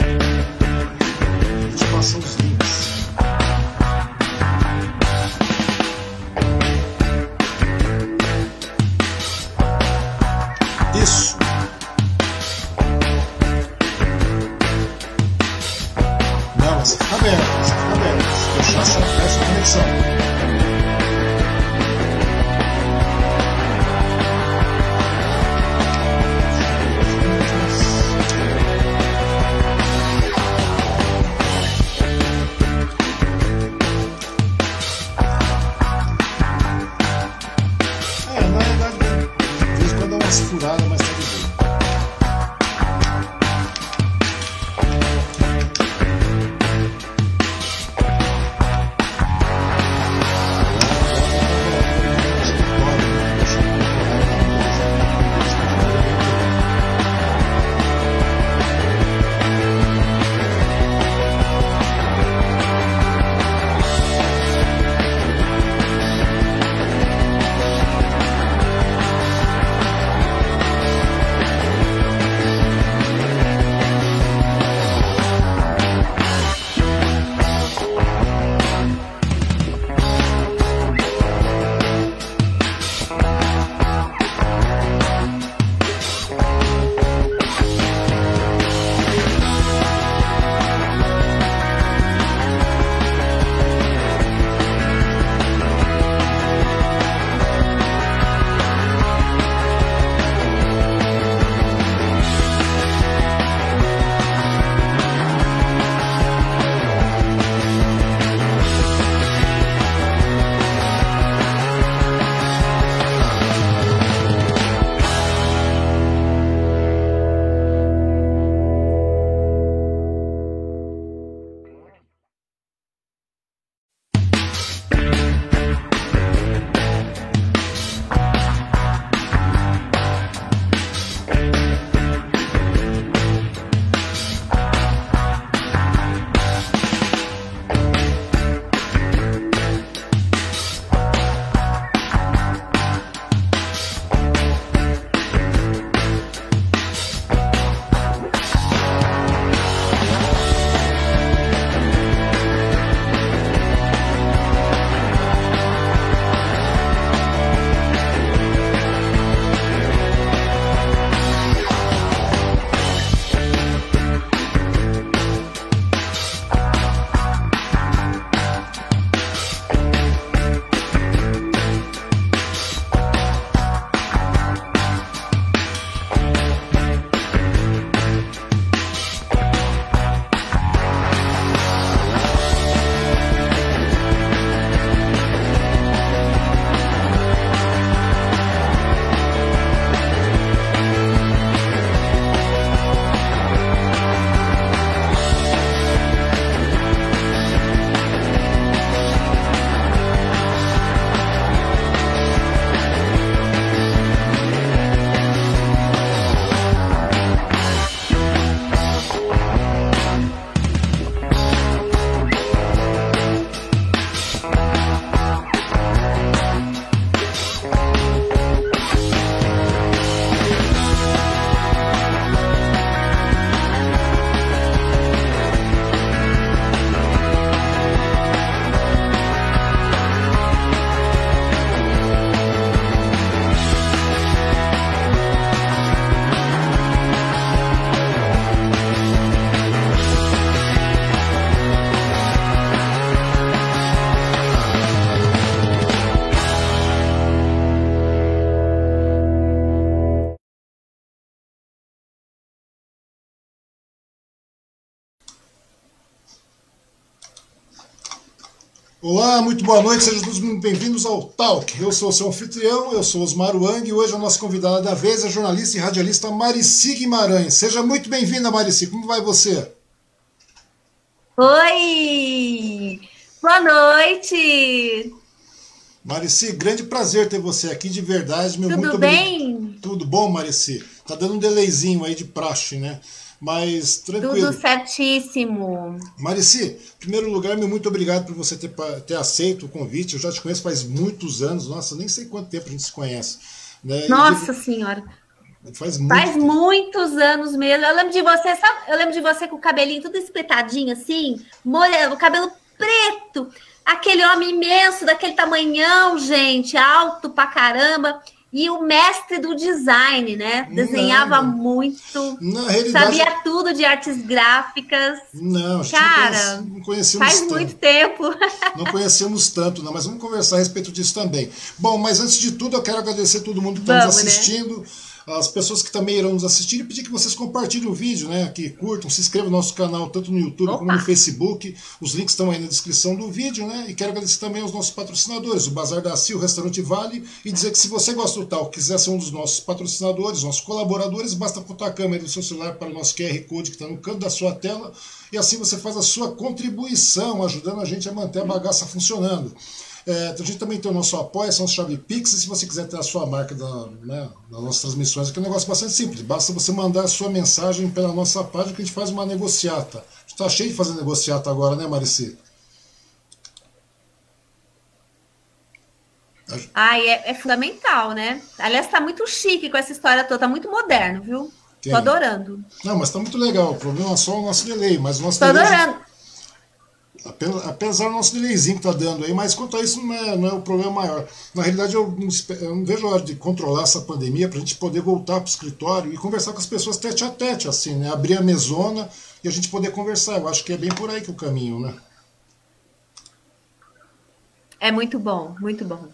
Vou Olá, muito boa noite, sejam todos muito bem-vindos ao Talk. Eu sou o seu anfitrião, eu sou Osmar Wang e hoje a nossa convidada da vez é a jornalista e radialista Marici Guimarães. Seja muito bem-vinda, Marici, como vai você? Oi! Boa noite! Marici, grande prazer ter você aqui, de verdade. Meu Tudo muito bem? Tudo bom, Marici? Tá dando um delayzinho aí de praxe, né? Mas tranquilo. Tudo certíssimo. Marici, em primeiro lugar, meu muito obrigado por você ter, ter aceito o convite. Eu já te conheço faz muitos anos, nossa, nem sei quanto tempo a gente se conhece. Né? Nossa Senhora. Faz, muito Faz muitos anos mesmo. Eu lembro de você, sabe? Eu lembro de você com o cabelinho tudo espetadinho assim, molha, o cabelo preto, aquele homem imenso, daquele tamanhão, gente, alto pra caramba. E o mestre do design, né? Desenhava não, muito. Sabia tudo de artes gráficas. Não, cara, não conhecemos faz tanto. muito tempo. Não conhecemos tanto, não, mas vamos conversar a respeito disso também. Bom, mas antes de tudo, eu quero agradecer a todo mundo que está nos Vamos, né? As pessoas que também irão nos assistir e pedir que vocês compartilhem o vídeo, né? Que curtam, se inscrevam no nosso canal, tanto no YouTube como no Opa. Facebook. Os links estão aí na descrição do vídeo, né? E quero agradecer também aos nossos patrocinadores, o Bazar da Cia, o Restaurante Vale, e dizer que se você gosta do tal, quiser ser um dos nossos patrocinadores, nossos colaboradores, basta apontar a câmera do seu celular para o nosso QR Code que está no canto da sua tela, e assim você faz a sua contribuição, ajudando a gente a manter a bagaça funcionando. É, a gente também tem o nosso apoio, são os chave Pix, e se você quiser ter a sua marca da, né, das nossas transmissões, aqui é um negócio bastante simples. Basta você mandar a sua mensagem pela nossa página que a gente faz uma negociata. A gente está cheio de fazer negociata agora, né, Marici? Ai, é, é fundamental, né? Aliás, tá muito chique com essa história toda, tá muito moderno, viu? Tô adorando. Não, mas está muito legal. O problema é só o nosso delay, mas o nosso Tô delay. adorando. Apesar, do nosso delayzinho que tá dando aí, mas quanto a isso não é, não é o problema maior. Na realidade, eu não, eu não vejo a hora de controlar essa pandemia para a gente poder voltar para o escritório e conversar com as pessoas tete a tete, assim, né? Abrir a mesona e a gente poder conversar. Eu acho que é bem por aí que o caminho, né? É muito bom, muito bom.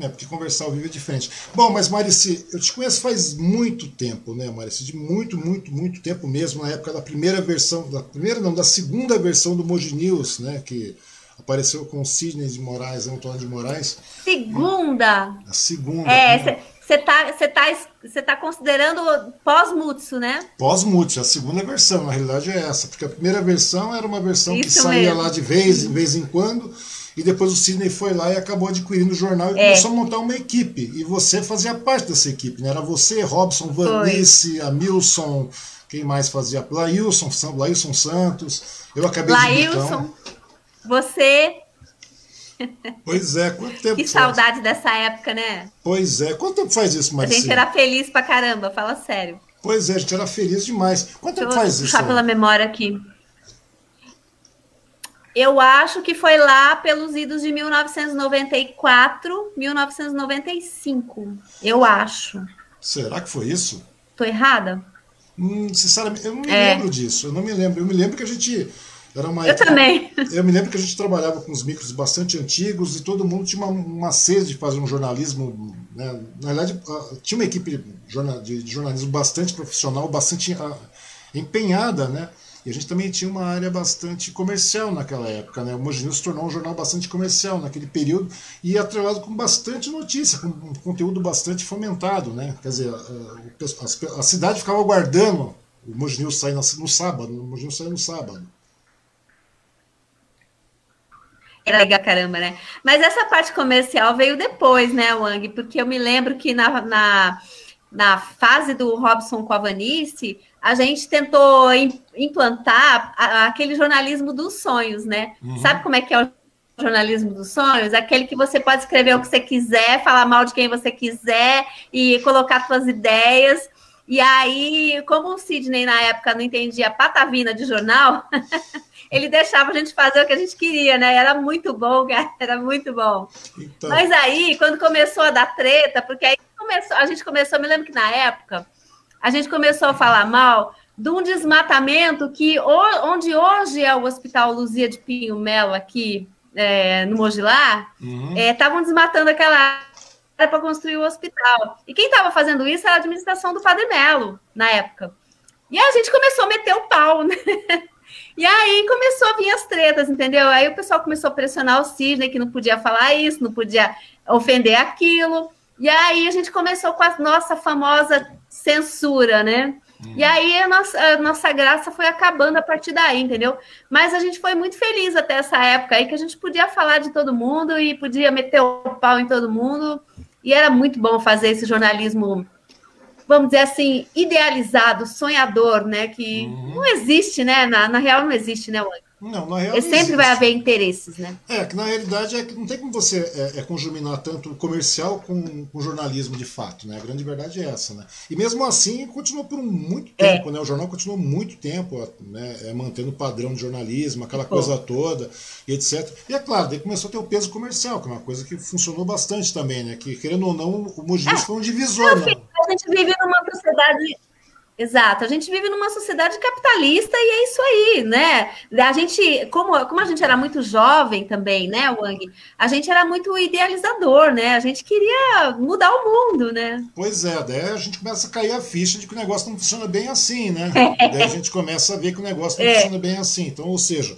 É, porque conversar ao vivo é diferente. Bom, mas Marici, eu te conheço faz muito tempo, né, Marici? De muito, muito, muito tempo mesmo, na época da primeira versão, da primeira não, da segunda versão do Moji News, né, que apareceu com o Sidney de Moraes, Antônio de Moraes. Segunda. A segunda. É, né? você tá, cê tá, cê tá considerando pós-Mutsu, né? Pós-mute, a segunda versão, na realidade é essa, porque a primeira versão era uma versão que Isso saía mesmo. lá de vez em vez em quando, e depois o Sidney foi lá e acabou adquirindo o jornal e É. começou a montar uma equipe. E você fazia parte dessa equipe, né? Era você, Robson, Vanice, Amilson, quem mais fazia? Lailson, Lailson Santos. Eu acabei de Lailson, então. você, Pois é, quanto tempo que faz? saudade dessa época, né? Pois é, quanto tempo faz isso, A Marcia? gente era feliz pra caramba, fala sério. Pois é, a gente era feliz demais. Quanto Deixa tempo eu faz isso? puxar pela memória aqui. Eu acho que foi lá pelos idos de 1994, 1995. Eu acho. Será que foi isso? Tô errada? Hum, sinceramente, eu não me É. lembro disso. Eu não me lembro. Eu me lembro que a gente era uma. Eu também. Eu me lembro que a gente trabalhava com os micros bastante antigos e todo mundo tinha uma, uma sede de fazer um jornalismo. Né? Na verdade, tinha uma equipe de jornalismo bastante profissional, bastante ah, empenhada, né? E a gente também tinha uma área bastante comercial naquela época, né? O Mogi News se tornou um jornal bastante comercial naquele período e atrelado com bastante notícia, com um conteúdo bastante fomentado, né? Quer dizer, as pe- a cidade ficava aguardando o Mogi News sair no, sábado, o Mogi News saía no sábado. Era legal caramba, né? Mas essa parte comercial veio depois, né, Wang? Porque eu me lembro que na, na, na fase do Robson com a Vanice, a gente tentou im- implantar aquele jornalismo dos sonhos, né? Sabe como é que é o jornalismo dos sonhos? Aquele que você pode escrever o que você quiser, falar mal de quem você quiser e colocar suas ideias. E aí, como o Sidney na época não entendia patavina de jornal, ele deixava a gente fazer o que a gente queria, né? Era muito bom, cara, era muito bom. Então, Mas aí, quando começou a dar treta, porque aí começou, a gente começou, me lembro que na época, a gente começou a falar mal de um desmatamento que onde hoje é o Hospital Luzia de Pinho Melo, aqui é, no Mogilar, uhum. estavam desmatando aquela área para construir o hospital. E quem estava fazendo isso era a administração do Padre Melo, na época. E aí a gente começou a meter o pau, né? E aí começou a vir as tretas, entendeu? Aí o pessoal começou a pressionar o Sidney, que não podia falar isso, não podia ofender aquilo. E aí a gente começou com a nossa famosa censura, né? E aí a nossa, a nossa graça foi acabando a partir daí, entendeu? Mas a gente foi muito feliz até essa época aí, que a gente podia falar de todo mundo e podia meter o pau em todo mundo. E era muito bom fazer esse jornalismo vamos dizer assim, idealizado, sonhador, né? Que uhum. não existe, né? Na, na real não existe, né, Wang? Não, na real. Sempre existe. vai haver interesses, né? É, que na realidade é que não tem como você é, é conjuminar tanto comercial com, com jornalismo de fato, né? A grande verdade é essa, né? E mesmo assim continuou por muito é. tempo, é. né? O jornal continuou muito tempo, né? É, mantendo o padrão de jornalismo, aquela Pô. coisa toda, e etc. E é claro, daí começou a ter o peso comercial, que é uma coisa que funcionou bastante também, né? Que querendo ou não, o Mogi é. foi um divisor, né? A gente vive numa sociedade Exato, a gente vive numa sociedade capitalista e é isso aí, né? A gente, como, como a gente era muito jovem também, né, Wang? A gente era muito idealizador, né? A gente queria mudar o mundo, né? Pois é, daí a gente começa a cair a ficha de que o negócio não funciona bem assim, né? É. Daí a gente começa a ver que o negócio não é. funciona bem assim. Então, ou seja,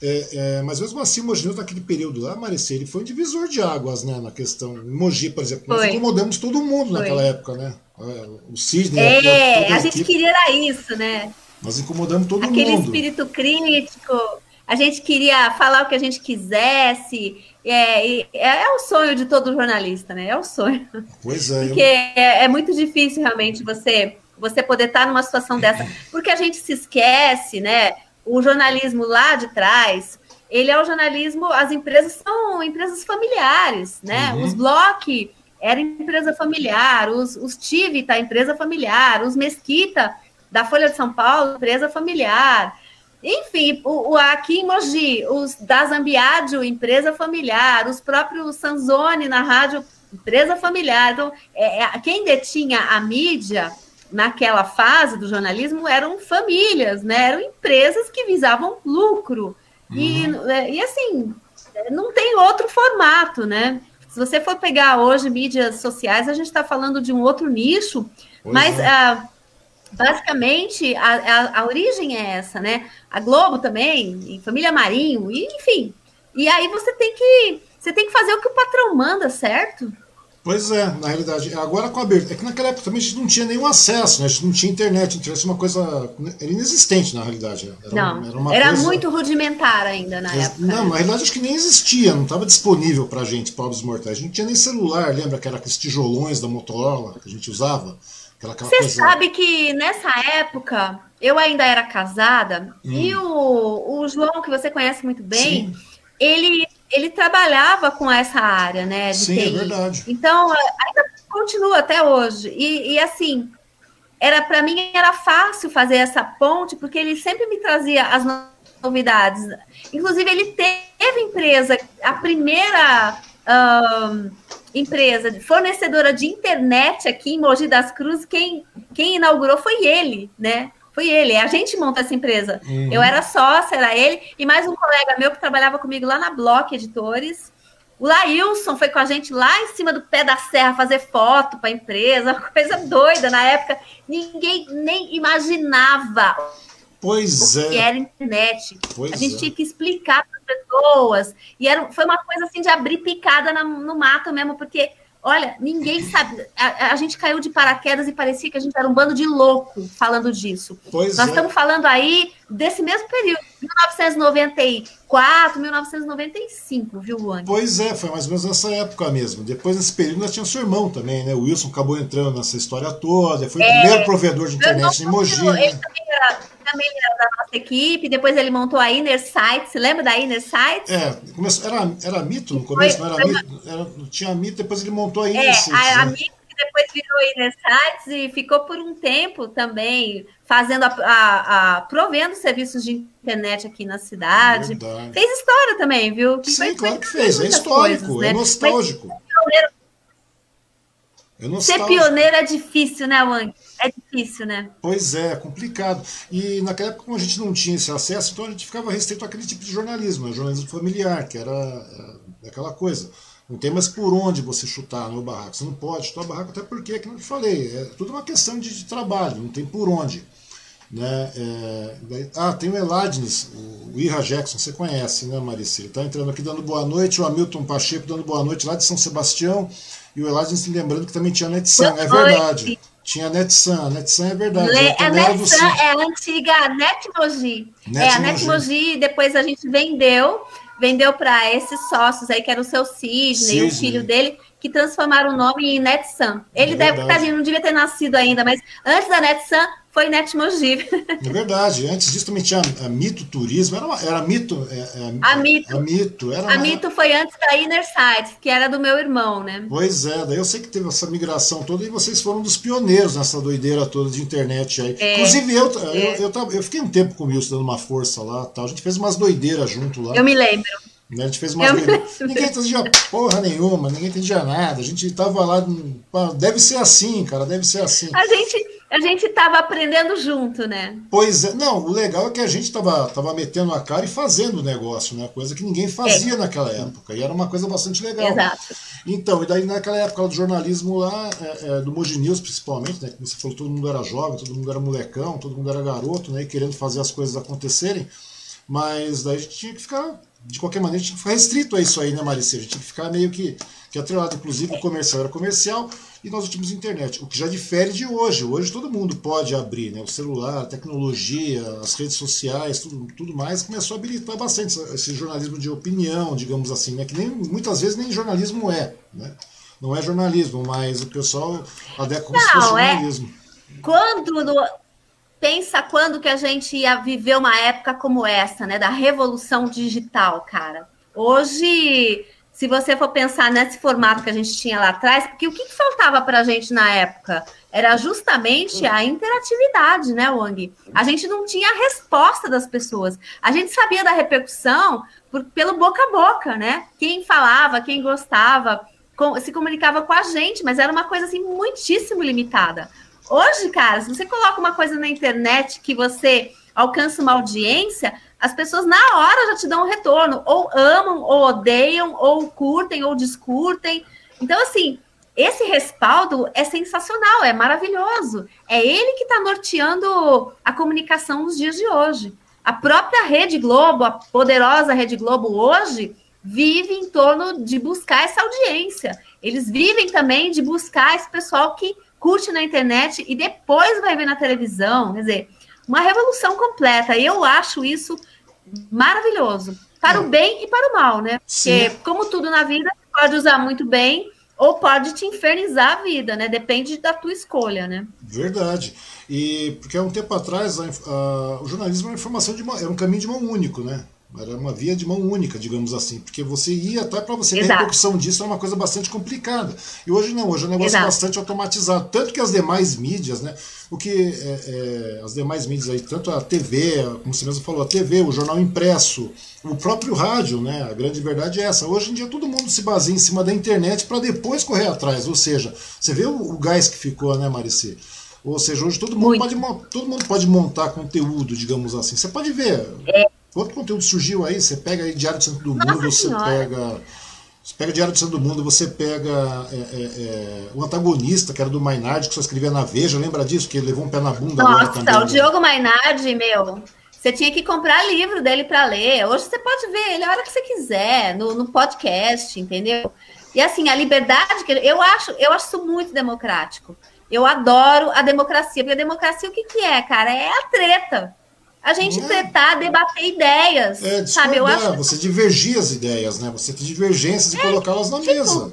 é, é, mas mesmo assim, Mogi News, naquele período lá, Maricê, ele foi um divisor de águas, né? Na questão. Mogi, por exemplo, nós incomodamos todo mundo foi. naquela época, né? O Cisne. É, a gente queria era isso, né? Nós incomodamos todo Aquele mundo. Aquele espírito crítico, a gente queria falar o que a gente quisesse. É, é, o sonho de todo jornalista, né? É o sonho. Pois é. Porque eu... é, é, muito difícil realmente você, você poder estar numa situação dessa. Porque a gente se esquece, né? O jornalismo lá de trás, ele é o jornalismo, as empresas são empresas familiares, né? Uhum. Os block era empresa familiar, os, os Tive tá empresa familiar, os Mesquita da Folha de São Paulo, empresa familiar. Enfim, o, o aqui em Mogi, os da Zambiádio, empresa familiar, os próprios Sanzoni na rádio, empresa familiar. Então, é, é, quem detinha a mídia naquela fase do jornalismo eram famílias, né? Eram empresas que visavam lucro. Uhum. E, é, e assim, não tem outro formato, né? Se você for pegar hoje mídias sociais, a gente está falando de um outro nicho, pois mas é. uh, basicamente a, a, a, origem é essa, né? A Globo também, Família Marinho, e, enfim. E aí você tem que você tem que fazer o que o patrão manda, certo? Pois é, na realidade. Agora com a abertura. É que naquela época também a gente não tinha nenhum acesso, né? A gente não tinha internet, a internet uma coisa. Era inexistente, na realidade. Né? Era, não, era, era coisa... muito rudimentar ainda na época. Não, na realidade acho que nem existia, não estava disponível pra gente, pobres mortais. A gente não tinha nem celular, lembra que era aqueles tijolões da Motorola que a gente usava? Aquela, aquela Você coisa... sabe que nessa época eu ainda era casada hum. e o, o João, que você conhece muito bem, Sim. ele ele trabalhava com essa área, né? Sim, TI. é verdade. Então, ainda continua até hoje. E, e assim, era para mim era fácil fazer essa ponte, porque ele sempre me trazia as novidades. Inclusive, ele teve empresa, a primeira um, empresa fornecedora de internet aqui em Mogi das Cruzes, quem, quem inaugurou foi ele, né? Foi ele, a gente monta essa empresa. Uhum. Eu era sócia, era ele, e mais um colega meu que trabalhava comigo lá na Block Editores. O Lailson foi com a gente lá em cima do pé da serra fazer foto para a empresa, uma coisa doida. Na época, ninguém nem imaginava pois é. que era internet. Pois a gente é. tinha que explicar para as pessoas. E era, foi uma coisa assim de abrir picada no, no mato mesmo, porque Olha, ninguém sabe. A, a, gente caiu de paraquedas e parecia que a gente era um bando de louco falando disso. Pois Nós é. estamos falando aí desse mesmo período, 1994, 1995, viu, Luane? Pois é, foi mais ou menos nessa época mesmo. Depois desse período nós tínhamos seu irmão também, né? O Wilson acabou entrando nessa história toda, foi o é, primeiro provedor de internet em Mogi. Ele também era também era da nossa equipe, depois ele montou a Inner Sight, você lembra da Inner Sight? É, era, era mito no começo, foi, não era mito, era, tinha mito, depois ele montou a Inner é, Sight. A, a né? mito depois virou Inner Sights e ficou por um tempo também fazendo a, a, a, provendo serviços de internet aqui na cidade. Verdade. Fez história também, viu? Que Sim, foi, claro que fez. É histórico, coisas, né? é nostálgico. Mas, é Ser pioneiro é difícil, né, Wang? É difícil, né? Pois é, complicado. E naquela época, como a gente não tinha esse acesso, então a gente ficava restrito àquele tipo de jornalismo, né? jornalismo familiar, que era, era aquela coisa. Não tem mais por onde você chutar no barraco. Você não pode chutar o barraco, até porque, como eu falei, é tudo uma questão de, de trabalho, não tem por onde. Né? É, ah, tem o Eladnes, o Ira Jackson, você conhece, né, Maricia? Ele está entrando aqui dando boa noite, o Hamilton Pacheco dando boa noite lá de São Sebastião, e o Eladnes lembrando que também tinha Netsan, é verdade. Tinha a Netsan, a Netsan é verdade. Le, a Netsan é a antiga Netmoji. Net é, a Netmoji, depois a gente vendeu, vendeu para esses sócios aí, que era o seu Cisne, Cisne. e o filho dele, que transformaram o nome em NetSun. Ele é deve, tadinho, não devia ter nascido ainda, mas antes da NetSun foi Netmogi. É verdade. Antes disso também tinha a Mito Turismo. Era, uma, era Mito. É, é, a Mito. A Mito. Era a uma... Mito foi antes da Inner Sight, que era do meu irmão, né? Pois é. Daí eu sei que teve essa migração toda e vocês foram dos pioneiros nessa doideira toda de internet aí. É, Inclusive eu, é. eu, eu, eu, eu, fiquei um tempo com o Wilson dando uma força lá tal. A gente fez umas doideiras junto lá. Eu me lembro. Né? A gente fez umas Ninguém entendia porra nenhuma, ninguém entendia nada. A gente tava lá. Deve ser assim, cara, deve ser assim. A gente a gente estava aprendendo junto, né? Pois é, não, o legal é que a gente estava tava metendo a cara e fazendo o negócio, né? Coisa que ninguém fazia é. naquela época. E era uma coisa bastante legal. Exato. Então, e daí naquela época do jornalismo lá, é, é, do Mogi News principalmente, né? Que você falou, todo mundo era jovem, todo mundo era molecão, todo mundo era garoto, né? E querendo fazer as coisas acontecerem. Mas daí a gente tinha que ficar, de qualquer maneira, a gente tinha que ficar restrito a isso aí, né, Maricê? A gente tinha que ficar meio que, que atrelado. Inclusive, o comercial era comercial e nós tínhamos internet, o que já difere de hoje. Hoje todo mundo pode abrir, né? O celular, a tecnologia, as redes sociais, tudo, tudo mais começou a habilitar bastante esse jornalismo de opinião, digamos assim, né? Que nem, muitas vezes nem jornalismo é, né? Não é jornalismo, mas o pessoal adequa como Não, se fosse é... jornalismo. Quando no... pensa quando que a gente ia viver uma época como essa, né? Da revolução digital, cara. Hoje se você for pensar nesse formato que a gente tinha lá atrás, porque o que, que faltava para a gente na época? Era justamente a interatividade, né, Wang? A gente não tinha a resposta das pessoas. A gente sabia da repercussão por, pelo boca a boca, né? Quem falava, quem gostava, com, se comunicava com a gente, mas era uma coisa assim muitíssimo limitada. Hoje, cara, se você coloca uma coisa na internet que você alcança uma audiência, as pessoas na hora já te dão um retorno, ou amam, ou odeiam, ou curtem, ou descurtem. Então, assim, esse respaldo é sensacional, é maravilhoso. É ele que está norteando a comunicação nos dias de hoje. A própria Rede Globo, a poderosa Rede Globo hoje, vive em torno de buscar essa audiência. Eles vivem também de buscar esse pessoal que curte na internet e depois vai ver na televisão. Quer dizer, uma revolução completa. E eu acho isso maravilhoso. Para é. o bem e para o mal, né? Porque, Sim. como tudo na vida, pode usar muito bem ou pode te infernizar a vida, né? Depende da tua escolha, né? Verdade. E porque há um tempo atrás a, a, o jornalismo era informação de uma, era um caminho de mão único, né? Era uma via de mão única, digamos assim, porque você ia até para você ver a repercussão disso era uma coisa bastante complicada. E hoje não, hoje é um negócio Exato. bastante automatizado. Tanto que as demais mídias, né? O que é, é, as demais mídias aí, tanto a TV, como você mesmo falou, a TV, o jornal impresso, o próprio rádio, né? A grande verdade é essa. Hoje em dia todo mundo se baseia em cima da internet para depois correr atrás. Ou seja, você vê o, o gás que ficou, né, Marici? Ou seja, hoje todo mundo, pode, todo mundo pode montar conteúdo, digamos assim. Você pode ver. É Quanto conteúdo surgiu aí? Você pega aí Diário do Santo do Mundo, você pega. Você pega Diário do Santo do Mundo, você pega é, é, é, o antagonista, que era do Mainardi, que só escrevia na Veja, lembra disso? Que ele levou um pé na bunda Nossa, também, o né? Diogo Mainardi, meu, você tinha que comprar livro dele para ler. Hoje você pode ver ele a hora que você quiser, no, no podcast, entendeu? E assim, a liberdade, eu acho, eu acho isso muito democrático. Eu adoro a democracia, porque a democracia o que, que é, cara? É a treta a gente é. tretar, debater ideias. É, sabe? Eu acho... Você divergir as ideias, né? Você ter divergências é, e colocá-las na tipo, mesa.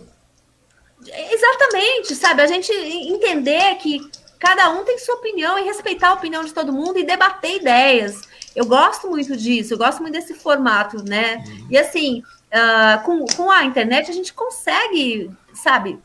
Exatamente, sabe? A gente entender que cada um tem sua opinião e respeitar a opinião de todo mundo e debater ideias. Eu gosto muito disso, eu gosto muito desse formato, né? Uhum. E assim, uh, com, com a internet a gente consegue, sabe,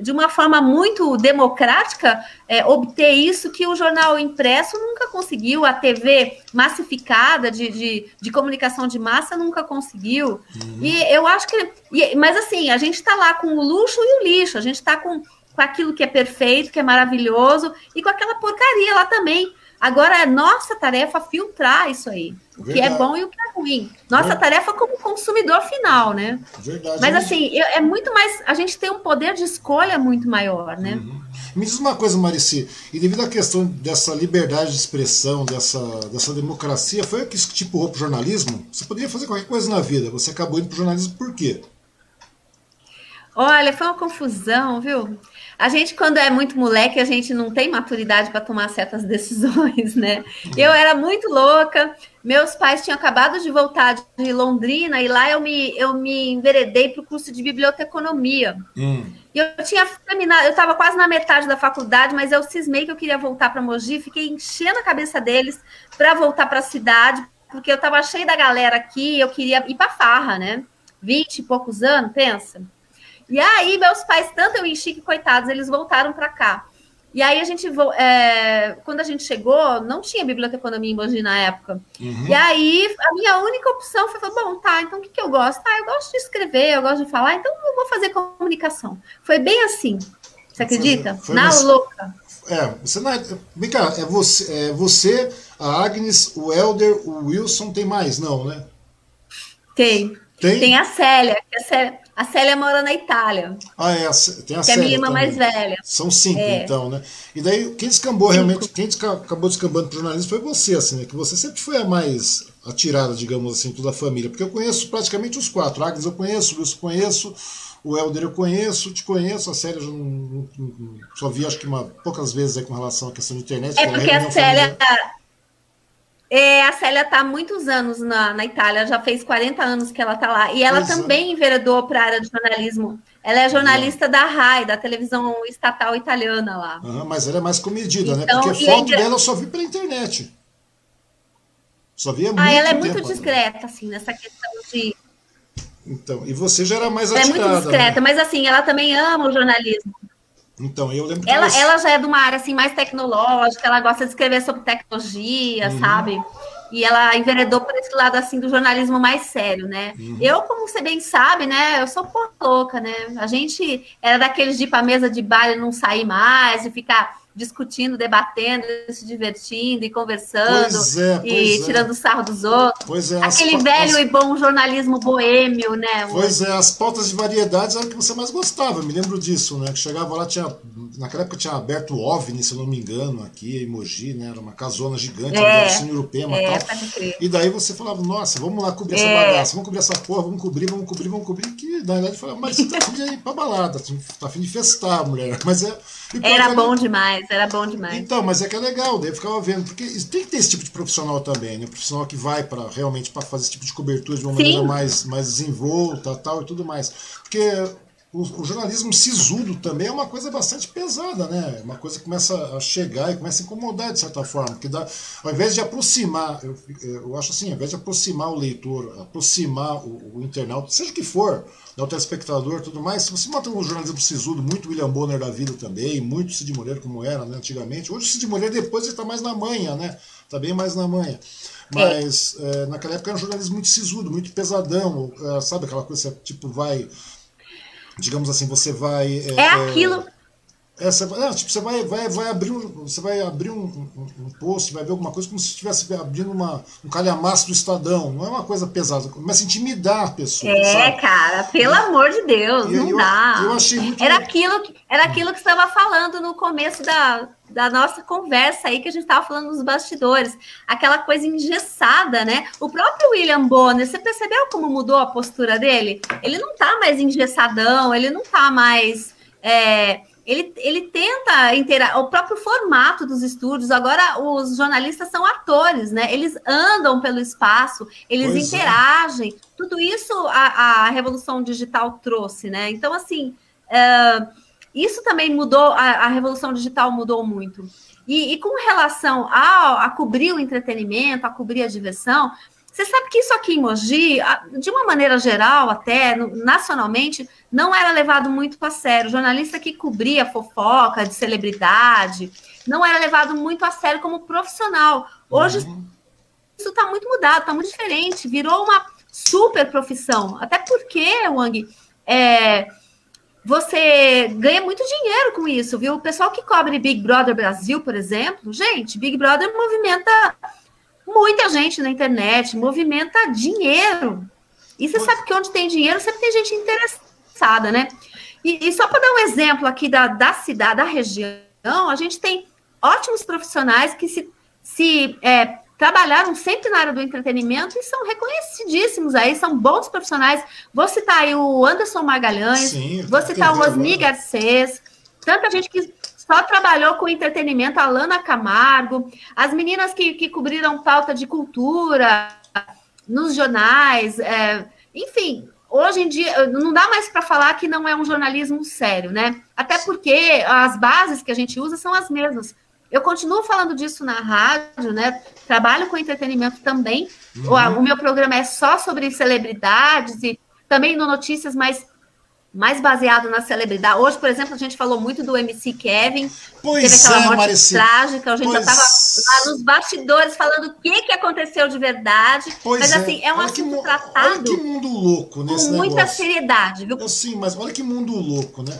de uma forma muito democrática, é, obter isso que o jornal impresso nunca conseguiu, a TV massificada de, de, de comunicação de massa nunca conseguiu. Uhum. E eu acho que. E, mas assim, a gente está lá com o luxo e o lixo, a gente está com, com aquilo que é perfeito, que é maravilhoso, e com aquela porcaria lá também. Agora é nossa tarefa filtrar isso aí. O que é bom e o que é ruim. Nossa tarefa como consumidor final, né? Verdade. Mas assim, é muito mais. A gente tem um poder de escolha muito maior, né? Uhum. Me diz uma coisa, Marici, e devido à questão dessa liberdade de expressão, dessa, dessa democracia, foi o que te empurrou para o jornalismo? Você poderia fazer qualquer coisa na vida, você acabou indo para o jornalismo por quê? Olha, foi uma confusão, viu? A gente, quando é muito moleque, a gente não tem maturidade para tomar certas decisões, né? Eu era muito louca. Meus pais tinham acabado de voltar de Londrina e lá eu me, eu me enveredei para o curso de biblioteconomia. Hum. E eu tinha terminado, eu estava quase na metade da faculdade, mas eu cismei que eu queria voltar para Mogi, fiquei enchendo a cabeça deles para voltar para a cidade, porque eu estava cheia da galera aqui, eu queria ir para farra, né? Vinte e poucos anos, pensa. E aí, meus pais, tanto eu enchi que, coitados, eles voltaram para cá. E aí a gente, é, quando a gente chegou, não tinha biblioteconomia em Mogi na época. Uhum. E aí a minha única opção foi, bom, tá, então o que, que eu gosto? Ah, eu gosto de escrever, eu gosto de falar, então eu vou fazer comunicação. Foi bem assim. Você acredita? Foi, foi na nesse... louca. É, você não é. Vem cá, é você, é você, a Agnes, o Elder, o Wilson, tem mais, não, né? Tem. Tem? Tem a Célia, que a Célia, a Célia mora na Itália. Ah, é, tem a que Célia. é a minha irmã mais velha. São cinco, é. então, né? E daí, quem descambou cinco. realmente, quem acabou descambando para jornalismo foi você, assim, né? Que você sempre foi a mais atirada, digamos assim, toda a família. Porque eu conheço praticamente os quatro. Agnes eu conheço, o Wilson eu conheço, o Helder eu conheço, te conheço, a Célia já não, não, não, só vi acho que uma, poucas vezes aí com relação à questão de internet. É porque a Célia. Familiar. É, a Célia está há muitos anos na, na Itália, já fez 40 anos que ela está lá. E ela é. também é. enveredou para a área de jornalismo. Ela é jornalista da RAI, da televisão estatal italiana lá. Uhum, mas ela é mais comedida, né? então, né? Porque foto dela eu só vi pela internet. Só via muito Ah, ela é muito discreta, assim, nessa questão de. Então, e você já era mais ela atirada. Ela é muito discreta, né? mas assim, ela também ama o jornalismo. Então, eu lembro que ela, você... ela já é de uma área assim mais tecnológica, ela gosta de escrever sobre tecnologia, uhum. sabe? E ela enveredou por esse lado assim do jornalismo mais sério, né? Uhum. Eu, como você bem sabe, né? Eu sou porra louca, né? A gente era daqueles de ir pra mesa de bar e não sair mais, e ficar discutindo, debatendo, se divertindo e conversando é, e é. tirando sarro dos outros. É, Aquele velho e bom jornalismo boêmio, né? Pois é, as pautas de variedades eram o que você mais gostava, me lembro disso, né? Que chegava lá, tinha. Naquela época tinha aberto o OVNI, se eu não me engano, aqui em Mogi, né? Era uma casona gigante, é, era Cine Europema e é, tal. E daí você falava, nossa, vamos lá cobrir essa é. bagaça, vamos cobrir essa porra, vamos cobrir, vamos cobrir, vamos cobrir. Que na verdade falava, mas você tá afim de ir pra balada, tá afim de festar, mulher. Mas é. Era bom demais era bom demais. Então, mas é que é legal, daí eu ficava vendo, porque tem que ter esse tipo de profissional também, né? Profissional que vai para realmente para fazer esse tipo de cobertura de uma Sim. maneira mais, mais desenvolta tal e tudo mais. Porque o, o, jornalismo sisudo também é uma coisa bastante pesada, né? Uma coisa que começa a chegar e começa a incomodar de certa forma. Que dá, ao invés de aproximar, eu, eu acho assim, ao invés de aproximar o leitor, aproximar o, o internauta, seja o que for, né, o telespectador tudo mais, se você mata um jornalismo sisudo, muito William Bonner da vida também, muito Cid Moreira como era né, antigamente. Hoje o Cid Moreira depois ele está mais na manha, né? Está bem mais na manha. Mas é. É, naquela época era um jornalismo muito sisudo, muito pesadão, é, sabe aquela coisa, tipo, vai digamos assim, você vai. É, é aquilo. É, você, é, tipo, você vai, vai, vai abrir, um, você vai abrir um, um, um post, vai ver alguma coisa como se estivesse abrindo uma, um calhamaço do Estadão. Não é uma coisa pesada, começa a intimidar a pessoa. É, sabe? cara, pelo é. amor de Deus, e não eu, dá. Eu achei muito. Era aquilo, era aquilo que você estava falando no começo da, da nossa conversa aí que a gente estava falando nos bastidores, aquela coisa engessada, né? O próprio William Bonner, você percebeu como mudou a postura dele? Ele não tá mais engessadão, ele não tá mais. É, ele, ele tenta interar o próprio formato dos estúdios. Agora, os jornalistas são atores, né? Eles andam pelo espaço, eles pois é. interagem. É. Tudo isso a, a, Revolução Digital trouxe, né? Então, assim, uh, isso também mudou, a, a, Revolução Digital mudou muito. E, e com relação a, a cobrir o entretenimento, a cobrir a diversão, você sabe que isso aqui em Mogi, de uma maneira geral, até nacionalmente, não era levado muito a sério. O jornalista que cobria fofoca de celebridade não era levado muito a sério como profissional. Hoje uhum. isso está muito mudado, está muito diferente, virou uma super profissão. Até porque, Wang, é, você ganha muito dinheiro com isso, viu? O pessoal que cobre Big Brother Brasil, por exemplo, gente, Big Brother movimenta muita gente na internet, movimenta dinheiro. E você sabe que onde tem dinheiro sempre tem gente interessada, né? E, e só para dar um exemplo aqui da, da cidade, da região, a gente tem ótimos profissionais que se, se é, trabalharam sempre na área do entretenimento e são reconhecidíssimos aí, são bons profissionais. Vou citar aí o Anderson Magalhães, Sim, vou citar o Osni Garcês, tanta gente que só trabalhou com entretenimento, a Lana Camargo, as meninas que, que cobriram pauta de cultura nos jornais, é, enfim, hoje em dia não dá mais para falar que não é um jornalismo sério, né? Até porque as bases que a gente usa são as mesmas. Eu continuo falando disso na rádio, né? Trabalho com entretenimento também. Uhum. O, o, meu programa é só sobre celebridades e também no Notícias, mas mais baseado na celebridade. Hoje, por exemplo, a gente falou muito do MC Kevin. Pois teve aquela é, morte Marici. trágica. A gente pois... já estava lá nos bastidores falando o que, que aconteceu de verdade. Pois mas, é. assim, é um olha assunto que, tratado. Olha que mundo louco nesse Com muita negócio. seriedade, viu? Sim, mas olha que mundo louco, né?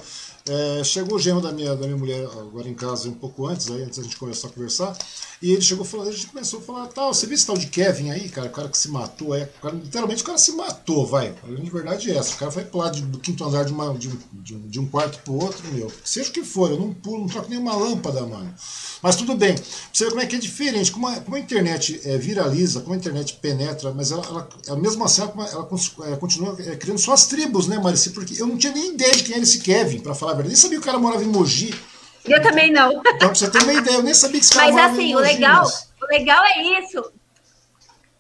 É, chegou o genro da minha, da minha mulher agora em casa um pouco antes, aí, antes da gente começar a conversar, e ele chegou falando, a gente começou a falar, tal, você viu esse tal de Kevin aí, cara, o cara que se matou, é, cara, literalmente o cara se matou, vai. A verdade é essa, o cara foi pular de, do quinto andar de, uma, de, de, de um quarto pro outro, meu. Seja o que for, eu não pulo, não troco nenhuma lâmpada, mano. Mas tudo bem. Você vê como é que é diferente, como a, como a internet é, viraliza, como a internet penetra, mas ela, ela, ela mesmo assim ela, ela é, continua é, criando suas tribos, né, Marici? Porque eu não tinha nem ideia de quem era esse Kevin, para falar a verdade. Nem sabia que o cara morava em Mogi. Eu também não. Então, pra você ter uma ideia, eu nem sabia que esse cara Mas assim, o legal, o legal é isso.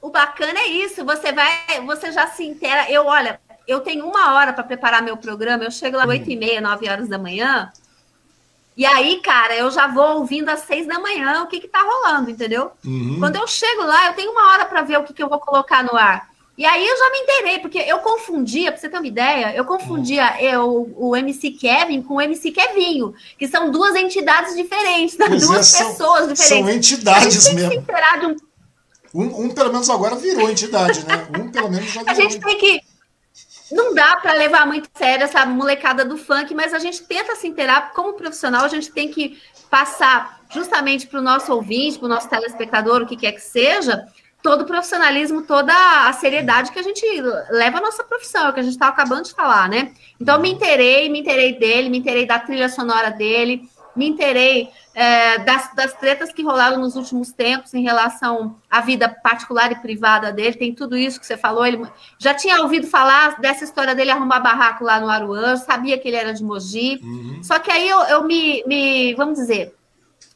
O bacana é isso. Você vai, você já se inteira. Eu, olha, eu tenho uma hora para preparar meu programa. Eu chego lá às oito e meia, nove horas da manhã. E aí, cara, eu já vou ouvindo às seis da manhã o que que tá rolando, entendeu? Uhum. Quando eu chego lá, eu tenho uma hora para ver o que, que eu vou colocar no ar. E aí eu já me inteirei, porque eu confundia, para você ter uma ideia, eu confundia eu, o MC Kevin com o MC Kevinho, que são duas entidades diferentes, né? duas é, pessoas são, diferentes. São entidades mesmo. Um... um, um, pelo menos agora virou entidade, né? Um pelo menos já virou. A gente tem que. Não dá para levar muito sério essa molecada do funk, mas a gente tenta se inteirar. Como profissional, a gente tem que passar justamente para o nosso ouvinte, para o nosso telespectador, o que quer que seja, todo o profissionalismo, toda a seriedade que a gente leva a nossa profissão, é o que a gente está acabando de falar, né? Então, me interei, me interei dele, me interei da trilha sonora dele, me interei é, das, das tretas que rolaram nos últimos tempos em relação à vida particular e privada dele, tem tudo isso que você falou. Ele já tinha ouvido falar dessa história dele arrumar barraco lá no Aruan, sabia que ele era de Mogi, uhum. só que aí eu, eu me, me, vamos dizer,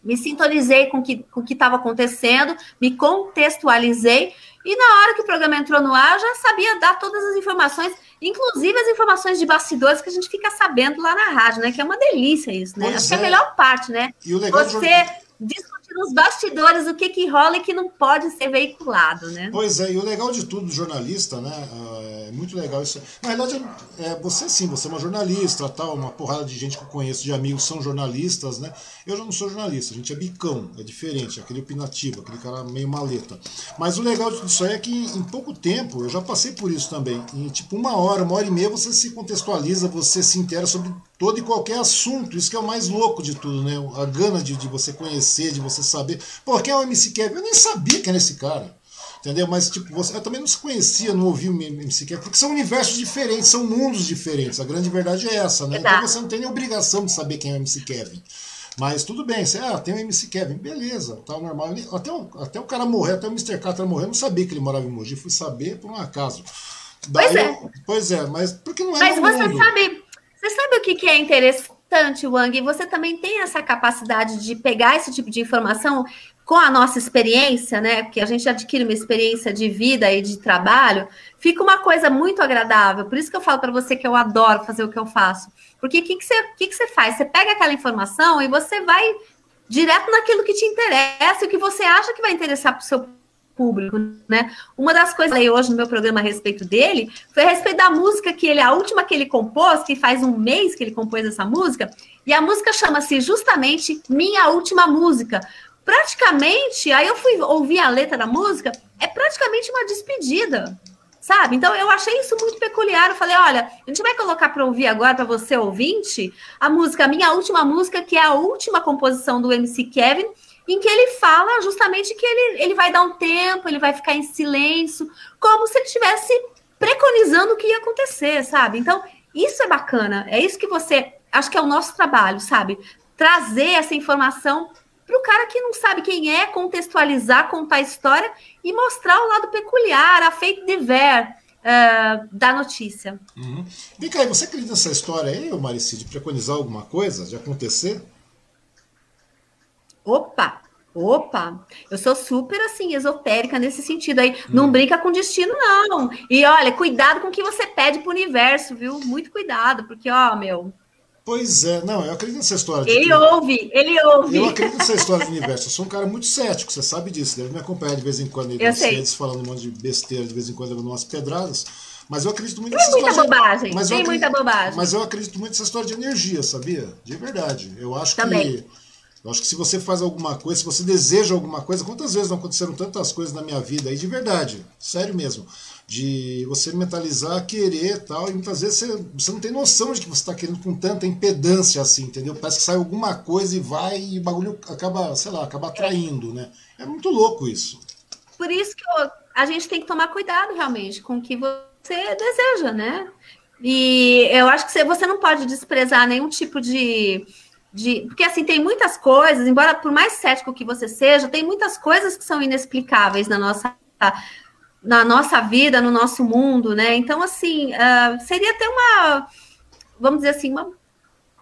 me sintonizei com que, o que estava acontecendo, me contextualizei, e na hora que o programa entrou no ar, já sabia dar todas as informações, inclusive as informações de bastidores que a gente fica sabendo lá na rádio, né? Que é uma delícia isso, né? Pois Acho é. que é a melhor parte, né? E o legal Você discutir nos bastidores o que, que rola e que não pode ser veiculado, né? Pois é, e o legal de tudo, jornalista, né? É muito legal isso. Na verdade, é, você sim, você é uma jornalista, tal, uma porrada de gente que eu conheço, de amigos, são jornalistas, né? Eu já não sou jornalista, a gente é bicão, é diferente, aquele opinativo, aquele cara meio maleta. Mas o legal disso aí é que em pouco tempo, eu já passei por isso também, em tipo uma hora, uma hora e meia, você se contextualiza, você se intera sobre todo e qualquer assunto. Isso que é o mais louco de tudo, né? A gana de, de você conhecer, de você saber. Pô, quem é o MC Kevin? Eu nem sabia quem era esse cara. Entendeu? Mas, tipo, você, eu também não se conhecia, não ouvia o MC Kevin, porque são universos diferentes, são mundos diferentes. A grande verdade é essa, né? Então você não tem nem obrigação de saber quem é o MC Kevin. Mas tudo bem, você, ah, tem o MC Kevin, beleza, tá normal. Até o, até o cara morrer, até o Mr. Catra morrer, eu não sabia que ele morava em Mogi, fui saber por um acaso. Daí pois é. Eu, pois é, mas porque não é Mas você mundo. sabe, sabe o que, que é interessante, Wang? Você também tem essa capacidade de pegar esse tipo de informação com a nossa experiência, né? Porque a gente adquire uma experiência de vida e de trabalho, fica uma coisa muito agradável. Por isso que eu falo para você que eu adoro fazer o que eu faço. Porque o que, que, você, que, que você faz? Você pega aquela informação e você vai direto naquilo que te interessa, o que você acha que vai interessar para o seu público, né? Uma das coisas que eu falei hoje no meu programa a respeito dele foi a respeito da música que ele, a última que ele compôs, que faz um mês que ele compôs essa música, e a música chama-se justamente Minha Última Música. Praticamente, aí eu fui ouvir a letra da música, é praticamente uma despedida, sabe? Então eu achei isso muito peculiar. Eu falei, olha, a gente vai colocar para ouvir agora para você ouvinte a música, a minha última música, que é a última composição do MC Kevin em que ele fala justamente que ele, ele vai dar um tempo, ele vai ficar em silêncio, como se ele estivesse preconizando o que ia acontecer, sabe? Então, isso é bacana, é isso que você. Acho que é o nosso trabalho, sabe? Trazer essa informação para o cara que não sabe quem é, contextualizar, contar a história e mostrar o lado peculiar, a fake de ver, uh, da notícia. Uhum. Vem cá, você acredita nessa história aí, Marici, de preconizar alguma coisa, de acontecer? Opa! Opa, eu sou super assim, esotérica nesse sentido aí. Hum. Não brinca com destino, não. E olha, cuidado com o que você pede pro universo, viu? Muito cuidado, porque, ó, meu. Pois é, não, eu acredito nessa história. Ele que... ouve, ele ouve. Eu acredito nessa história do universo. Eu sou um cara muito cético, você sabe disso. Deve me acompanhar de vez em quando aí nas redes, falando um monte de besteira, de vez em quando levando umas pedradas. Mas eu acredito muito nessa Tem muita bobagem, mas tem acredito... muita bobagem. Mas eu acredito muito nessa história de energia, sabia? De verdade. Eu acho Também. que eu acho que se você faz alguma coisa, se você deseja alguma coisa, quantas vezes não aconteceram tantas coisas na minha vida aí, de verdade, sério mesmo, de você mentalizar, querer tal, e muitas vezes você, você não tem noção de que você está querendo com tanta impedância assim, entendeu? Parece que sai alguma coisa e vai e o bagulho acaba, sei lá, acaba atraindo, né? É muito louco isso. Por isso que eu, a gente tem que tomar cuidado realmente com o que você deseja, né? E eu acho que você não pode desprezar nenhum tipo de de. Porque assim, tem muitas coisas, embora por mais cético que você seja, tem muitas coisas que são inexplicáveis na nossa. Na nossa vida, no nosso mundo, né? Então, assim, uh, seria até uma, vamos dizer assim, uma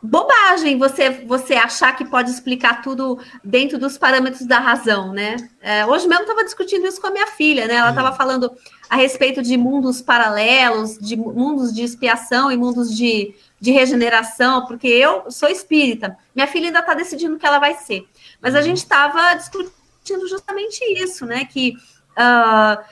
bobagem você você achar que pode explicar tudo dentro dos parâmetros da razão, né? É, hoje mesmo estava discutindo isso com a minha filha, né? Ela estava falando a respeito de mundos paralelos, de mundos de expiação e mundos de de regeneração, porque eu sou espírita. Minha filha ainda está decidindo o que ela vai ser. Mas a uhum. gente estava discutindo justamente isso, né? Que uh,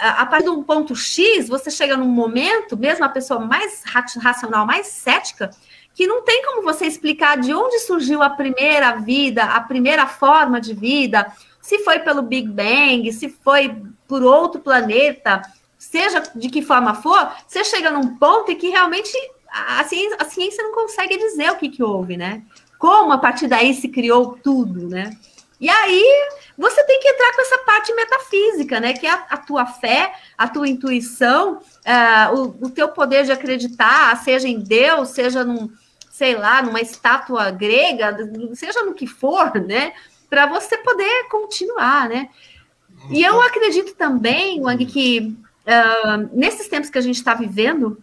a partir de um ponto X, você chega num momento, mesmo a pessoa mais racional, mais cética, que não tem como você explicar de onde surgiu a primeira vida, a primeira forma de vida, se foi pelo Big Bang, se foi por outro planeta, seja de que forma for, você chega num ponto em que realmente a ciência, a ciência não consegue dizer o que, que houve, né? Como a partir daí se criou tudo, né? E aí você tem que entrar com essa parte metafísica, né? Que é a, a tua fé, a tua intuição, uh, o, o, teu poder de acreditar, seja em Deus, seja num, sei lá, numa estátua grega, seja no que for, né? Para você poder continuar, né? E eu acredito também, Wang, que uh, nesses tempos que a gente está vivendo,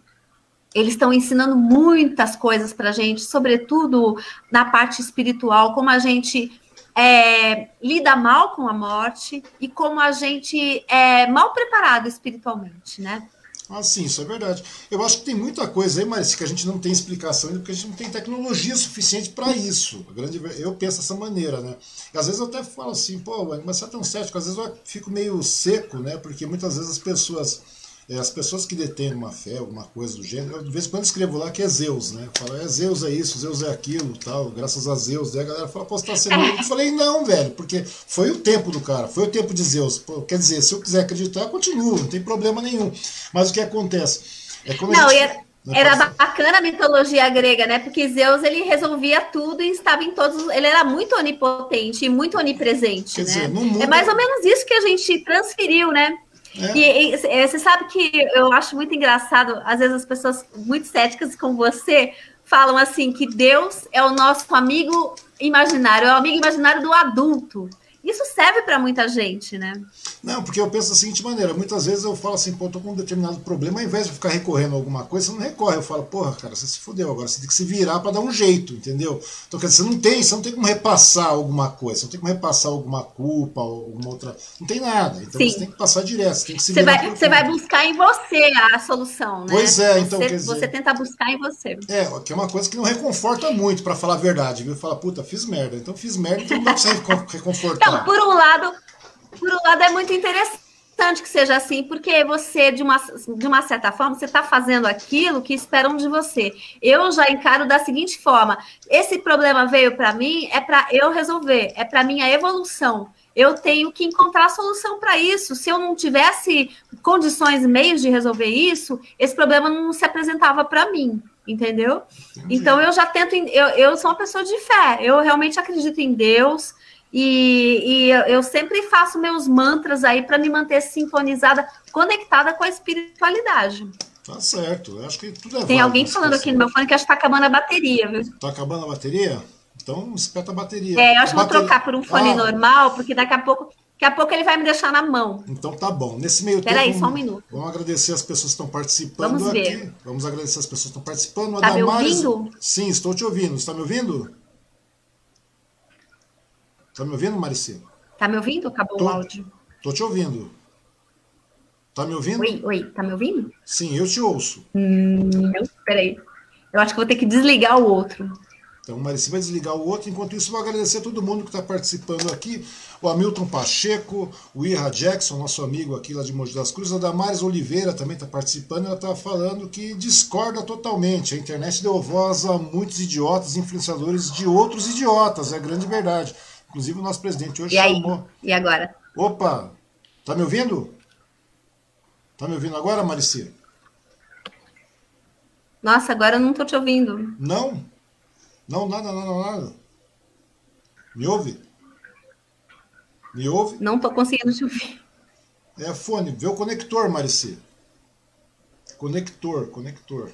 eles estão ensinando muitas coisas para a gente, sobretudo na parte espiritual, como a gente é, lida mal com a morte e como a gente é mal preparado espiritualmente, né? Ah, sim, isso é verdade. Eu acho que tem muita coisa aí, mas que a gente não tem explicação ainda, porque a gente não tem tecnologia suficiente para isso. Grande, eu penso dessa maneira, né? E às vezes eu até falo assim, pô, mas você é tão cético, às vezes eu fico meio seco, né? Porque muitas vezes as pessoas é, as pessoas que detêm uma fé, alguma coisa do gênero, eu de vez em quando escrevo lá que é Zeus, né? Fala, é Zeus é isso, Zeus é aquilo, tal, graças a Zeus. Daí a galera fala, pô, você tá sendo. Eu falei, não, velho, porque foi o tempo do cara, foi o tempo de Zeus. Pô, quer dizer, se eu quiser acreditar, eu continuo, não tem problema nenhum. Mas o que acontece? É como não, gente... era, é era bacana a mitologia grega, né? Porque Zeus ele resolvia tudo e estava em todos. Ele era muito onipotente e muito onipresente, Quer né? Dizer, mundo... É mais ou menos isso que a gente transferiu, né? É. E, e, é, você sabe que eu acho muito engraçado, às vezes as pessoas muito céticas com você falam assim que Deus é o nosso amigo imaginário, é o amigo imaginário do adulto. Isso serve para muita gente, né? Não, porque eu penso da seguinte maneira: muitas vezes eu falo assim, pô, tô com um determinado problema, ao invés de ficar recorrendo a alguma coisa, você não recorre. Eu falo, porra, cara, você se fudeu agora, você tem que se virar para dar um jeito, entendeu? Então, quer dizer, você não tem, você não tem como repassar alguma coisa, você não tem como repassar alguma culpa, alguma outra. Não tem nada. Então Sim. você tem que passar direto, você tem que se você virar. Vai, você vai buscar em você a solução, né? Pois é, então. Você, quer dizer, você tenta buscar em você. É, que é uma coisa que não reconforta muito, para falar a verdade, viu? Fala, puta, fiz merda. Então fiz merda, então não dá pra você reconfortar. Então, por um lado, por um lado, é muito interessante que seja assim, porque você, de uma, de uma certa forma, você está fazendo aquilo que esperam de você. Eu já encaro da seguinte forma: esse problema veio para mim, é para eu resolver, é para minha evolução. Eu tenho que encontrar a solução para isso. Se eu não tivesse condições, meios de resolver isso, esse problema não se apresentava para mim, entendeu? Entendi. Então eu já tento. Eu, eu sou uma pessoa de fé. Eu realmente acredito em Deus. E, e eu sempre faço meus mantras aí para me manter sintonizada, conectada com a espiritualidade. Tá certo, eu acho que tudo é Tem alguém falando aqui no meu fone que acho que tá acabando a bateria, viu? Tá acabando a bateria? Então espeta a bateria. É, eu acho que vou trocar por um fone ah. normal, porque daqui a pouco Daqui a pouco ele vai me deixar na mão. Então tá bom. Nesse meio Peraí, tempo. só um minuto. Vamos agradecer as pessoas que estão participando Vamos aqui. ver. Vamos agradecer as pessoas que estão participando. Tá me Damares- ouvindo? Sim, estou te ouvindo. Está me ouvindo? Está me ouvindo, Maricia? Tá me ouvindo? Acabou Tô. o áudio. Estou te ouvindo. Tá me ouvindo? Oi, oi, tá me ouvindo? Sim, eu te ouço. Não, peraí. Eu acho que vou ter que desligar o outro. Então, Marici vai desligar o outro. Enquanto isso, vou agradecer a todo mundo que está participando aqui. O Hamilton Pacheco, o Ira Jackson, nosso amigo aqui lá de Mogi das Cruzes. A Damares Oliveira também está participando. Ela está falando que discorda totalmente. A internet deu voz a muitos idiotas, influenciadores de outros idiotas. É a grande verdade. Inclusive, o nosso presidente hoje E aí? chamou. E agora? Opa! Tá me ouvindo? Tá me ouvindo agora, Marici? Nossa, agora eu não tô te ouvindo. Não? Não, nada, nada, nada. Me ouve? Me ouve? Não tô conseguindo te ouvir. É fone. Vê o conector, Marici. Conector, conector.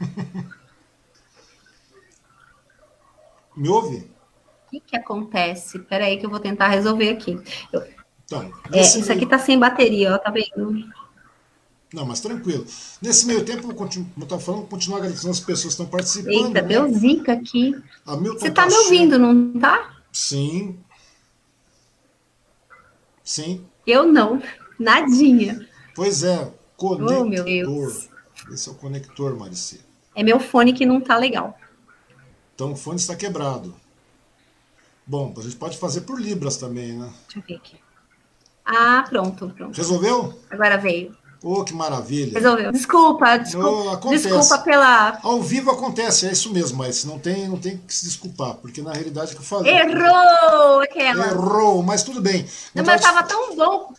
Me ouve? O que que acontece? Peraí que eu vou tentar resolver aqui. Eu- Então, é, nesse isso aqui meio- tá sem bateria, ó, tá vendo? Não, mas tranquilo. Nesse meio tempo, como eu estava falando, vou continuar agradecendo as pessoas que estão participando. Eita, né? deu zica aqui. Você tá me ouvindo, não tá? Sim. Sim. Eu não. Nadinha. Pois é, conector. Oh, meu Deus. Esse é o conector, Marici. É meu fone que não tá legal. Então o fone está quebrado. Bom, a gente pode fazer por Libras também, né? Deixa eu ver aqui. Ah, pronto, pronto. Resolveu? Agora veio. Oh, que maravilha. Resolveu. Desculpa, Oh, desculpa, acontece. desculpa pela. Ao vivo acontece, é isso mesmo, mas não tem, não tem que se desculpar, porque na realidade é que eu falei. Errou aquela. Errou, mas tudo bem. Não, mas tava verdade, tão bom.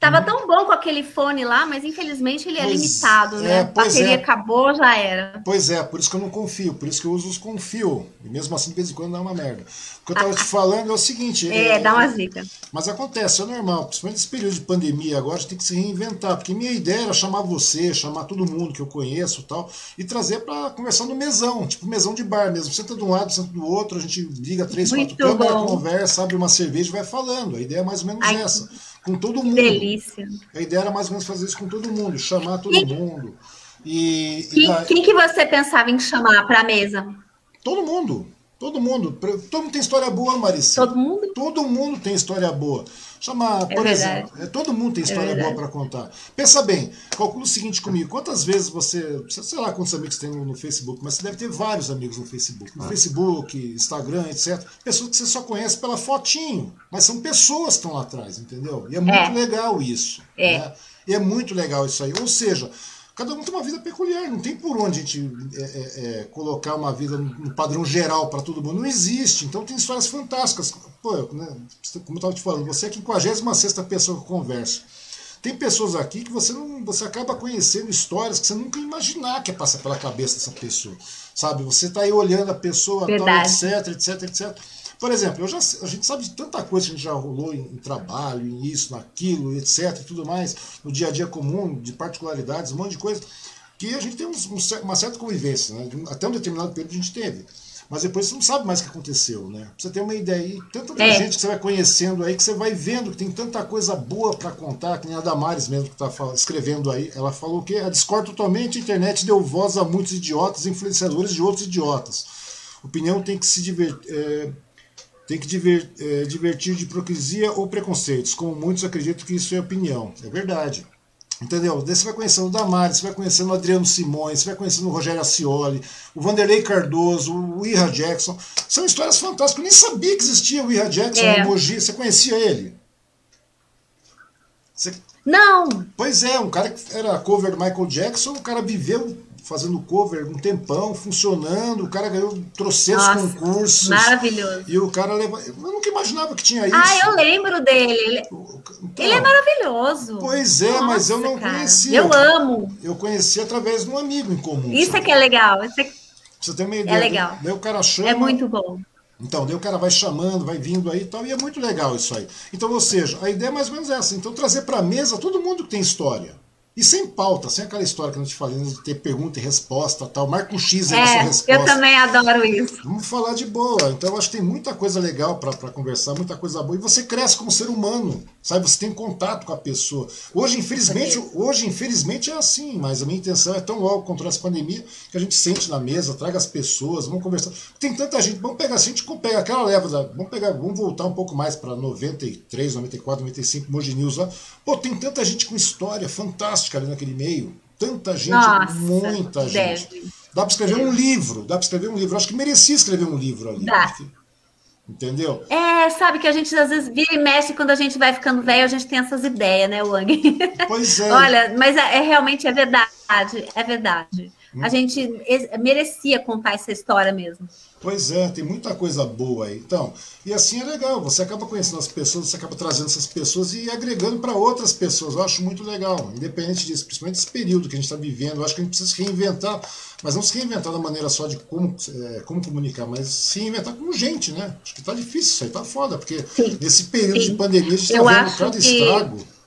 Tava tão bom com aquele fone lá, mas infelizmente ele é Pois limitado, é, né? pois Bateria é. acabou, já era. Pois é, por isso que eu não confio, por isso que eu uso os confio. E mesmo assim, de vez em quando dá uma merda. O que eu tava te falando é o seguinte. É, dá uma zica. Mas acontece, é normal. Principalmente nesse período de pandemia agora, a gente tem que se reinventar. Porque minha ideia era chamar você, chamar todo mundo que eu conheço e tal, e trazer para conversar no mesão, tipo mesão de bar mesmo. Senta de um lado, senta do outro, a gente liga três, Muito quatro câmeras, conversa, abre uma cerveja e vai falando. A ideia é mais ou menos Ai, essa. Com todo mundo. delícia. A ideia era mais ou menos fazer isso com todo mundo, chamar todo E- mundo. E, e Quem, daí- quem que você pensava em chamar pra mesa? todo mundo. Todo mundo. Todo mundo tem história boa, Marissa. Todo mundo? Todo mundo tem história boa. Chamar, por verdade. exemplo, é, todo mundo tem história boa verdade. para contar. Pensa bem, calcula o seguinte comigo: quantas vezes você, sei lá quantos amigos tem no, no Facebook, mas você deve ter vários amigos no Facebook. Ah. No Facebook, Instagram, etc. Pessoas que você só conhece pela fotinho, mas são pessoas que estão lá atrás, entendeu? E é muito É. legal isso. É. né? E é muito legal isso aí. Ou seja, cada um tem uma vida peculiar, não tem por onde a gente é, é, é, colocar uma vida no padrão geral para todo mundo. Não existe. Então tem histórias fantásticas. Pô, né, como eu estava te falando, você é a 56 pessoa que eu converso. Tem pessoas aqui que você não, você acaba conhecendo histórias que você nunca ia imaginar que ia passar pela cabeça dessa pessoa. Sabe? Você está aí olhando a pessoa, tal, etc, etc, etc. Por exemplo, eu já, a gente sabe de tanta coisa que a gente já rolou em, em trabalho, em isso, naquilo, etc, e tudo mais, no dia a dia comum, de particularidades, um monte de coisa, que a gente tem um cer- uma certa convivência, né? Um- até um determinado período a gente teve. Mas depois você não sabe mais o que aconteceu, né? Você ter uma ideia aí, tanta É. gente que você vai conhecendo aí, que você vai vendo que tem tanta coisa boa para contar, que nem a Damares mesmo que tá fal- escrevendo aí. Ela falou que a discorda totalmente, a internet deu voz a muitos idiotas, influenciadores de outros idiotas. Opinião tem que se divertir. Tem que diver- eh, divertir de hipocrisia ou preconceitos, como muitos acreditam que isso é opinião. É verdade. Entendeu? Daí você vai conhecendo o Damares, você vai conhecendo o Adriano Simões, você vai conhecendo o Rogério Acioli, o Vanderlei Cardoso, o Ira Jackson. São histórias fantásticas. Eu nem sabia que existia o Ira Jackson É. no Mogi. Você conhecia ele? Você- Não! Pois é, um cara que era cover do Michael Jackson, o cara viveu fazendo cover um tempão, funcionando, o cara ganhou trocentos Nossa, concursos. Maravilhoso. E o cara leva. Eu nunca imaginava que tinha isso. Ah, eu lembro dele. Ele, Então, ele é maravilhoso. Pois é, mas eu Nossa, não cara. conhecia. Eu amo. Eu conheci através de um amigo em comum. Isso é que é legal. Isso é, você ter uma ideia. legal. Daí o cara chama. é muito bom. Então, daí o cara vai chamando, vai vindo aí e tal, e é muito legal isso aí. Então, ou seja, a ideia é mais ou menos essa. Então, trazer para a mesa todo mundo que tem história. E sem pauta, sem aquela história que a gente falei, né, de ter pergunta e resposta tal. Marca um X aí é, na sua resposta. Eu também adoro isso. Vamos falar de boa. Então, eu acho que tem muita coisa legal para conversar, muita coisa boa. E você cresce como ser humano, sabe? Você tem contato com a pessoa. Hoje, infelizmente, hoje, infelizmente, é assim, mas a minha intenção é tão logo contra essa pandemia que a gente sente na mesa, traga as pessoas, vamos conversar. Tem tanta gente, vamos pegar assim, a gente pega aquela leva, da, vamos pegar, vamos voltar um pouco mais para 93, 94, 95, Moji News lá. Pô, tem tanta gente com história fantástica ali naquele meio. Tanta gente, Nossa, muita gente. Deve. Dá para escrever um livro, dá para escrever um livro. Acho que merecia escrever um livro ali. Dá. Entendeu? É, sabe que a gente às vezes vira e mexe quando a gente vai ficando velho, a gente tem essas ideias, né, Wang? Pois é. Olha, mas é, é realmente é verdade, é verdade. A gente merecia contar essa história mesmo. Pois é, tem muita coisa boa aí. Então, e assim é legal, você acaba conhecendo as pessoas, você acaba trazendo essas pessoas e agregando para outras pessoas. Eu acho muito legal, independente disso, principalmente desse período que a gente está vivendo. Eu acho que a gente precisa se reinventar, mas não se reinventar da maneira só de como, é, como comunicar, mas se reinventar como gente, né? Acho que tá difícil isso aí, tá foda, porque Sim. nesse período Sim. de pandemia a gente está vendo cada que... estrago.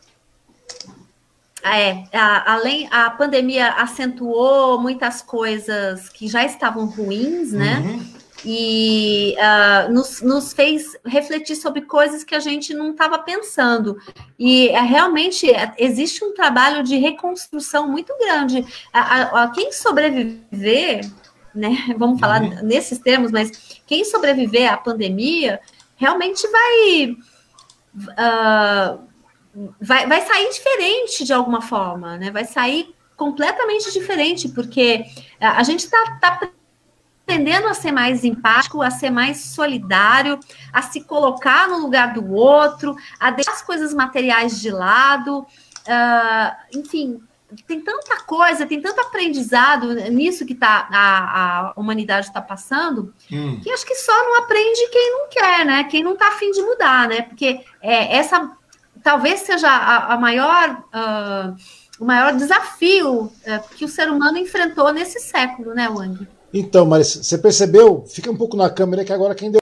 É, a, além a pandemia acentuou muitas coisas que já estavam ruins, né? Uhum e uh, nos, nos, fez refletir sobre coisas que a gente não estava pensando. E uh, realmente existe um trabalho de reconstrução muito grande. A, a, quem sobreviver, né, vamos falar uhum. nesses termos, mas quem sobreviver à pandemia realmente vai, uh, vai, vai sair diferente de alguma forma, né? Vai sair completamente diferente, porque a gente está tá, aprendendo a ser mais empático, a ser mais solidário, a se colocar no lugar do outro, a deixar as coisas materiais de lado. Uh, enfim, tem tanta coisa, tem tanto aprendizado nisso que tá, a, a humanidade está passando, hum. que acho que só não aprende quem não quer, né? Quem não está afim de mudar, né? Porque é, essa talvez seja a, a maior. Uh, o maior desafio uh, que o ser humano enfrentou nesse século, né, Wang? Então, mas você percebeu? Fica um pouco na câmera que agora quem deu.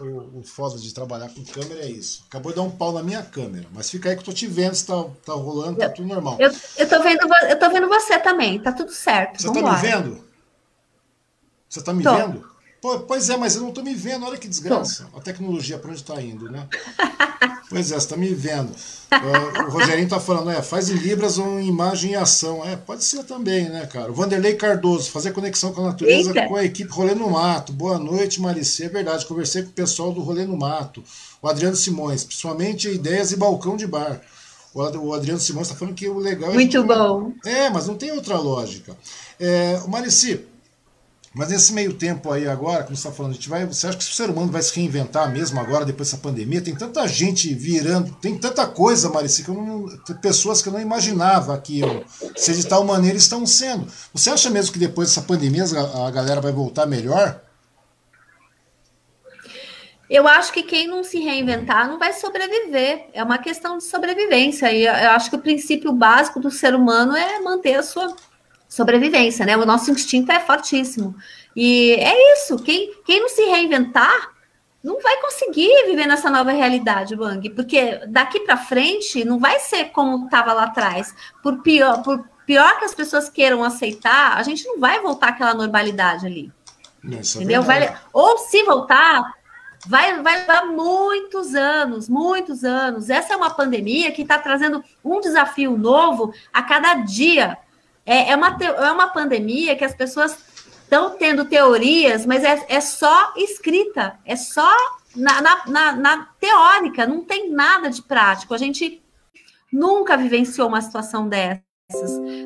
O, o foda de trabalhar com câmera é isso. Acabou de dar um pau na minha câmera, mas fica aí que eu tô te vendo, se tá, tá rolando, tá tudo normal. Eu, eu, tô vendo, eu tô vendo você também, tá tudo certo. Você Vamos tá me vendo? Você tá me tô. vendo? pois é, mas eu não tô me vendo, olha que desgraça. Tô. A tecnologia para onde tá indo, né? Pois é, você tá me vendo. Uh, o Rogerinho tá falando, é, faz em Libras ou em imagem e ação. É, pode ser também, né, cara? O Vanderlei Cardoso, fazer conexão com a natureza Eita. com a equipe Rolê no Mato. Boa noite, Maricê. É verdade, conversei com o pessoal do Rolê no Mato. O Adriano Simões, principalmente ideias e balcão de bar. O Adriano Simões está falando que o legal é. Muito bom. É, mas não tem outra lógica. É, Marici, mas nesse meio tempo aí agora, como você está falando, a gente vai, você acha que o ser humano vai se reinventar mesmo agora, depois dessa pandemia? Tem tanta gente virando, tem tanta coisa, Marici, que eu não, pessoas que eu não imaginava que eu, se de tal maneira estão sendo. Você acha mesmo que depois dessa pandemia a galera vai voltar melhor? Eu acho que quem não se reinventar não vai sobreviver. É uma questão de sobrevivência. E eu acho que o princípio básico do ser humano é manter a sua sobrevivência, né? O nosso instinto é fortíssimo. E é isso, quem, quem não se reinventar não vai conseguir viver nessa nova realidade, Bang, porque daqui para frente não vai ser como estava lá atrás. Por pior, por pior que as pessoas queiram aceitar, a gente não vai voltar àquela normalidade ali. Isso é entendeu? É vai, ou se voltar, vai, vai levar muitos anos, muitos anos. Essa é uma pandemia que está trazendo um desafio novo a cada dia é, é, uma, é uma pandemia que as pessoas estão tendo teorias, mas é, é só escrita, é só na, na, na, na teórica, não tem nada de prático. A gente nunca vivenciou uma situação dessas.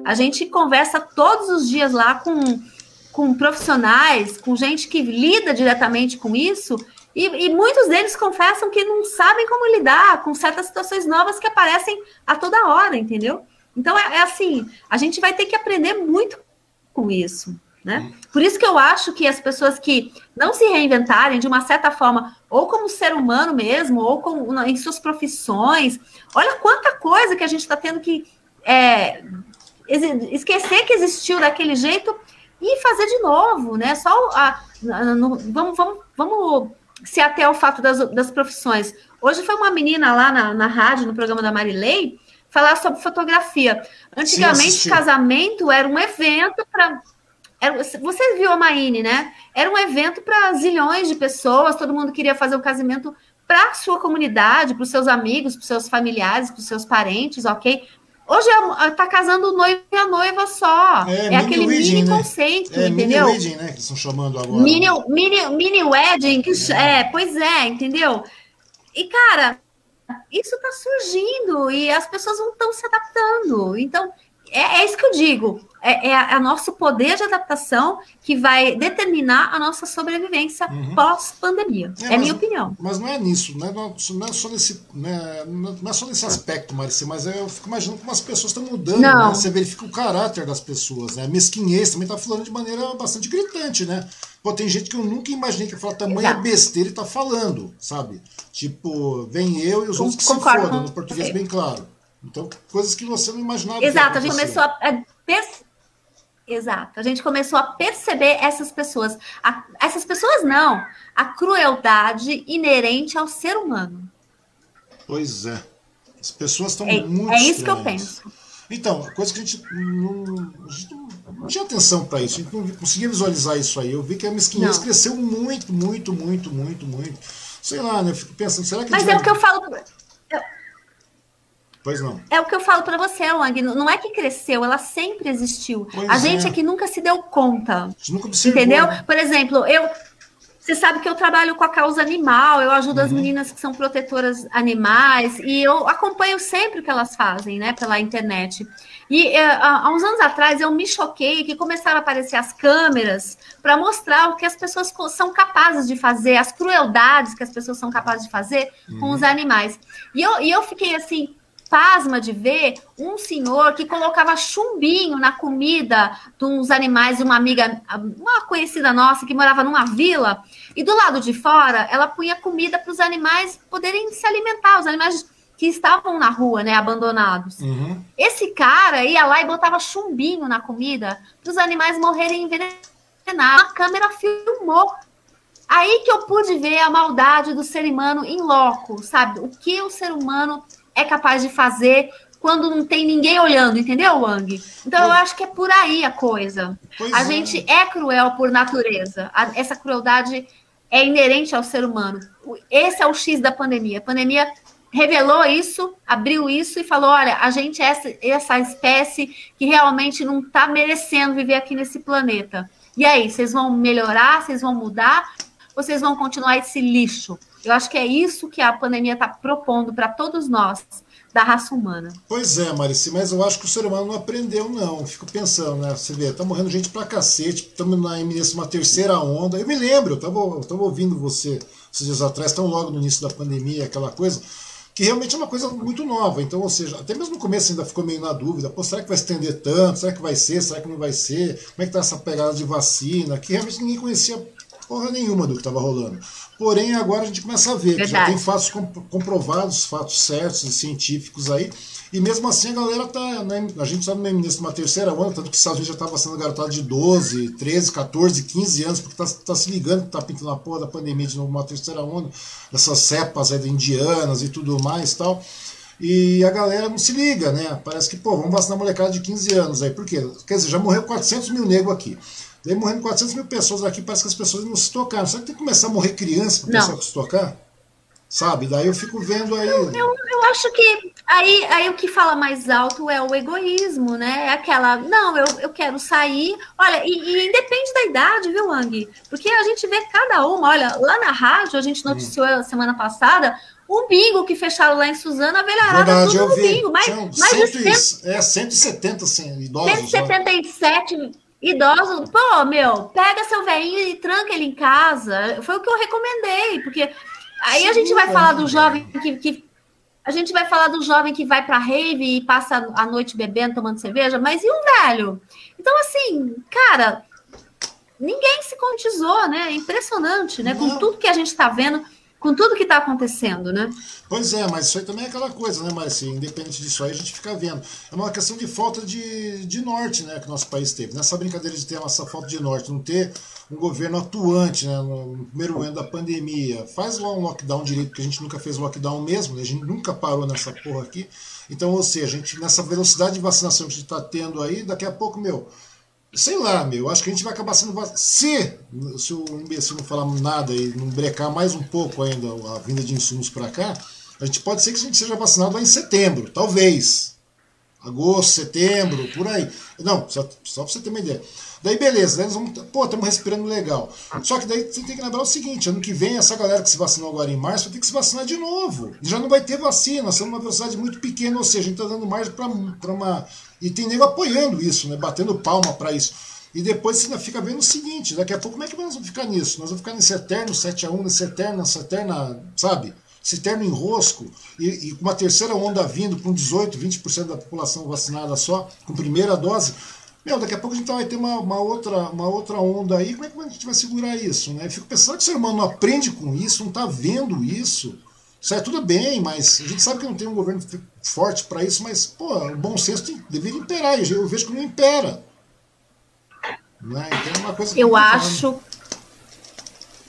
A gente conversa todos os dias lá com, com profissionais, com gente que lida diretamente com isso, e, e, muitos deles confessam que não sabem como lidar com certas situações novas que aparecem a toda hora, entendeu? Então, é, é assim, a gente vai ter que aprender muito com isso. Né? Por isso que eu acho que as pessoas que não se reinventarem de uma certa forma, ou como ser humano mesmo, ou com, em suas profissões, olha quanta coisa que a gente está tendo que é, esquecer que existiu daquele jeito e fazer de novo, né? Só a, no, vamos, vamos, vamos se até ao fato das, das profissões. Hoje foi uma menina lá na, na rádio, no programa da Marilei, falar sobre fotografia. Antigamente, Sim, casamento era um evento para. Você viu a Maine, né? Era um evento para zilhões de pessoas, todo mundo queria fazer um casamento para a sua comunidade, para os seus amigos, para os seus familiares, para os seus parentes, ok? Hoje está casando o noivo e a noiva só. É, é aquele wedding, mini né? conceito, é, entendeu? Mini wedding, né? Que estão chamando agora. Mini, mini, mini wedding, que, é. é, pois é, entendeu? E, cara, isso está surgindo e as pessoas não estão se adaptando. Então, é, é, isso que eu digo. É, é, é nosso poder de adaptação que vai determinar a nossa sobrevivência uhum. pós-pandemia. É, é mas, minha opinião. Mas não é nisso, né? não, não é só nesse, né? não é só nesse aspecto, Marcia, mas eu fico imaginando como as pessoas estão mudando. Né? Você verifica o caráter das pessoas. Né? A mesquinhez também está falando de maneira bastante gritante, né? Pô, tem gente que eu nunca imaginei que ia falar tamanha Exato. besteira e tá falando, sabe? Tipo, vem eu e os outros que Concordo se fodam, no português bem claro. Então, coisas que você não imaginava. Exato, a gente começou a. Exato, a gente começou a perceber essas pessoas. A, essas pessoas não, a crueldade inerente ao ser humano. Pois é. As pessoas estão é, muito. É isso estranhas. que eu penso. Então, coisa que a gente não, a gente não tinha atenção para isso, a gente não conseguia visualizar isso aí. Eu vi que a mesquinhez cresceu muito, muito, muito, muito, muito. Sei lá, né? Eu fico pensando, será que. Mas é o que eu falo. Pois não. É o que eu falo para você, Wang. Não é que cresceu, ela sempre existiu. Pois a gente é. é que nunca se deu conta. Nunca observou, entendeu? Né? Por exemplo, eu. Você sabe que eu trabalho com a causa animal, eu ajudo uhum. as meninas que são protetoras animais, e eu acompanho sempre o que elas fazem, né, pela internet. E uh, há uns anos atrás eu me choquei que começaram a aparecer as câmeras para mostrar o que as pessoas são capazes de fazer, as crueldades que as pessoas são capazes de fazer uhum. com os animais. E eu, e eu fiquei assim, pasma de ver um senhor que colocava chumbinho na comida de uns animais de uma amiga, uma conhecida nossa que morava numa vila, e do lado de fora ela punha comida para os animais poderem se alimentar, os animais que estavam na rua, né, abandonados. Uhum. Esse cara ia lá e botava chumbinho na comida para os animais morrerem envenenados. A câmera filmou. Aí que eu pude ver a maldade do ser humano em loco, sabe? O que o ser humano é capaz de fazer quando não tem ninguém olhando, entendeu, Wang? Então eu acho que é por aí a coisa. Pois a é. gente é cruel por natureza. A, essa crueldade é inerente ao ser humano. Esse é o X da pandemia. A pandemia revelou isso, abriu isso e falou: olha, a gente é essa, essa espécie que realmente não está merecendo viver aqui nesse planeta. E aí, vocês vão melhorar, vocês vão mudar, vocês vão continuar esse lixo? Eu acho que é isso que a pandemia está propondo para todos nós, da raça humana. Pois é, Marici, mas eu acho que o ser humano não aprendeu, não. Fico pensando, né? Você vê, tá morrendo gente pra cacete, estamos na iminência uma terceira onda. Eu me lembro, eu tava, eu tava ouvindo você esses dias atrás, tão logo no início da pandemia, aquela coisa, que realmente é uma coisa muito nova. Então, ou seja, até mesmo no começo ainda ficou meio na dúvida, pô, será que vai estender tanto? Será que vai ser? Será que não vai ser? Como é que tá essa pegada de vacina? Que realmente ninguém conhecia porra nenhuma do que estava rolando. Porém, agora a gente começa a ver já tem fatos comprovados, fatos certos e científicos aí. E mesmo assim a galera tá. Né, a gente está numa terceira onda, tanto que os Estados Unidos já estava sendo garotado de 12, 13, 14, 15 anos, porque está tá se ligando que está pintando a porra da pandemia de novo, uma terceira onda, dessas cepas aí indianas e tudo mais e tal. E a galera não se liga, né? Parece que, pô, vamos vacinar a molecada de 15 anos aí. Por quê? Quer dizer, já morreu 400 mil negros aqui. Daí morrendo 400 mil pessoas aqui, parece que as pessoas não se tocaram. Será que tem que começar a morrer criança para o pessoal se tocar? Sabe? Daí eu fico vendo aí. Eu, eu, eu, acho que aí, aí o que fala mais alto é o egoísmo, né? É aquela, não, eu, eu quero sair. Olha, e, e independe da idade, viu, Ang? Porque a gente vê cada uma. Olha, lá na rádio, a gente hum. noticiou hum. semana passada o bingo que fecharam lá em Suzana, a velharada Verdade, tudo no bingo. Mais, mais de 100, é, 170 assim, idosos. 177 ó idosos, pô, meu, pega seu velhinho e tranca ele em casa. Foi o que eu recomendei, porque aí a gente vai falar do jovem que, que, a gente vai falar do jovem que vai para rave e passa a noite bebendo, tomando cerveja, mas e um velho? Então assim, cara, ninguém se contizou, né? É impressionante, né? Com tudo que a gente está vendo, com tudo que está acontecendo, né? Pois é, mas isso aí também é aquela coisa, né, Marcia? Independente disso aí, a gente fica vendo. É uma questão de falta de, de norte, né, que nosso país teve. Nessa brincadeira de ter essa falta de norte, não ter um governo atuante, né, no primeiro ano da pandemia. Faz lá um lockdown direito, porque a gente nunca fez lockdown mesmo, né, a gente nunca parou nessa porra aqui. Então, ou seja, a gente, nessa velocidade de vacinação que a gente está tendo aí, daqui a pouco, meu, sei lá, meu, acho que a gente vai acabar sendo. Se, se o imbecil não falar nada e não brecar mais um pouco ainda a vinda de insumos para cá, a gente pode ser que a gente seja vacinado lá em setembro, talvez. Agosto, setembro, por aí. Não, só, só para você ter uma ideia. Daí beleza, daí nós vamos. Pô, estamos respirando legal. Só que daí você tem que lembrar o seguinte: ano que vem, essa galera que se vacinou agora em março vai ter que se vacinar de novo. Já não vai ter vacina, estamos numa velocidade muito pequena, ou seja, a gente está dando margem para uma e tem nego apoiando isso, né? batendo palma para isso. E depois você ainda fica vendo o seguinte: daqui a pouco, como é que nós vamos ficar nisso? Nós vamos ficar nesse eterno 7x1, nesse eterno, nessa eterna, sabe? Esse eterno enrosco, e com uma terceira onda vindo, com 18, 20% da população vacinada só, com primeira dose. Meu, daqui a pouco a gente vai ter uma, uma, outra, uma outra onda aí, como é que a gente vai segurar isso? Né? Eu fico pensando que o ser humano não aprende com isso, não está vendo isso. Isso é tudo bem, mas a gente sabe que não tem um governo forte para isso, mas, pô, o bom senso tem, deveria imperar, eu vejo que não impera. Né? Então é uma coisa eu acho.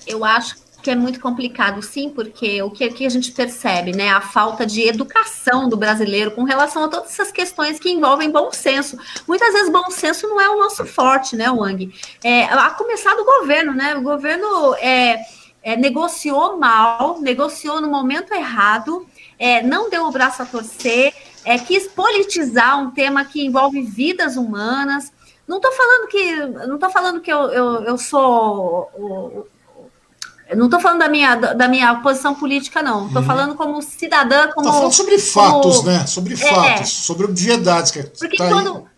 Eu acho que é muito complicado, sim, porque o que, que a gente percebe, né? A falta de educação do brasileiro com relação a todas essas questões que envolvem bom senso. Muitas vezes bom senso não é o nosso forte, né, Wang? É, a começar do governo, né? O governo é é, negociou mal, negociou no momento errado, é, não deu o braço a torcer, é, quis politizar um tema que envolve vidas humanas. Não estou falando que não tô falando que eu, eu, eu sou não estou falando da minha, da minha posição política, não. Estou uhum. falando como cidadã, como. Estou falando sobre fatos, como, né? Sobre fatos, é, sobre obviedades. Que porque tá quando, aí.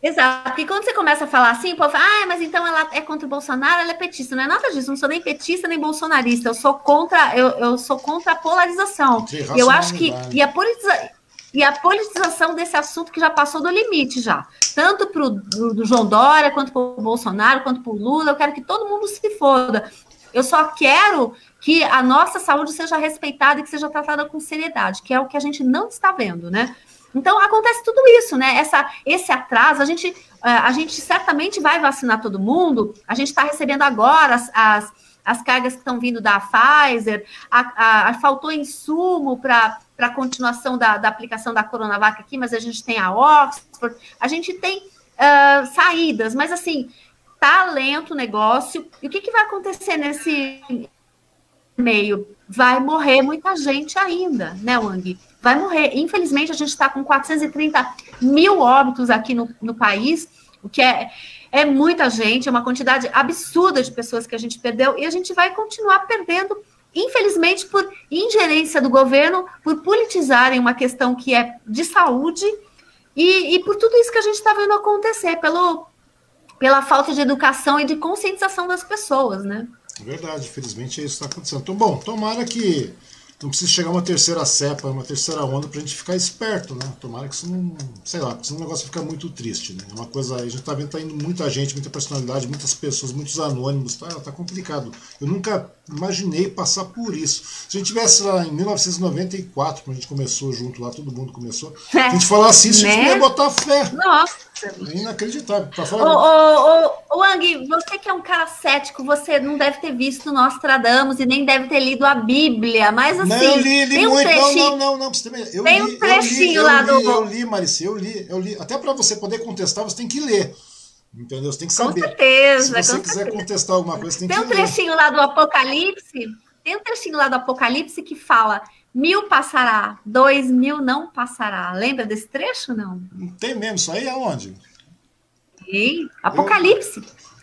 Exato, porque quando você começa a falar assim, o povo fala, ah, mas então ela é contra o Bolsonaro, ela é petista. Não é nada disso, não sou nem petista nem bolsonarista, eu sou contra, eu, eu sou contra a polarização. Eu acho que. E a, politiza, e a politização desse assunto que já passou do limite, já. Tanto para o João Dória, quanto para o Bolsonaro, quanto para o Lula, eu quero que todo mundo se foda. Eu só quero que a nossa saúde seja respeitada e que seja tratada com seriedade, que é o que a gente não está vendo, né? Então acontece tudo isso, né? Essa, esse atraso, a gente, é, a gente certamente vai vacinar todo mundo. A gente está recebendo agora as, as, as, cargas que estão vindo da Pfizer, a, a, a faltou insumo para a continuação da, da, aplicação da Coronavac aqui, mas a gente tem a Oxford, a gente tem uh, saídas, mas assim, tá lento o negócio. E o que, que vai acontecer nesse meio? Vai morrer muita gente ainda, né, Wang? vai morrer. Infelizmente, a gente está com 430 mil óbitos aqui no, no país, o que é, é muita gente, é uma quantidade absurda de pessoas que a gente perdeu, e a gente vai continuar perdendo, infelizmente, por ingerência do governo, por politizarem uma questão que é de saúde, e, e por tudo isso que a gente está vendo acontecer, pelo, pela falta de educação e de conscientização das pessoas, né? É verdade, infelizmente é isso que está acontecendo. Então, bom, tomara que não precisa chegar uma terceira cepa, uma terceira onda para a gente ficar esperto, né? Tomara que isso não. Sei lá, senão o negócio fica muito triste, né? É uma coisa. A gente tá vendo tá indo muita gente, muita personalidade, muitas pessoas, muitos anônimos, tá, tá complicado. Eu nunca imaginei passar por isso. Se a gente tivesse lá em 1994, quando a gente começou junto lá, todo mundo começou, é, a gente falasse isso, né? a gente né? ia botar fé. Nossa. É inacreditável. Tá falando... Ô, ô, ô, Ang, você que é um cara cético, você não deve ter visto Nostradamus e nem deve ter lido a Bíblia, mas assim. Não, eu li, li muito. Um trechinho, não, não, não. Você também, eu tem li, um trechinho eu li, lá eu li, do. Eu li, Marice, eu li, eu li. Até para você poder contestar, você tem que ler. Entendeu? Você tem que saber. Com certeza. Se você quiser certeza. contestar alguma coisa, tem, tem que ler. Tem um trechinho lá do Apocalipse. Tem um trechinho lá do Apocalipse que fala Mil passará, dois mil não passará. Lembra desse trecho, não? Não tem mesmo, isso aí aonde? Tem, Apocalipse.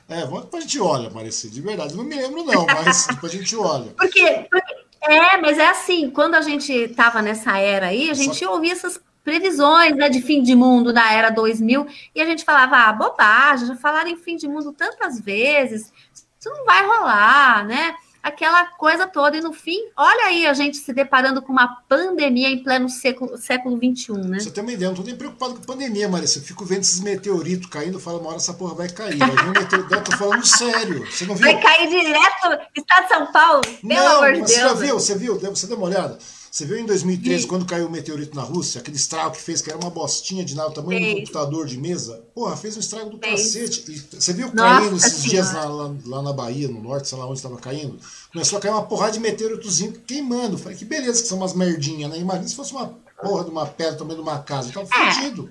Eu, é, depois a gente olha, Marcia, de verdade. Não me lembro, não, mas depois a gente olha. Porque, porque, é, mas é assim, quando a gente estava nessa era aí, a gente Só... ouvia essas previsões né, de fim de mundo da era 2000 e a gente falava, ah, bobagem, já falaram em fim de mundo tantas vezes, isso não vai rolar, né? Aquela coisa toda. E no fim, olha aí a gente se deparando com uma pandemia em pleno século, século XXI, né? Você tem uma ideia, eu não tô nem preocupado com pandemia, Marisa. Eu fico vendo esses meteoritos caindo, falo, uma hora essa porra vai cair. Vai vir um meteorito, eu tô falando sério. Você não viu? Vai cair direto Estado de São Paulo, pelo não, amor de Deus. Você já viu? Você viu? Você deu uma olhada? Você viu em 2013, e... quando caiu o meteorito na Rússia, aquele estrago que fez, que era uma bostinha de nada, o tamanho de um computador de mesa? Porra, fez um estrago do cacete. E você viu Nossa caindo esses senhora. dias lá, lá, lá, na Bahia, no norte, sei lá onde estava caindo? Começou a cair uma porrada de meteoritozinho queimando. Falei, que beleza que são umas merdinhas, né? Imagina se fosse uma porra de uma pedra também de uma casa. Então, é. fudido.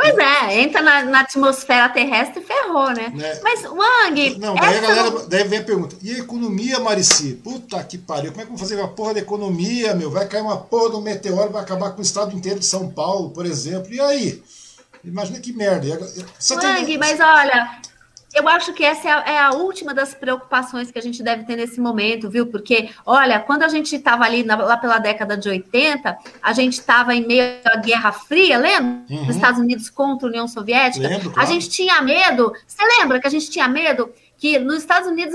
Pois é, entra na, na, atmosfera terrestre e ferrou, né? né? Mas, Wang. Não, daí a galera. Daí vem a pergunta: e a economia, Marici? Puta que pariu, como é que vamos fazer a porra da economia, meu? Vai cair uma porra de um meteoro, vai acabar com o estado inteiro de São Paulo, por exemplo. E aí? Imagina que merda. Wang, tem... mas olha, eu acho que essa é a, é a, última das preocupações que a gente deve ter nesse momento, viu? Porque, olha, quando a gente estava ali na, lá pela década de 80, a gente estava em meio à Guerra Fria, lembra? Uhum. Os Estados Unidos contra a União Soviética. Lembro, claro. A gente tinha medo. Você lembra que a gente tinha medo que nos Estados Unidos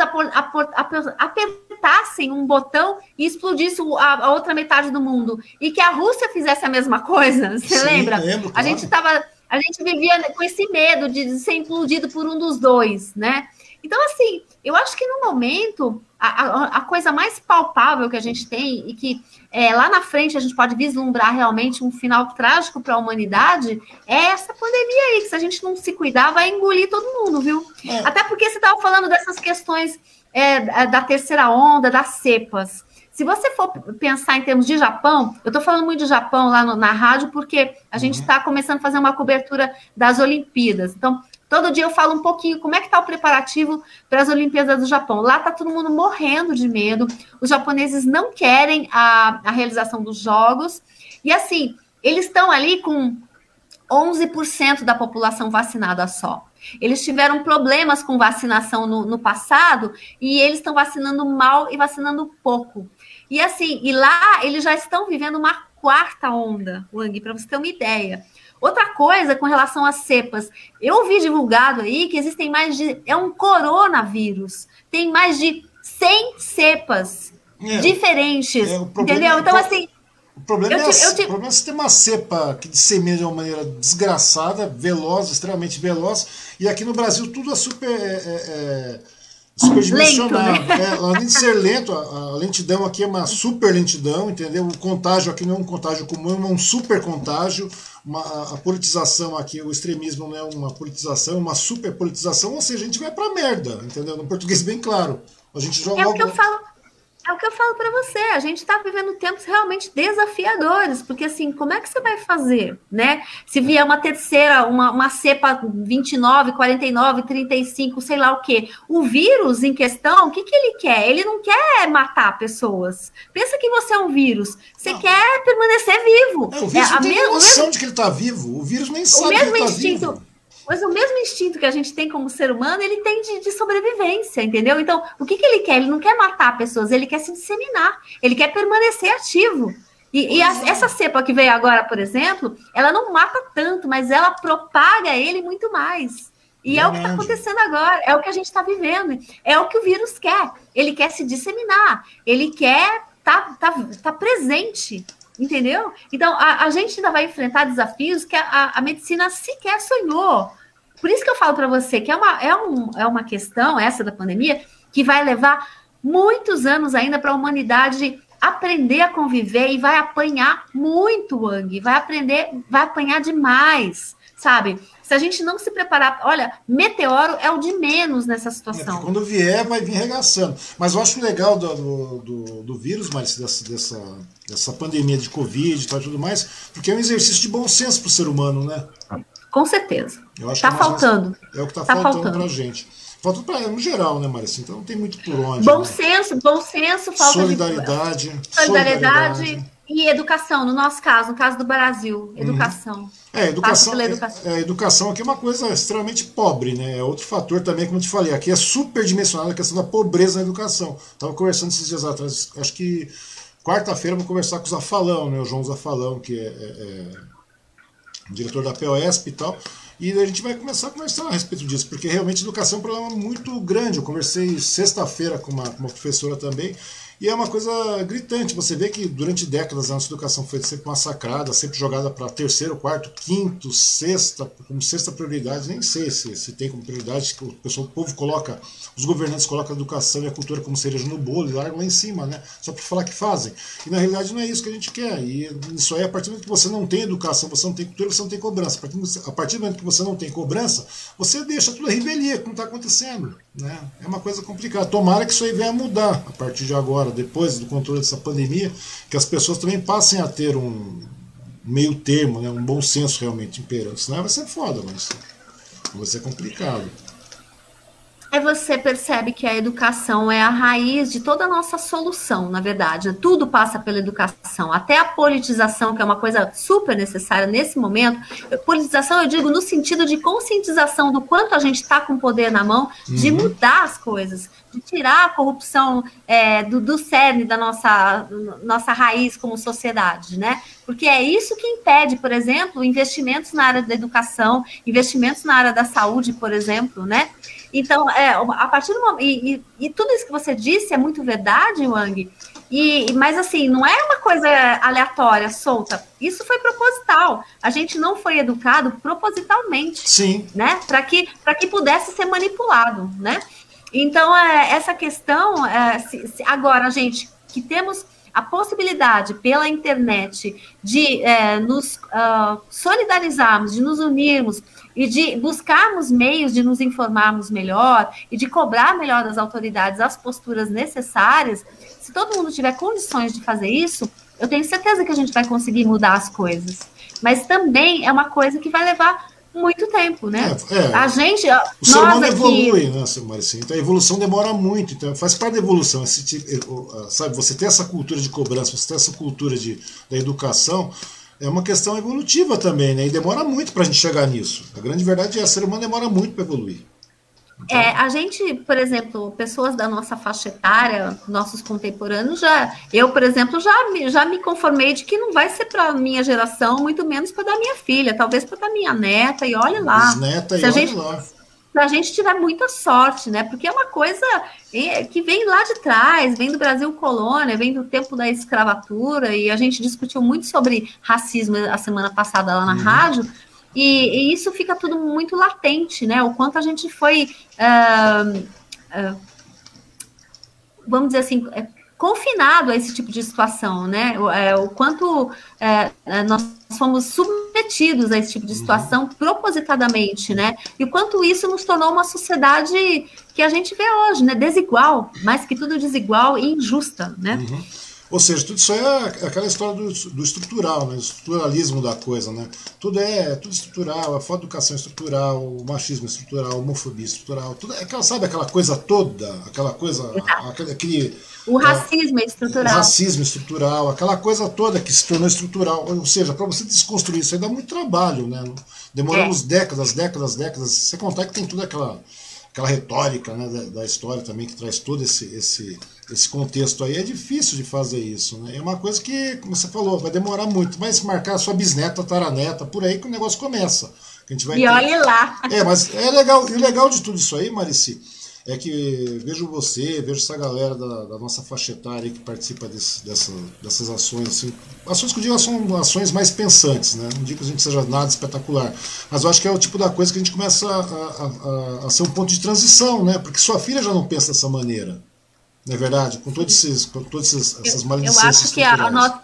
apertassem um botão e explodisse a, a, outra metade do mundo? E que a Rússia fizesse a mesma coisa? Você Sim, lembra? Lembro, claro. A gente estava a gente vivia com esse medo de ser implodido por um dos dois, né? Então, assim, eu acho que no momento, a, a, a coisa mais palpável que a gente tem e que é, lá na frente a gente pode vislumbrar realmente um final trágico para a humanidade é essa pandemia aí, que se a gente não se cuidar, vai engolir todo mundo, viu? É. Até porque você estava falando dessas questões é, da terceira onda, das cepas. Se você for pensar em termos de Japão, eu estou falando muito de Japão lá no, na rádio, porque a gente está uhum. começando a fazer uma cobertura das Olimpíadas. Então, todo dia eu falo um pouquinho como é que está o preparativo para as Olimpíadas do Japão. Lá está todo mundo morrendo de medo, os japoneses não querem a, a realização dos Jogos, e assim, eles estão ali com 11% da população vacinada só. Eles tiveram problemas com vacinação no, no passado e eles estão vacinando mal e vacinando pouco. E assim, e lá eles já estão vivendo uma quarta onda, Wang, para você ter uma ideia. Outra coisa com relação às cepas, eu vi divulgado aí que existem mais de. É um coronavírus. Tem mais de 100 cepas é, diferentes. É, entendeu? Então, assim. O problema, é, te, te... o problema é você ter uma cepa que dissemina de uma maneira desgraçada, veloz, extremamente veloz, e aqui no Brasil tudo é super. Superdimensionado. Lento, né? é, além de ser lento, a, a, lentidão aqui é uma super lentidão, entendeu? O contágio aqui não é um contágio comum, é um super contágio. Uma, a politização aqui, o extremismo não é uma politização, é uma super politização, ou seja, a gente vai pra merda, entendeu? No português bem claro. A gente joga é o que eu falo é o que eu falo para você, a gente está vivendo tempos realmente desafiadores, porque assim, como é que você vai fazer, né? Se vier uma terceira, uma, uma cepa 29, 49, 35, sei lá o quê, o vírus em questão, o que, que ele quer? Ele não quer matar pessoas. Pensa que você é um vírus, você não. quer permanecer vivo. É, o vírus é, não tem noção mesmo, de que ele está vivo, o vírus nem sabe que ele está vivo. Mas o mesmo instinto que a gente tem como ser humano, ele tem de, de sobrevivência, entendeu? Então, o que, que ele quer? Ele não quer matar pessoas, ele quer se disseminar, ele quer permanecer ativo. E, e a, é. essa cepa que veio agora, por exemplo, ela não mata tanto, mas ela propaga ele muito mais. E é o que está acontecendo agora, é o que a gente está vivendo, é o que o vírus quer. Ele quer se disseminar, ele quer estar tá, tá, tá presente Entendeu? Então, a, a gente ainda vai enfrentar desafios que a, a, medicina sequer sonhou. Por isso que eu falo para você que é uma, é, um, é uma questão, essa da pandemia, que vai levar muitos anos ainda para a humanidade aprender a conviver e vai apanhar muito, Wang. Vai aprender, vai apanhar demais, sabe? Se a gente não se preparar, olha, meteoro é o de menos nessa situação. É, quando vier, vai vir regaçando. Mas eu acho legal do, do, do, vírus, mas dessa, dessa, dessa pandemia de Covid e tudo mais, porque é um exercício de bom senso para o ser humano, né? Com certeza. Está é faltando. É o que está tá faltando, faltando. para a gente. Falta para no geral, né, Marcia? Então não tem muito por onde. Bom né? senso, bom senso, falta solidariedade, de... solidariedade. Solidariedade e educação, no nosso caso, no caso do Brasil, uhum. educação. Uhum. É, educação, educação. É, é, educação aqui é uma coisa extremamente pobre, né? É outro fator também, como eu te falei, aqui é superdimensionada a questão da pobreza na educação. Estava conversando esses dias atrás, acho que quarta-feira vou conversar com o Zafalão, né? O João Zafalão, que é, é, é diretor da POSP e tal. E a gente vai começar a conversar a respeito disso, porque realmente educação é um problema muito grande. Eu conversei sexta-feira com uma, com uma professora também, e é uma coisa gritante. Você vê que durante décadas a nossa educação foi sempre massacrada, sempre jogada para terceiro, quarto, quinto, sexta, como sexta prioridade. Nem sei se, se tem como prioridade, que o, pessoal, o povo coloca, os governantes colocam a educação e a cultura como cereja no bolo e largam lá em cima, né? Só para falar que fazem. E na realidade não é isso que a gente quer. E isso aí, a partir do momento que você não tem educação, você não tem cultura, você não tem cobrança. A partir do, momento que você não tem cobrança, você deixa tudo a revelia, como está acontecendo. Né? É uma coisa complicada. Tomara que isso aí venha a mudar a partir de agora, depois do controle dessa pandemia, que as pessoas também passem a ter um meio termo, né? um bom senso realmente imperante. Senão vai ser foda, mas vai ser complicado. Aí você percebe que a educação é a raiz de toda a nossa solução, na verdade. Tudo passa pela educação, até a politização, que é uma coisa super necessária nesse momento. Politização, eu digo, no sentido de conscientização do quanto a gente está com poder na mão, de uhum. mudar as coisas, de tirar a corrupção é, do, do cerne da nossa, nossa raiz como sociedade, né? Porque é isso que impede, por exemplo, investimentos na área da educação, investimentos na área da saúde, por exemplo, né? Então, é, a partir do momento. E, e, e, tudo isso que você disse é muito verdade, Wang. E, mas assim, não é uma coisa aleatória, solta. Isso foi proposital. A gente não foi educado propositalmente. Sim. Né? Para que, que pudesse ser manipulado, né? Então, é, essa questão, é, se, se, agora, gente, que temos a possibilidade pela internet de é, nos uh, solidarizarmos, de nos unirmos e de buscarmos meios de nos informarmos melhor e de cobrar melhor das autoridades as posturas necessárias, se todo mundo tiver condições de fazer isso, eu tenho certeza que a gente vai conseguir mudar as coisas. Mas também é uma coisa que vai levar muito tempo, né? É, é. A gente. O ser humano evolui, né, Maricinha? Então a evolução demora muito. Então faz parte da evolução. Esse tipo, sabe, você tem essa cultura de cobrança, você tem essa cultura de, da educação é uma questão evolutiva também, né? E demora muito para a gente chegar nisso. A grande verdade é que o ser humano demora muito para evoluir. Então... É, a gente, por exemplo, pessoas da nossa faixa etária, nossos contemporâneos, já, eu, por exemplo, já, já me conformei de que não vai ser para minha geração, muito menos para da minha filha, talvez para da minha neta, e olha lá. Neta, e olha gente, lá se a gente tiver muita sorte, né? Porque é uma coisa que vem lá de trás, vem do Brasil colônia, vem do tempo da escravatura, e a gente discutiu muito sobre racismo a semana passada lá na uhum. rádio, e, e, isso fica tudo muito latente, né? O quanto a gente foi. Uh, uh, vamos dizer assim, é, confinado a esse tipo de situação, né? O, é, o quanto é, nós fomos submetidos a esse tipo de uhum. situação uhum. propositadamente, né? E o quanto isso nos tornou uma sociedade que a gente vê hoje, né? Desigual, mais que tudo desigual e injusta, né? Uhum. Ou seja, tudo isso é aquela história do, do estrutural, né? o estruturalismo da coisa. Né? Tudo é tudo estrutural, a falta de educação é o machismo estrutural, a homofobia estrutural. Tudo, é aquela, sabe aquela coisa toda, aquela coisa, aquele, aquele o racismo é, é estrutural. O racismo estrutural, aquela coisa toda que se tornou estrutural. Ou seja, para você desconstruir isso aí dá muito trabalho, né? Demoramos é. décadas, décadas, décadas. Você contar que tem toda aquela, aquela retórica né, da, da, história também que traz todo esse, esse, esse contexto aí. É difícil de fazer isso, né? É uma coisa que, como você falou, vai demorar muito. Mas marcar a sua bisneta, taraneta, por aí que o negócio começa. a gente vai e ter... olha lá. É, mas é legal. E o legal de tudo isso aí, Marici, é que vejo você, vejo essa galera da, da nossa faixa etária que participa desse, dessa, dessas ações, assim, ações que eu digo são ações mais pensantes, né? Não digo que a gente seja nada espetacular, mas eu acho que é o tipo da coisa que a gente começa a, a, a, a ser um ponto de transição, né? Porque sua filha já não pensa dessa maneira, não é verdade? Com todos esses, com todas essas maledicências Eu acho que a, a nossa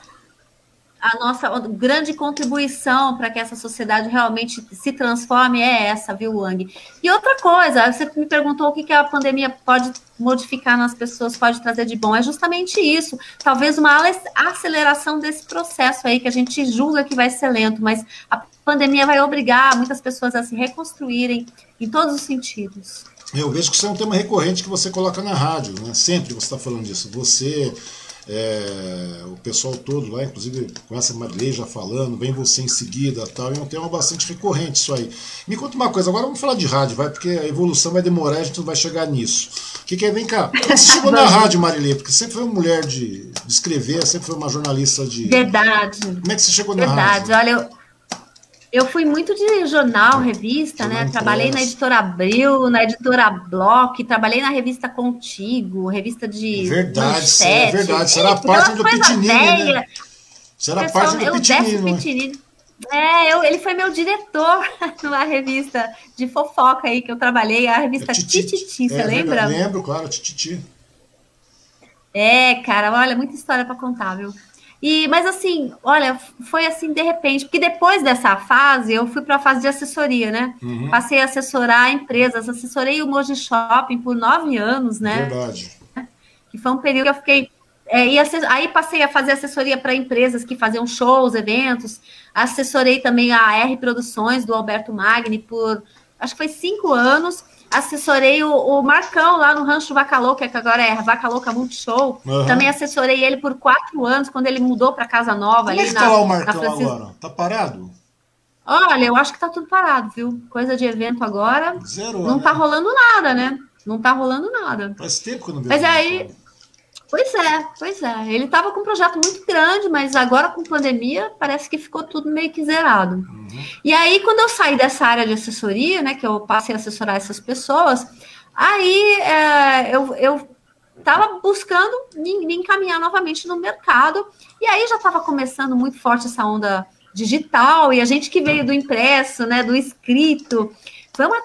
a nossa grande contribuição para que essa sociedade realmente se transforme é essa, viu, Wang? E outra coisa, você me perguntou o que, que a pandemia pode modificar nas pessoas, pode trazer de bom. É justamente isso. Talvez uma aceleração desse processo aí, que a gente julga que vai ser lento, mas a pandemia vai obrigar muitas pessoas a se reconstruírem em todos os sentidos. Eu vejo que isso é um tema recorrente que você coloca na rádio, né? Sempre você está falando disso. Você é, o pessoal todo lá, inclusive com essa Marilei já falando, vem você em seguida tal, e é um tema bastante recorrente isso aí. Me conta uma coisa, agora vamos falar de rádio, vai, porque a evolução vai demorar e a gente não vai chegar nisso. O que, que é? Vem cá, você chegou na rádio, Marilei? Porque sempre foi uma mulher de, de, escrever, sempre foi uma jornalista de. Verdade. Como é que você chegou na Verdade. rádio? Verdade, olha, eu Eu fui muito de jornal, revista, né? Trabalhei na editora Abril, na editora Block, trabalhei na revista Contigo, revista de. Verdade, é verdade. Será parte do Pitinini, né? Será parte do Pitinini. É, eu, ele foi meu diretor numa revista de fofoca aí que eu trabalhei, a revista Tititi, você é, lembra? Lembro, claro, Tititi. É, cara, olha, muita história para contar, viu? E, mas assim, olha, foi assim de repente, porque depois dessa fase eu fui para a fase de assessoria, né? Uhum. Passei a assessorar empresas, assessorei o Moji Shopping por nove anos, né? Verdade. Que foi um período que eu fiquei. É, e aí passei a fazer assessoria para empresas que faziam shows, eventos. Assessorei também a R Produções do Alberto Magni por acho que foi cinco anos assessorei o, o, Marcão lá no Rancho Vaca Louca, que agora é Vaca Louca Multishow. Uhum. Também assessorei ele por quatro anos, quando ele mudou para Casa Nova. Como ali é que tá lá o Marcão agora? Tá parado? Olha, eu acho que tá tudo parado, viu? Coisa de evento agora. Zero, não né? tá rolando nada, né? Não tá rolando nada. Faz tempo que eu não vejo. Mas aí. Pois é, pois é. Ele estava com um projeto muito grande, mas agora com pandemia parece que ficou tudo meio que zerado. Uhum. E aí, quando eu saí dessa área de assessoria, né, que eu passei a assessorar essas pessoas, aí é, eu, eu estava buscando me, encaminhar novamente no mercado, e aí já estava começando muito forte essa onda digital, e a gente que veio do impresso, né, do escrito, foi uma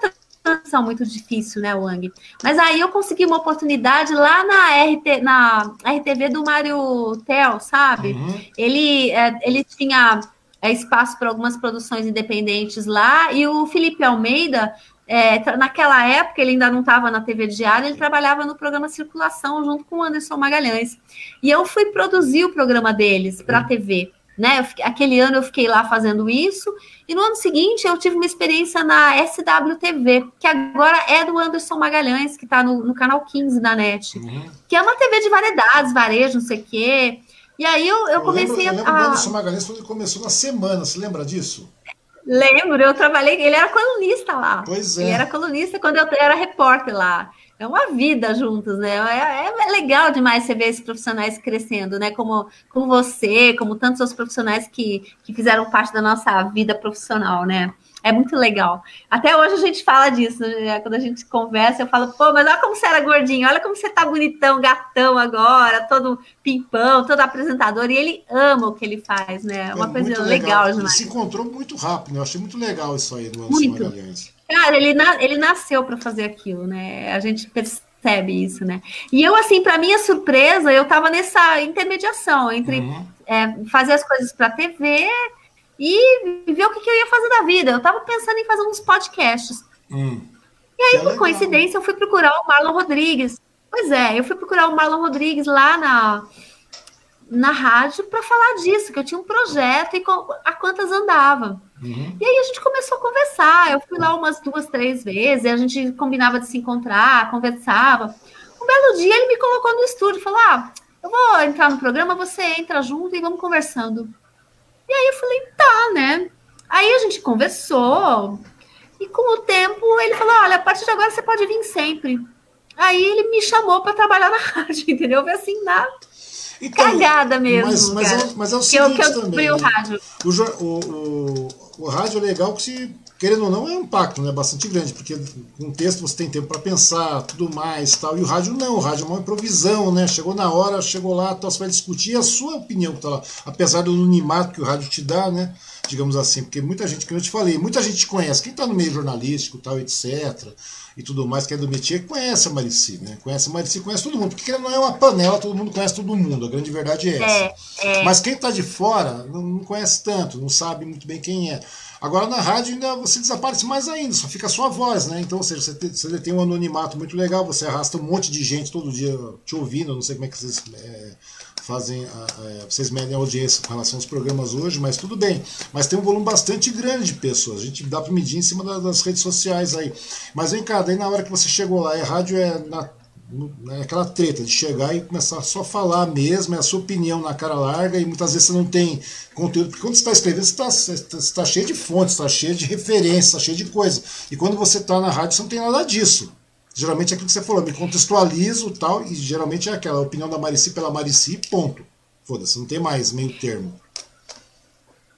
transição muito difícil, né, Wang? Mas aí eu consegui uma oportunidade lá na, RT, na RTV do Mário Tel, sabe? Uhum. Ele, é, ele tinha é, espaço para algumas produções independentes lá, e o Felipe Almeida, é, naquela época, ele ainda não estava na TV Diário, ele trabalhava no programa Circulação junto com o Anderson Magalhães. E eu fui produzir o programa deles para a uhum. TV. Né? Fiquei, aquele ano eu fiquei lá fazendo isso, e no ano seguinte eu tive uma experiência na SWTV, que agora é do Anderson Magalhães, que está no, no, canal 15 da NET, uhum. que é uma TV de variedades, varejo, não sei o quê. E aí eu, eu, eu comecei lembro, a. Eu lembro do Anderson Magalhães quando ele começou na semana, você lembra disso? Lembro, eu trabalhei, ele era colunista lá. Pois é. Ele era colunista quando eu era repórter lá é uma vida juntos, né? É, é, legal demais você ver esses profissionais crescendo, né? Como, como você, como tantos outros profissionais que, que fizeram parte da nossa vida profissional, né? É muito legal. Até hoje a gente fala disso, né? quando a gente conversa, eu falo, pô, mas olha como você era gordinho, olha como você tá bonitão, gatão agora, todo pimpão, todo apresentador, e ele ama o que ele faz, né? É uma é coisa legal, legal demais. Ele se encontrou muito rápido, né? eu achei muito legal isso aí no Anderson Magalhães. Cara, ele, na, ele nasceu para fazer aquilo, né? A gente percebe isso, né? E eu, assim, para minha surpresa, eu estava nessa intermediação entre uhum. é, fazer as coisas para TV e ver o que, que, eu ia fazer da vida. Eu estava pensando em fazer uns podcasts. Hum. E aí, é por legal. coincidência, eu fui procurar o Marlon Rodrigues. Pois é, eu fui procurar o Marlon Rodrigues lá na, na rádio para falar disso, que eu tinha um projeto e a quantas andava. Uhum. E aí a gente começou a conversar. Eu fui lá umas duas, três vezes, a gente combinava de se encontrar, conversava. Um belo dia ele me colocou no estúdio e falou: Ah, eu vou entrar no programa, você entra junto e vamos conversando. E aí eu falei, tá, né? Aí a gente conversou, e com o tempo ele falou: olha, a partir de agora você pode vir sempre. Aí ele me chamou para trabalhar na rádio, entendeu? Foi assim, na então, cagada mesmo. Mas, mas, é, mas é o seguinte que eu, que eu também. O, rádio. O, o, o, o rádio é legal que se querendo ou não, é um impacto né, bastante grande, porque com texto você tem tempo para pensar, tudo mais tal. E o rádio não, o rádio é uma improvisão, né? Chegou na hora, chegou lá, tal, você vai discutir a sua opinião que tá lá. Apesar do anonimato que o rádio te dá, né? Digamos assim, porque muita gente, como eu te falei, muita gente te conhece, quem está no meio jornalístico, tal, etc e tudo mais, que é do métier, conhece a Marici, né? Conhece a Marici, conhece todo mundo, porque não é uma panela, todo mundo conhece todo mundo, a grande verdade é essa. É, é. Mas quem está de fora não, não, conhece tanto, não sabe muito bem quem é. Agora na rádio ainda você desaparece mais ainda, só fica a sua voz, né? Então, ou seja, você, tem, você tem um anonimato muito legal, você arrasta um monte de gente todo dia te ouvindo, não sei como é que vocês. É, fazem, é, vocês medem a audiência com relação aos programas hoje, mas tudo bem. Mas tem um volume bastante grande de pessoas. A gente dá para medir em cima das redes sociais aí. Mas vem cá, daí na hora que você chegou lá, a rádio é na, é aquela treta de chegar e começar só a falar mesmo, é a sua opinião na cara larga, e muitas vezes você não tem conteúdo, porque quando você está escrevendo, você está tá cheio de fontes, está cheio de referências, está cheio de coisa. E quando você está na rádio, você não tem nada disso. Geralmente é aquilo que você falou, me contextualizo tal, e geralmente é aquela opinião da Marici pela Marici, ponto. Foda-se, não tem mais meio termo.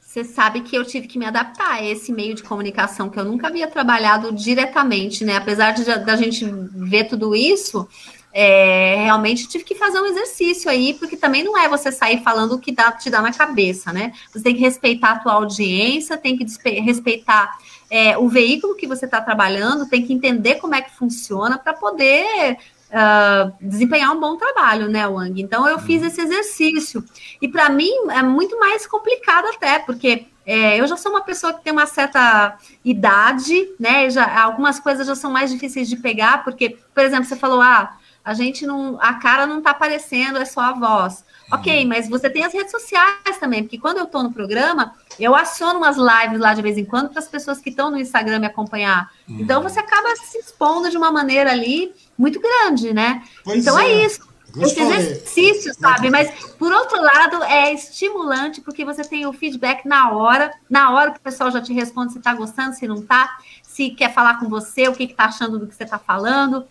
você sabe que eu tive que me adaptar a esse meio de comunicação que eu nunca havia trabalhado diretamente, né? Apesar de da gente ver tudo isso, é, realmente tive que fazer um exercício aí, porque também não é você sair falando o que dá, te dá na cabeça, né? Você tem que respeitar a tua audiência, tem que respeitar é, o veículo que você está trabalhando, tem que entender como é que funciona para poder uh, desempenhar um bom trabalho, né, Wang? Então eu fiz esse exercício. E para mim é muito mais complicado até, porque é, eu já sou uma pessoa que tem uma certa idade, né? Já, algumas coisas já são mais difíceis de pegar, porque, por exemplo, você falou, ah, a gente não. A cara não está aparecendo, é só a voz. Ok, mas você tem as redes sociais também, porque quando eu estou no programa, eu aciono umas lives lá de vez em quando para as pessoas que estão no Instagram me acompanhar. Uhum. Então você acaba se expondo de uma maneira ali muito grande, né? Pois então é, é isso. Esse exercício, sabe? Mas, por outro lado, é estimulante, porque você tem o feedback na hora, na hora que o pessoal já te responde se está gostando, se não está, se quer falar com você, o que está achando do que você está falando.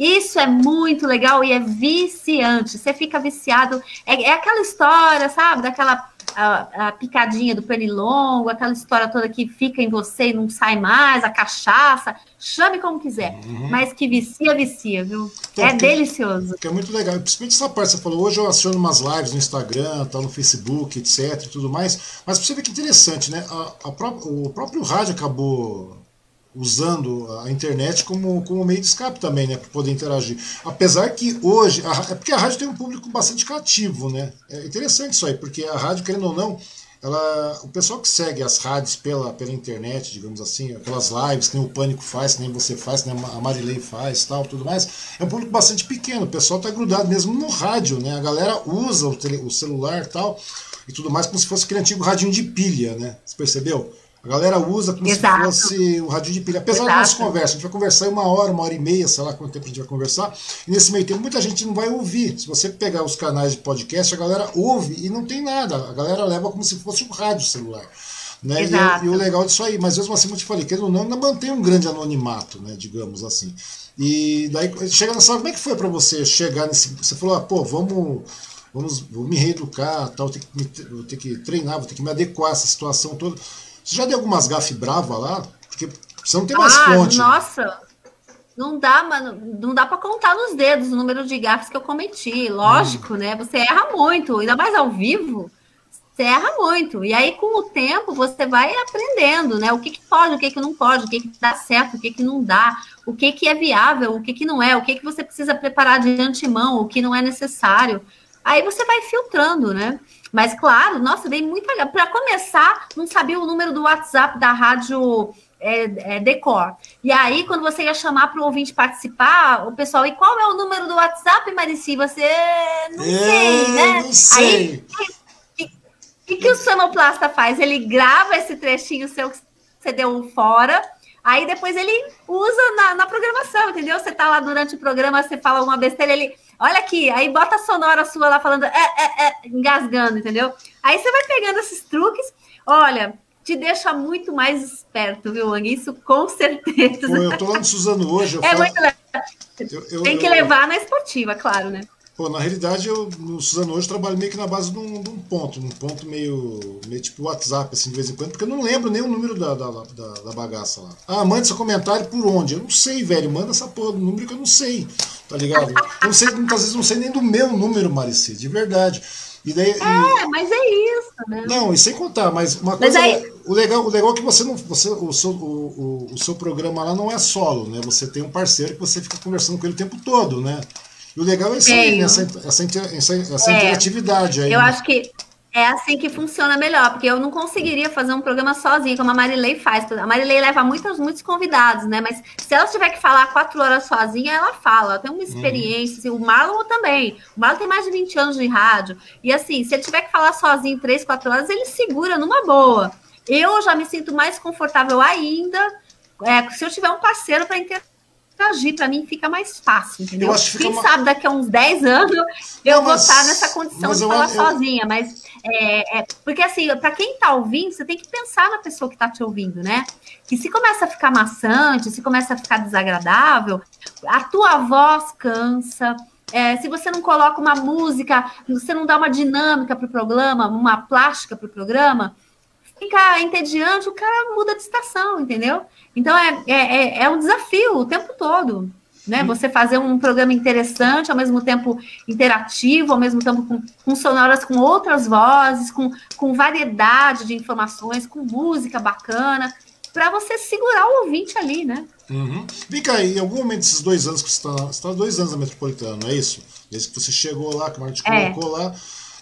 Isso é muito legal e é viciante. Você fica viciado. É, é aquela história, sabe? Daquela a, a, picadinha do pernilongo, aquela história toda que fica em você e não sai mais, a cachaça, chame como quiser, uhum. mas que vicia, vicia, viu? Então, é que, delicioso. Que é muito legal, principalmente essa parte, você falou, hoje eu aciono umas lives no Instagram, tá no Facebook, etc e tudo mais, mas pra você ver que interessante, né? A, a pró o próprio rádio acabou usando a internet como, como meio de escape também, né, para poder interagir. Apesar que hoje, a, é porque a rádio tem um público bastante cativo, né? É interessante isso aí, porque a rádio, querendo ou não, ela, o pessoal que segue as rádios pela, pela internet, digamos assim, aquelas lives que nem o Pânico faz, que nem você faz, que nem a Marilei faz, tal, tudo mais, é um público bastante pequeno. O pessoal está grudado mesmo no rádio, né? A galera usa o, tele, o celular, tal, e tudo mais como se fosse aquele antigo radinho de pilha, né? Você percebeu? A galera usa como Exato. se fosse o rádio de pilha. Apesar Exato. da nossa conversa, a gente vai conversar uma hora, uma hora e meia, sei lá quanto tempo a gente vai conversar. E nesse meio tempo, muita gente não vai ouvir. Se você pegar os canais de podcast, a galera ouve e não tem nada. A galera leva como se fosse um rádio celular. Né? E, é, e, o legal disso aí, mas mesmo assim, como eu te falei, que não, não mantém um grande anonimato, né, digamos assim. E daí, chega nessa como é que foi para você chegar nesse. Você falou, ah, pô, vamos vamos vou me reeducar, tal, vou ter, que vou ter que treinar, vou ter que me adequar a essa situação toda. Você já deu algumas gafes bravas lá? Porque você não tem mais ah, fonte. Nossa! Não dá, mano, não dá para contar nos dedos o número de gafes que eu cometi. Lógico, hum. né? Você erra muito, ainda mais ao vivo. Você erra muito. E aí, com o tempo, você vai aprendendo, né? O que, que pode, o que, que não pode, o que, que dá certo, o que, que não dá, o que, que é viável, o que, que não é, o que, que você precisa preparar de antemão, o que não é necessário. Aí você vai filtrando, né? Mas, claro, nossa, dei muita. Para começar, não sabia o número do WhatsApp da rádio é, é, Decor. E aí, quando você ia chamar para o ouvinte participar, o pessoal, e qual é o número do WhatsApp, Marici? Você não sei, né? Não sei. Aí, o que, que o sonoplasta faz? Ele grava esse trechinho seu que você deu fora. Aí depois ele usa na, na programação, entendeu? Você tá lá durante o programa, você fala uma besteira, ele Olha aqui, aí bota a sonora sua lá falando, é, é, é, engasgando, entendeu? Aí você vai pegando esses truques. Olha, te deixa muito mais esperto, viu, Wang? Isso com certeza. Pô, eu tô lá no Suzano hoje. é falo... muito legal. Eu, eu, Tem que eu, levar na esportiva, claro, né? Pô, na realidade, eu no Suzano hoje trabalho meio que na base de um, de um, ponto, um ponto meio, meio tipo WhatsApp, assim, de vez em quando, porque eu não lembro nem o número da, da, da, da bagaça lá. Ah, manda seu comentário por onde? Eu não sei, velho. Manda essa porra do número que eu não sei, tá ligado? Eu não sei, muitas vezes não sei nem do meu número, Marici, de verdade. E daí, é, e... mas é isso, né? Não, e sem contar, mas uma coisa. Mas aí... o, legal, o legal é que você não. Você, o, seu, o, o, o seu programa lá não é solo, né? Você tem um parceiro que você fica conversando com ele o tempo todo, né? E o legal é isso aí, essa, essa, essa, essa é, interatividade aí. Eu né? acho que é assim que funciona melhor, porque eu não conseguiria fazer um programa sozinha, como a Marilei faz. A Marilei leva muitos, muitos convidados, né? Mas se ela tiver que falar quatro horas sozinha, ela fala. Ela tem uma experiência. Uhum. Assim, o Marlon também. O Marlon tem mais de 20 anos de rádio. E assim, se ele tiver que falar sozinho três, quatro horas, ele segura numa boa. Eu já me sinto mais confortável ainda é, se eu tiver um parceiro para inter agir, para mim fica mais fácil, entendeu? Quem uma... sabe daqui a uns 10 anos eu não, vou estar nessa condição de falar eu... sozinha, mas é, é, porque assim, para quem está ouvindo, você tem que pensar na pessoa que está te ouvindo, né? Que se começa a ficar maçante, se começa a ficar desagradável, a tua voz cansa. É, se você não coloca uma música, você não dá uma dinâmica para o programa, uma plástica para o programa, fica entediante, o cara muda de estação, entendeu? Então é, é, é, é um desafio o tempo todo. Né? Você fazer um programa interessante, ao mesmo tempo interativo, ao mesmo tempo com, com sonoras com outras vozes, com, com variedade de informações, com música bacana, para você segurar o ouvinte ali, né? Uhum. Vem cá, em algum momento desses dois anos que você está, você está dois anos na Metropolitana, não é isso? Desde que você chegou lá, que a Marta te é. colocou lá.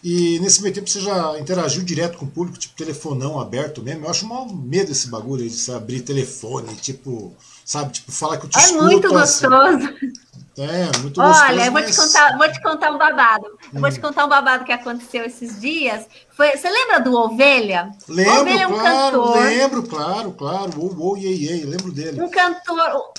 E nesse meio tempo você já interagiu direto com o público, tipo telefonão aberto mesmo. Eu acho mal medo esse bagulho de você abrir telefone, tipo, sabe, tipo, falar que eu te É muito gostoso. Assim. É, muito gostoso. Olha, eu vou te contar, vou te contar um babado. Hum. vou te contar um babado que aconteceu esses dias. Foi, você lembra do Ovelha? Lembro, Ovelha é um claro, cantor. lembro, claro, claro. O, o, iê, iê, lembro dele. Um cantor,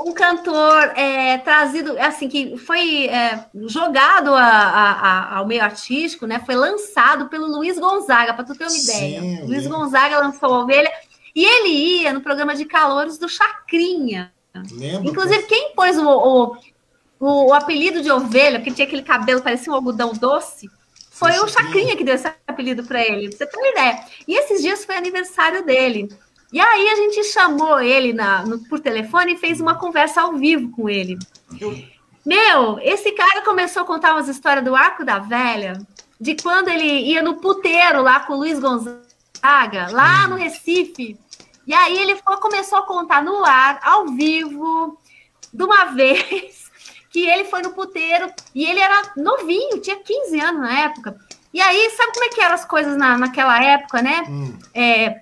um cantor é, trazido, assim, que foi é, jogado a, a, ao meio artístico, né? Foi lançado pelo Luiz Gonzaga, para tu ter uma Sim, ideia. Luiz. Gonzaga lançou a Ovelha e ele ia no programa de calores do Chacrinha. Lembro. Inclusive, pô. quem pôs o, o, o, o, apelido de ovelha, porque tinha aquele cabelo, parecia um algodão doce, foi o Chacrinha que deu esse apelido para ele, pra você ter uma ideia. E esses dias foi aniversário dele. E aí a gente chamou ele na, no, por telefone e fez uma conversa ao vivo com ele. Meu, esse cara começou a contar umas histórias do Arco da Velha, de quando ele ia no puteiro lá com o Luiz Gonzaga, lá no Recife. E aí ele foi, começou a contar no ar, ao vivo, de uma vez, que ele foi no puteiro e ele era novinho, tinha 15 anos na época. E aí, sabe como é que eram as coisas na, naquela época, né? Hum. É,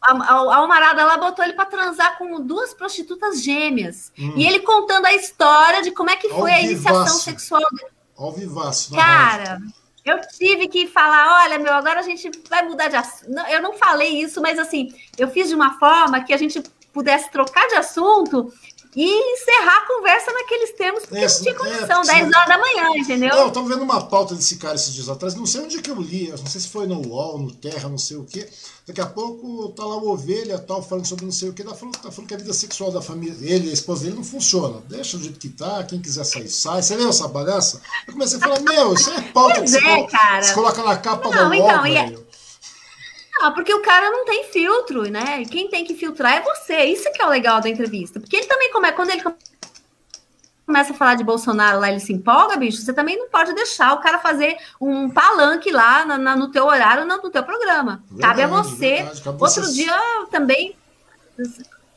a, a, Almarada lá botou ele para transar com duas prostitutas gêmeas. Hum. E ele contando a história de como é que foi a iniciação sexual dele. Ao vivaço. Cara, eu tive que falar, olha, meu, agora a gente vai mudar de assunto. Eu não falei isso, mas assim, eu fiz de uma forma que a gente pudesse trocar de assunto e encerrar a conversa naqueles termos, porque Essa, não tinha condição, é, 10 horas da manhã, entendeu? Não, eu tava vendo uma pauta desse cara esses dias atrás, não sei onde é que eu li, não sei se foi no UOL, no Terra, não sei o quê. Daqui a pouco tá lá o ovelha tal, falando sobre não sei o quê, tá falando, tá falando que a vida sexual da família, ele, a esposa dele, não funciona. Deixa do jeito que tá, quem quiser sair, sai. Você leu essa bagaça? Eu comecei a falar, meu, isso é pauta que você, é, coloca, você, coloca na capa não, da UOL, então, velho. Ah, porque o cara não tem filtro, né? Quem tem que filtrar é você. Isso que é o legal da entrevista. Porque ele também, come... quando ele começa a falar de Bolsonaro lá, ele se empolga, bicho, você também não pode deixar o cara fazer um palanque lá na, na, no teu horário, no, no teu programa. Verdade, Cabe a você. Verdade, Outro dia também.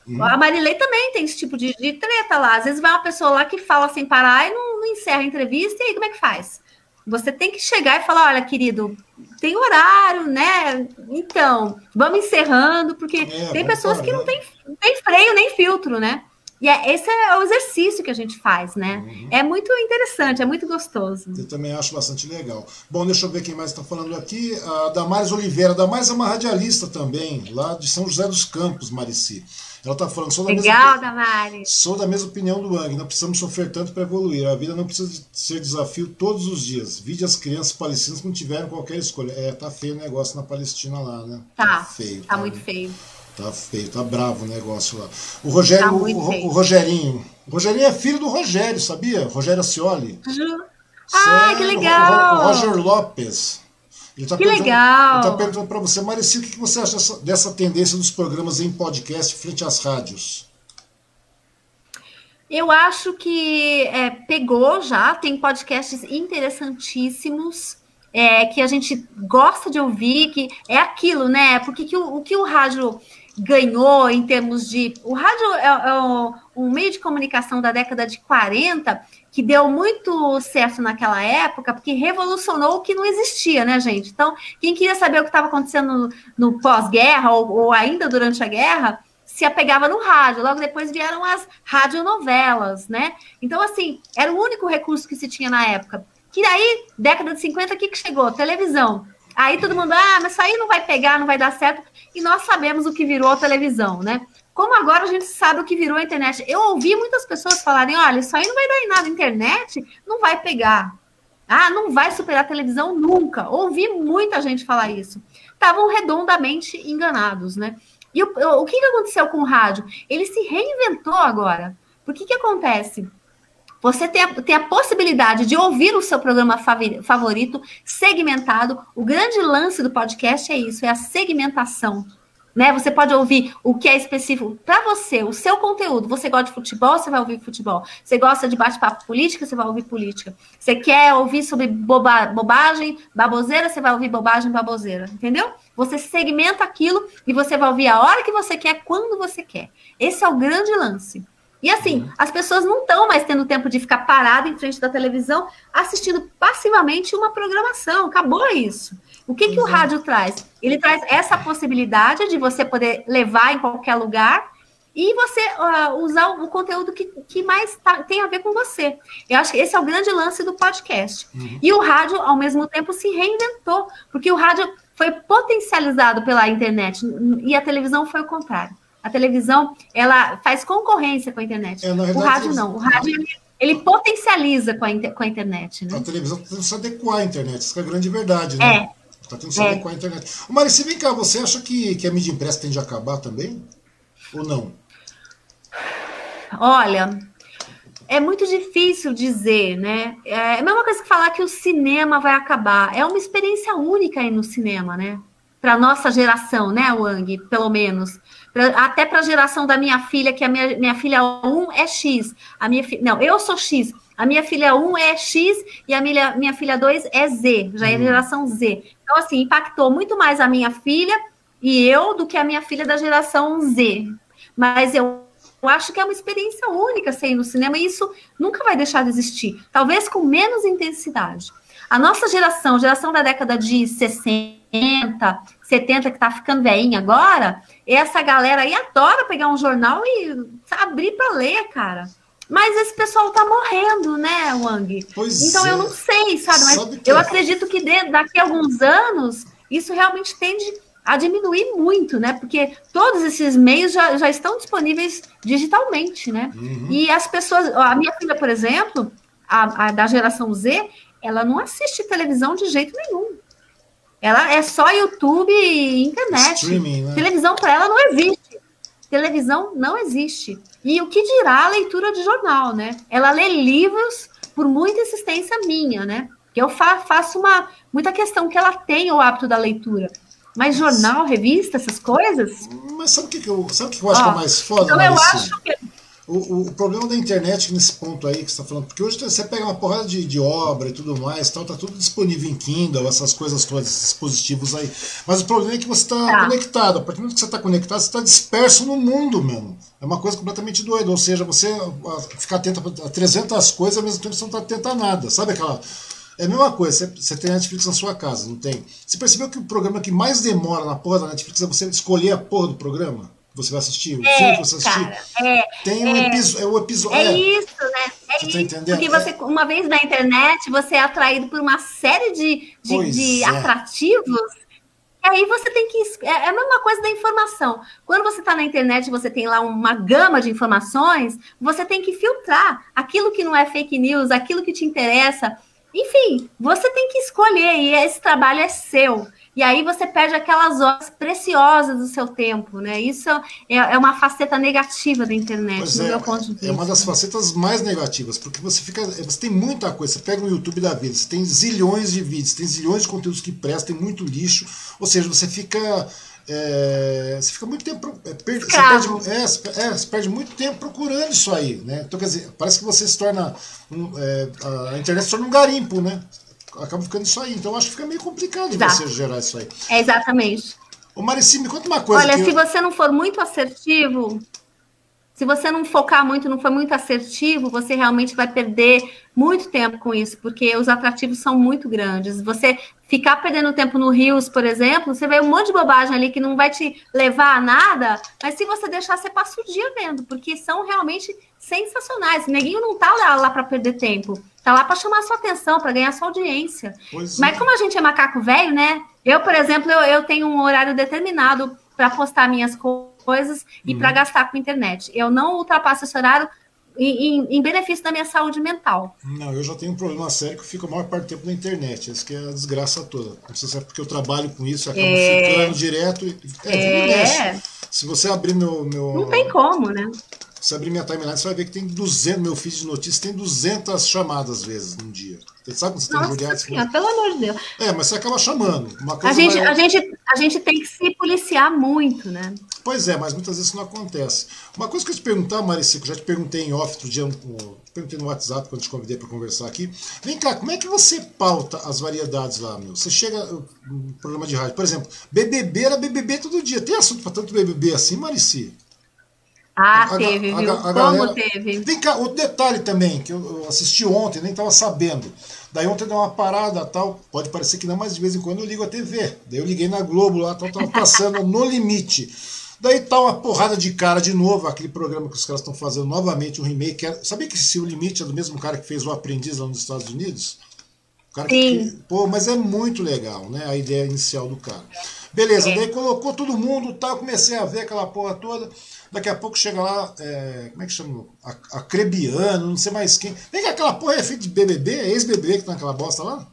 Hum. A Marilei também tem esse tipo de, de, treta lá. Às vezes vai uma pessoa lá que fala sem parar e não, não encerra a entrevista, e aí como é que faz? Você tem que chegar e falar: olha, querido, tem horário, né? Então, vamos encerrando, porque é, tem pessoas que não tem, não tem freio nem filtro, né? E é, esse é o exercício que a gente faz, né? Uhum. É muito interessante, é muito gostoso. Eu também acho bastante legal. Bom, deixa eu ver quem mais está falando aqui. A Damares Oliveira. Damares é uma radialista também, lá de São José dos Campos, Marici. Ela está falando, sou da, Legal, mesma, sou da mesma opinião do Ang, não precisamos sofrer tanto para evoluir. A vida não precisa ser desafio todos os dias. Vide as crianças palestinas que não tiveram qualquer escolha. É, tá feio o negócio na Palestina lá, né? Tá, tá feio. Tá, tá muito feio. Tá feio, tá bravo o negócio lá. O Rogério, tá o, o, Rogerinho. O Rogerinho é filho do Rogério, sabia? Rogério Acioli. Ah, que legal! O Roger Lopes. Ele tá que legal! Ele está perguntando para você, Marici, o que você acha dessa, dessa tendência dos programas em podcast frente às rádios? Eu acho que é, pegou já, tem podcasts interessantíssimos. É, que a gente gosta de ouvir, que é aquilo, né? Porque que o, o que o rádio ganhou em termos de. O rádio é, é um meio de comunicação da década de 40 que deu muito certo naquela época, porque revolucionou o que não existia, né, gente? Então, quem queria saber o que estava acontecendo no, no pós-guerra ou, ou, ainda durante a guerra, se apegava no rádio. Logo depois vieram as radionovelas, né? Então, assim, era o único recurso que se tinha na época. Que aí, década de 50, o que, que chegou? Televisão. Aí todo mundo, ah, mas isso aí não vai pegar, não vai dar certo. E nós sabemos o que virou a televisão, né? Como agora a gente sabe o que virou a internet. Eu ouvi muitas pessoas falarem: olha, isso aí não vai dar em nada, internet não vai pegar. Ah, não vai superar a televisão nunca. Ouvi muita gente falar isso. Estavam redondamente enganados, né? E o, o, o que, que aconteceu com o rádio? Ele se reinventou agora. Por que que acontece? Você tem a, tem a possibilidade de ouvir o seu programa favorito segmentado. O grande lance do podcast é isso, é a segmentação né? Você pode ouvir o que é específico para você, o seu conteúdo. Você gosta de futebol, você vai ouvir futebol. Você gosta de bate-papo política, você vai ouvir política. Você quer ouvir sobre boba, bobagem, baboseira, você vai ouvir bobagem, baboseira. Entendeu? Você segmenta aquilo e você vai ouvir a hora que você quer, quando você quer. Esse é o grande lance. E assim, uhum. as pessoas não estão mais tendo tempo de ficar parado em frente da televisão assistindo passivamente uma programação. Acabou isso. O que, que o uhum. rádio traz? Ele traz essa possibilidade de você poder levar em qualquer lugar e você uh, usar o conteúdo que, que mais tá, tem a ver com você. Eu acho que esse é o grande lance do podcast. Uhum. E o rádio, ao mesmo tempo, se reinventou, porque o rádio foi potencializado pela internet e a televisão foi o contrário. A televisão, ela faz concorrência com a internet. É, verdade, o rádio não. O rádio, ele, ele potencializa com a, com a internet. Né? A televisão que se adequar à internet, isso é a grande verdade, né? É. Está tendo que se é. internet. Marici, vem cá, você acha que, que a mídia impressa tende a acabar também? Ou não? Olha, é muito difícil dizer, né? É a mesma coisa que falar que o cinema vai acabar. É uma experiência única aí no cinema, né? Para nossa geração, né, Wang? Pelo menos. Pra, até para a geração da minha filha, que a minha, minha filha 1 é X. A minha fi... Não, eu sou X. A minha filha 1 é X e a minha, minha filha 2 é Z, já é uhum. geração Z. Então, assim, impactou muito mais a minha filha e eu do que a minha filha da geração Z. Mas eu acho que é uma experiência única ser no cinema e isso nunca vai deixar de existir. Talvez com menos intensidade. A nossa geração, geração da década de 60, 70, que tá ficando veinha agora, essa galera aí adora pegar um jornal e abrir para ler, cara. Mas esse pessoal tá morrendo, né, Wang? Pois então é. eu não sei, sabe? Mas sabe eu é? acredito que de, daqui a alguns anos isso realmente tende a diminuir muito, né? Porque todos esses meios já, já estão disponíveis digitalmente, né? Uhum. E as pessoas, a minha filha, por exemplo, a, a, da geração Z, ela não assiste televisão de jeito nenhum. Ela é só YouTube e internet. Né? Televisão para ela não existe. Televisão não existe. E o que dirá a leitura de jornal, né? Ela lê livros por muita insistência minha, né? Que eu fa faço uma muita questão que ela tenha o hábito da leitura. Mas jornal, revista, essas coisas? Mas sabe o que, que eu, sabe que eu acho que é mais foda? Então eu acho que o, o, problema da internet nesse ponto aí que você está falando, porque hoje você pega uma porrada de, de obra e tudo mais, tal, tá tudo disponível em Kindle, essas coisas todas, esses dispositivos aí. Mas o problema é que você está tá. conectado. A partir do momento que você está conectado, você está disperso no mundo mesmo. É uma coisa completamente doida. Ou seja, você ficar atento a 300 coisas ao mesmo tempo você não está atento a nada. Sabe aquela. É a mesma coisa, você, você tem Netflix na sua casa, não tem? Você percebeu que o programa que mais demora na porra da Netflix é você escolher a porra do programa? Você vai assistir, o é, filme que você assistir. Cara, é, tem um é, episódio. É, o episódio, é, é isso, né? É você tá isso. Tá porque você, é. uma vez na internet, você é atraído por uma série de, de, de é. atrativos. E aí você tem que. É a mesma coisa da informação. Quando você está na internet, você tem lá uma gama de informações, você tem que filtrar aquilo que não é fake news, aquilo que te interessa. Enfim, você tem que escolher e esse trabalho é seu. E aí você perde aquelas horas preciosas do seu tempo, né? Isso é, é uma faceta negativa da internet, pois do é, meu ponto de vista. É uma das facetas mais negativas, porque você fica. Você tem muita coisa. Você pega no YouTube da vida, você tem zilhões de vídeos, tem zilhões de conteúdos que prestam, tem muito lixo. Ou seja, você fica. É, você fica muito tempo. É, você, perde, é, é, você perde muito tempo procurando isso aí, né? Então, quer dizer, parece que você se torna. Um, é, a internet se torna um garimpo, né? Acaba ficando isso aí. Então acho que fica meio complicado Exato. você gerar isso aí. É exatamente. Ô Marici, me conta uma coisa. Olha, se eu... você não for muito assertivo, se você não focar muito, não for muito assertivo, você realmente vai perder muito tempo com isso, porque os atrativos são muito grandes. Você ficar perdendo tempo no Rios, por exemplo, você vê um monte de bobagem ali que não vai te levar a nada, mas se você deixar, você passa o dia vendo, porque são realmente sensacionais. O neguinho não tá lá, lá para perder tempo. Tá lá para chamar sua atenção, para ganhar sua audiência. Pois Mas é. como a gente é macaco velho, né? Eu, por exemplo, eu, eu tenho um horário determinado para postar minhas coisas e para uhum. gastar com internet. Eu não ultrapasso esse horário em, em, em, benefício da minha saúde mental. Não, eu já tenho um problema sério que eu fico a maior parte do tempo na internet. Isso que é a desgraça toda. Não sei se é porque eu trabalho com isso, acabo é... ficando direto. E, é, é... Se você abrir meu, meu. Não tem como, né? Você abrir minha timeline, você vai ver que tem 200, meu feed de notícias tem 200 chamadas às vezes num dia. Você sabe quando você Nossa tem senhora, pelo amor de Deus. É, mas você acaba chamando. A gente, vai- a, gente, a gente tem que se policiar muito, né? Pois é, mas muitas vezes isso não acontece. Uma coisa que eu te perguntar, Maricico, já te perguntei em off outro dia, perguntei no WhatsApp quando te convidei para conversar aqui. Vem cá, como é que você pauta as variedades lá, meu? Você chega no programa de rádio, por exemplo, BBB era BBB todo dia. Tem assunto para tanto BBB assim, Marici? Ah, A- a- teve, a- viu? a Como galera- teve. Vem cá, outro detalhe também, que eu assisti ontem, nem estava sabendo. Daí ontem deu uma parada tal, pode parecer que não, mas de vez em quando eu ligo a TV. Daí eu liguei na Globo lá, tal, tava passando no limite. Daí tá uma porrada de cara de novo, aquele programa que os caras estão fazendo novamente, um remake. era- Sabia que esse O Limite é do mesmo cara que fez o Aprendiz lá nos Estados Unidos? Cara que- Sim. que- pô, mas é muito legal, né? A ideia inicial do cara. Beleza, É. daí colocou todo mundo, tá, comecei a ver aquela porra toda. Daqui a pouco chega lá, é, como é que chama? A- Acrebiano, não sei mais quem. Vem cá, aquela porra é feita de BBB? É ex-BBB que tá naquela bosta lá?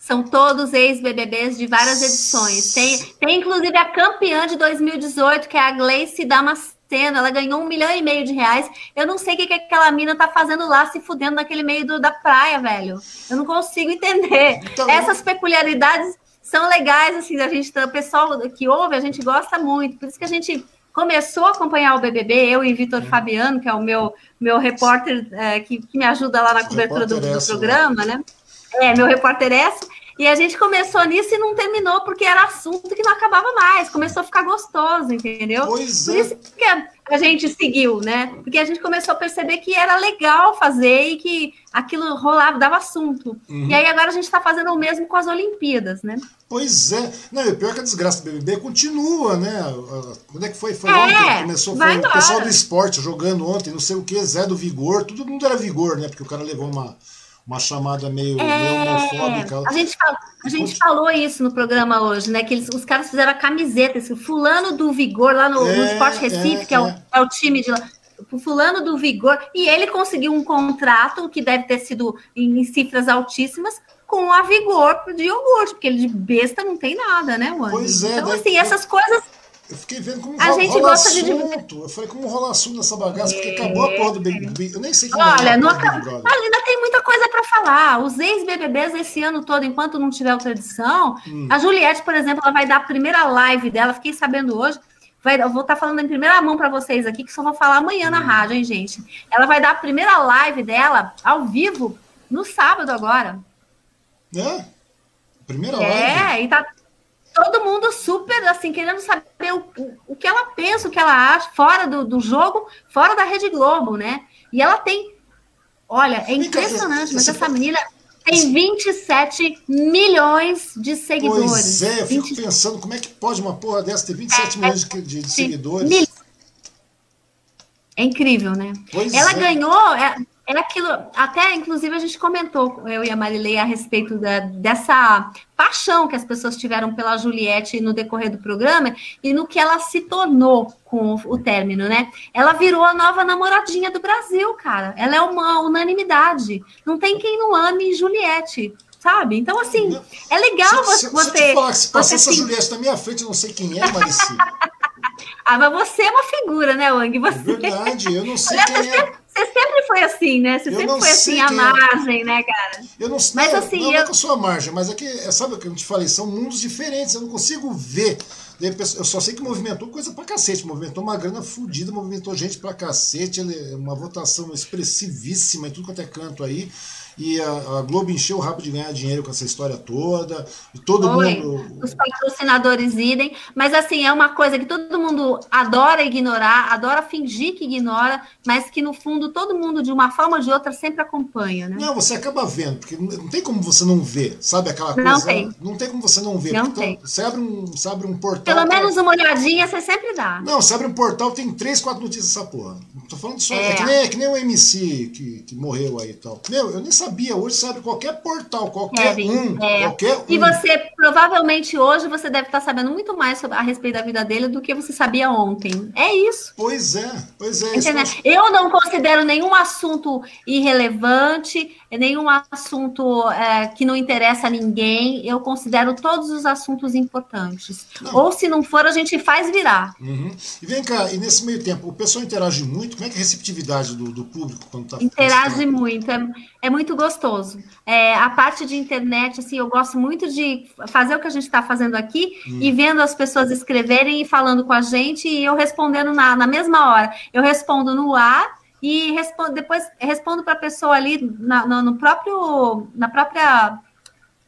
São todos ex-BBBs de várias edições. Tem, tem inclusive a campeã de 2018, que é a Gleice Damasceno. Ela ganhou um milhão e meio de reais. Eu não sei o que, que aquela mina tá fazendo lá, se fudendo naquele meio do- da praia, velho. Eu não consigo entender. Então- Essas peculiaridades são legais, assim, a gente, o pessoal que ouve, a gente gosta muito. Por isso que a gente começou a acompanhar o BBB, eu e Vitor Uhum. Fabiano, que é o meu, meu repórter é, que, que me ajuda lá na cobertura do, do Repórter-esso, programa, né? É, meu repórter é essa. E a gente começou nisso e não terminou, porque era assunto que não acabava mais. Começou a ficar gostoso, entendeu? Pois Por é. isso que a, gente seguiu, né? Porque a gente começou a perceber que era legal fazer e que aquilo rolava, dava assunto. Uhum. E aí agora a gente está fazendo o mesmo com as Olimpíadas, né? Pois é. Não, e pior é que a desgraça do BBB continua, né? Quando é que foi? Foi É, ontem. Começou foi o pessoal do esporte jogando ontem, não sei o que, Zé do Vigor. Todo mundo era Vigor, né? Porque o cara levou uma, uma chamada meio, meio homofóbica. É, a gente, fala- a gente falou isso no programa hoje, né? Que eles, os caras fizeram a camiseta, esse fulano do Vigor lá no, no É, Esporte Recife, é, que é o, é. é o time de lá. O fulano do Vigor, e ele conseguiu um contrato que deve ter sido em cifras altíssimas com a Vigor de iogurte, porque ele de besta não tem nada, né, Wanda? Pois é, Então, assim, essas coisas Eu fiquei vendo como A gente rola gosta de assunto. Eu falei, como rola assunto nessa bagaça, porque acabou a porra do Big Brother. Eu nem sei que Olha, não não é a porra do acaba- Big Brother. ainda tem muita coisa para falar. Os ex-BBBs esse ano todo, enquanto não tiver outra edição, Hum. a Juliette, por exemplo, ela vai dar a primeira live dela, fiquei sabendo hoje. Vai, eu vou estar falando em primeira mão para vocês aqui, que só vou falar amanhã Hum. na rádio, hein, gente? Ela vai dar a primeira live dela ao vivo no sábado agora. É? Primeira live. É, e tá todo mundo super assim, querendo saber o, o que ela pensa, o que ela acha, fora do, do jogo, fora da Rede Globo, né? E ela tem. Olha, é impressionante, mas essa menina tem 27 milhões de seguidores. Pois é, eu fico 20 pensando como é que pode uma porra dessa ter 27 milhões de, de- de seguidores. mil- É incrível, né? Pois ela é. ganhou, é, é aquilo, até inclusive a gente comentou, eu e a Marilei, a respeito da- dessa paixão que as pessoas tiveram pela Juliette no decorrer do programa e no que ela se tornou com o, o término, né? Ela virou a nova namoradinha do Brasil, cara. Ela é uma unanimidade. Não tem quem não ame Juliette, sabe? Então, assim, é legal se, você. se, se falar se você passasse se- a Juliette na minha frente, eu não sei quem é, Marici. Ah, mas você é uma figura, né, Wang? É Você... verdade, eu não sei Aliás, quem você, é. Você sempre foi assim, né? Você Eu sempre foi sei assim, quem é. margem, né, cara? Eu não, Mas, não, assim, não, não é eu- que eu sou a margem, mas é que, é, sabe o que eu te falei? São mundos diferentes, eu não consigo ver. A Eu só sei que movimentou coisa pra cacete, movimentou uma grana fodida, movimentou gente pra cacete, uma votação expressivíssima em tudo quanto é canto aí. E a, a Globo encheu o rabo de ganhar dinheiro com essa história toda. E todo Oi, mundo. Os patrocinadores idem, mas assim, é uma coisa que todo mundo adora ignorar, adora fingir que ignora, mas que no fundo todo mundo, de uma forma ou de outra, sempre acompanha, né? Não, você acaba vendo, porque não não tem como você não ver, sabe aquela Não coisa? tem. Não tem como você não ver. Não tem. Você abre um, você abre um portal. Pelo menos uma olhadinha você sempre dá. Não, você abre um portal, tem três, quatro notícias dessa porra. Tô falando só. É, É. que, nem, é que nem o MC que, que morreu aí e tal. Meu, eu nem sabia. Hoje você abre qualquer portal, qualquer Kevin, um. é. Qualquer um. E você, provavelmente hoje você deve estar sabendo muito mais sobre, a respeito da vida dele do que você sabia ontem. É isso. Pois é, pois é. Eu não considero nenhum assunto irrelevante, nenhum assunto é, que não interessa a ninguém. Eu considero todos os assuntos importantes. Não. Ou se não for, a gente faz virar. Uhum. E vem cá, e nesse meio tempo, o pessoal interage muito? Como é que é a receptividade do, do público quando está Interage muito, é, é muito gostoso. É, a parte de internet, assim, eu gosto muito de fazer o que a gente está fazendo aqui hum. e vendo as pessoas escreverem e falando com a gente e eu respondendo na, na mesma hora. Eu respondo no ar e respondo, depois respondo para a pessoa ali na, no, no próprio, na própria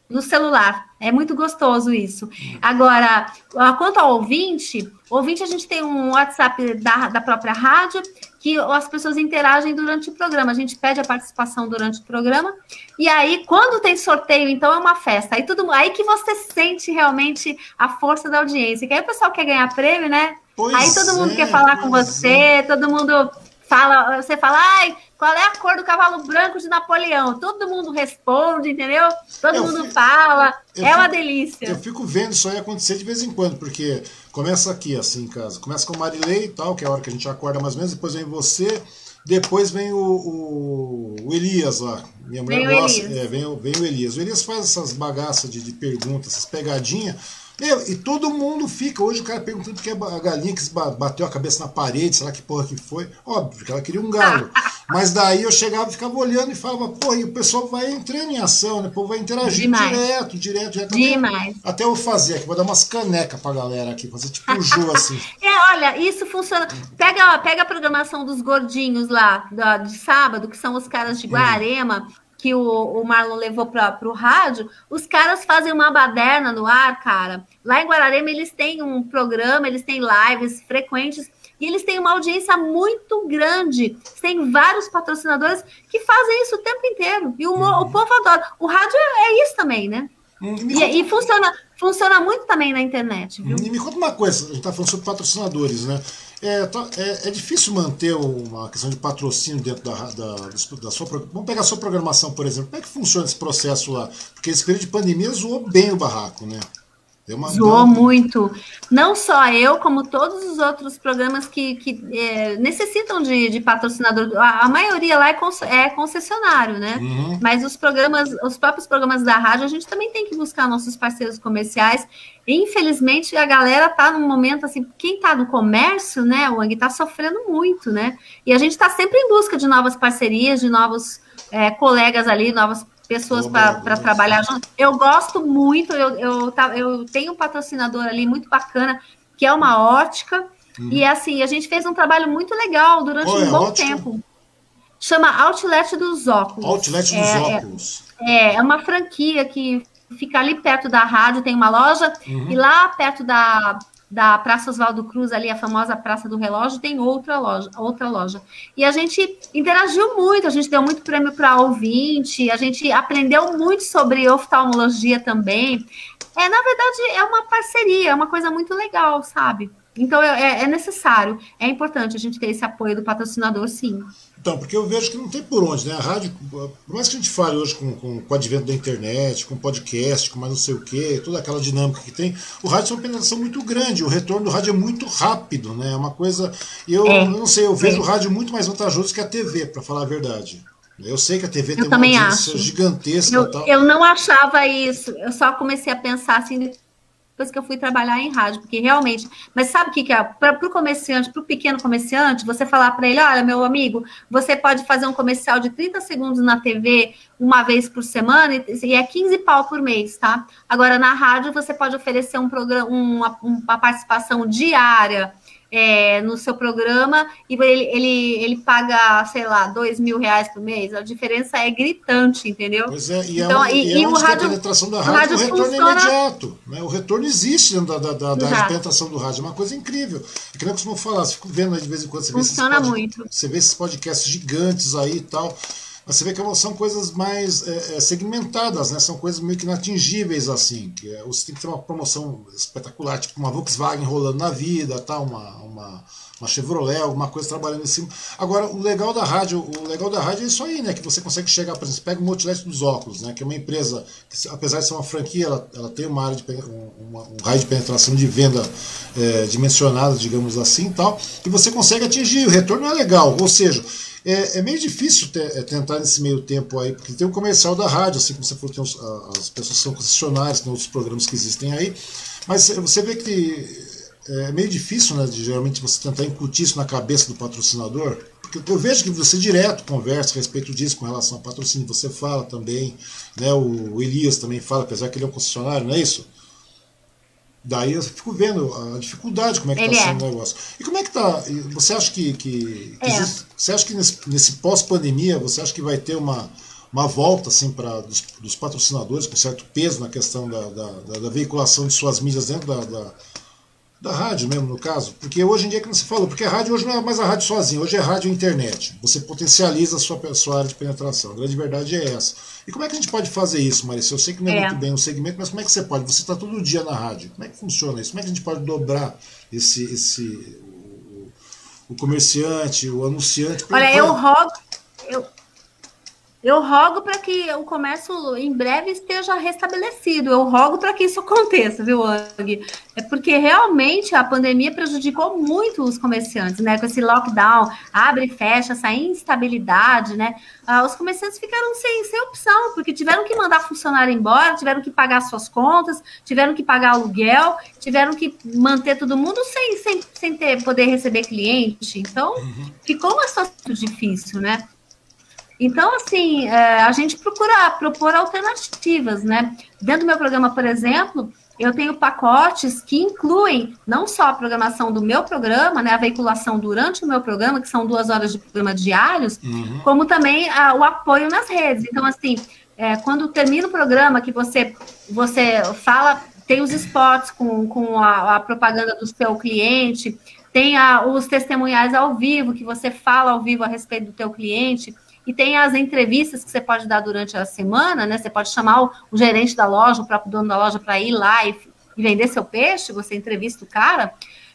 no celular. É muito gostoso isso. Agora, quanto ao ouvinte, ouvinte a gente tem um WhatsApp da, da própria rádio que as pessoas interagem durante o programa. A gente pede a participação durante o programa. E aí, quando tem sorteio, então é uma festa. Aí tudo, aí que você sente realmente a força da audiência. Que aí o pessoal quer ganhar prêmio, né? Pois aí todo mundo é, quer falar com você, é. todo mundo fala, você fala, ai, qual é a cor do cavalo branco de Napoleão? Todo mundo responde, entendeu? Todo eu mundo fico, fala. É fico, uma delícia. Eu fico vendo isso aí acontecer de vez em quando, porque começa aqui, assim, em casa. Começa com Marilei e tal, que é a hora que a gente acorda mais ou menos, depois vem você, depois vem o, o, o Elias lá. Minha mulher vem gosta. É, vem, vem o Elias. O Elias faz essas bagaças de, de perguntas, essas pegadinhas meu, e todo mundo fica. Hoje o cara perguntando que é a galinha que bateu a cabeça na parede, será que porra que foi? Óbvio, porque ela queria um galo. Mas daí eu chegava e ficava olhando e falava, porra, e o pessoal vai entrando em ação, né? O povo vai interagir Demais. direto, direto, direto. Demais. Até, até eu fazer aqui, vou dar umas canecas pra galera aqui, fazer tipo um jogo assim. é, olha, isso funciona. Pega, pega a programação dos gordinhos lá de sábado, que são os caras de hum. Guarema. Que o, o Marlon levou para o rádio, os caras fazem uma baderna no ar, cara. Lá em Guararema eles têm um programa, eles têm lives frequentes e eles têm uma audiência muito grande. Tem vários patrocinadores que fazem isso o tempo inteiro. E o, uhum. o povo adora. O rádio é, é isso também, né? Uhum. E, e, funciona, funciona muito também na internet. Viu? E me conta uma coisa, a gente está falando sobre patrocinadores, né? É, tá, é, é, difícil manter uma questão de patrocínio dentro da, da, da, sua. Vamos pegar a sua programação, por exemplo. Como é que funciona esse processo lá? Porque esse período de pandemia zoou bem o barraco, né? Zoou muito. Não só eu, como todos os outros programas que, que é, necessitam de, de patrocinador. A, a, maioria lá é, é concessionário, né? Uhum. Mas os programas, os próprios programas da rádio, a gente também tem que buscar nossos parceiros comerciais. Infelizmente, a galera tá num momento assim, quem tá no comércio, né, Wang, tá sofrendo muito, né? E a gente está sempre em busca de novas parcerias, de novos é, colegas ali, novas pessoas para trabalhar junto. Eu gosto muito, eu, eu, eu tenho um patrocinador ali muito bacana, que é uma ótica. Hum. E assim, a gente fez um trabalho muito legal durante um é bom ótica? tempo. Chama Outlet dos Óculos. Outlet dos é, Óculos. É, é uma franquia que fica ali perto da rádio, tem uma loja, uhum. e lá perto da, da Praça Oswaldo Cruz, ali a famosa Praça do Relógio, tem outra loja, outra loja. E a gente interagiu muito, a gente deu muito prêmio para ouvinte, a gente aprendeu muito sobre oftalmologia também. É, na verdade, é uma parceria, é uma coisa muito legal, sabe? Então é, é necessário, é importante a gente ter esse apoio do patrocinador, sim. Então, porque eu vejo que não tem por onde, né? A rádio, por mais que a gente fale hoje com, com, com o advento da internet, com podcast, com mais não sei o quê, toda aquela dinâmica que tem, o rádio tem uma penetração muito grande, o retorno do rádio é muito rápido, né? É uma coisa. Eu, é. eu não sei, eu vejo é. o rádio muito mais vantajoso que a TV, para falar a verdade. Eu sei que a TV eu tem uma audiência acho. gigantesca. Eu, eu não achava isso, eu só comecei a pensar assim depois que eu fui trabalhar em rádio, porque realmente. Mas sabe o que, que é? Para o comerciante, para o pequeno comerciante, você falar para ele: olha, meu amigo, você pode fazer um comercial de 30 segundos na TV uma vez por semana e é 15 pau por mês, tá? Agora, na rádio, você pode oferecer um programa, uma, uma participação diária é, no seu programa e ele, ele, ele paga, sei lá, dois mil reais por mês, a diferença é gritante, entendeu? Pois é, e, é então, é, e, e, e o rádio, a penetração da rádio, rádio o retorno funciona... é imediato. Né? O retorno existe dentro da, da, da, da penetração do rádio, é uma coisa incrível. É que nem eu costumo falar, você fica vendo aí de vez em quando, você funciona vê muito. Você vê esses podcasts gigantes aí e tal. Você vê que são coisas mais é, é, segmentadas, né? São coisas meio que inatingíveis, assim. Que é, você tem que ter uma promoção espetacular, tipo uma Volkswagen rolando na vida, tá? uma, uma, uma Chevrolet, alguma coisa trabalhando em cima. Agora, o legal da rádio, o legal da rádio é isso aí, né? Que você consegue chegar, por exemplo, pega o Motilete dos óculos, né? Que é uma empresa, que, apesar de ser uma franquia, ela, ela tem uma área de uma, um raio de penetração de venda é, dimensionada, digamos assim, e tal, e você consegue atingir. O retorno é legal, ou seja, é, é meio difícil é, tentar nesse meio tempo aí, porque tem o comercial da rádio, assim como você falou, tem os, as pessoas são concessionárias, tem outros programas que existem aí, mas você vê que é meio difícil, né, de geralmente você tentar incutir isso na cabeça do patrocinador, porque eu vejo que você direto conversa a respeito disso com relação ao patrocínio, você fala também, né, o Elias também fala, apesar que ele é um concessionário, não é isso? Daí eu fico vendo a dificuldade, como é que está sendo é. o negócio. E como é que está? Você acha que. que, que é. existe, você acha que nesse, nesse pós-pandemia, você acha que vai ter uma, uma volta assim, para dos, dos, patrocinadores com certo peso na questão da, da, da, da veiculação de suas mídias dentro da, da, da, rádio mesmo, no caso? Porque hoje em dia, como você falou, porque a rádio hoje não é mais a rádio sozinha, hoje é rádio e internet. Você potencializa a sua, a sua área de penetração. A grande verdade é essa. E como é que a gente pode fazer isso, Marisa? Eu sei que não é, é. muito bem o segmento, mas como é que você pode? Você está todo dia na rádio. Como é que funciona isso? Como é que a gente pode dobrar esse, esse o, o comerciante, o anunciante? Olha, eu rogo, eu, eu rogo para que o comércio em breve esteja restabelecido. Eu rogo para que isso aconteça, viu, Ang? É porque realmente a pandemia prejudicou muito os comerciantes, né? Com esse lockdown, abre e fecha, essa instabilidade, né? Ah, os comerciantes ficaram sem, sem opção, porque tiveram que mandar funcionário embora, tiveram que pagar suas contas, tiveram que pagar aluguel, tiveram que manter todo mundo sem, sem, sem ter, poder receber cliente. Então, uhum. ficou uma situação difícil, né? Então, assim, é, a gente procura propor alternativas, né? Dentro do meu programa, por exemplo, eu tenho pacotes que incluem não só a programação do meu programa, né, a veiculação durante o meu programa, que são duas horas de programa diários, uhum. como também a, o apoio nas redes. Então, assim, é, quando termina o programa, que você, você fala, tem os spots com, com a, a propaganda do seu cliente, tem a, os testemunhais ao vivo, que você fala ao vivo a respeito do teu cliente, e tem as entrevistas que você pode dar durante a semana, né? Você pode chamar o, o gerente da loja, o próprio dono da loja, para ir lá e, e, vender seu peixe, você entrevista o cara.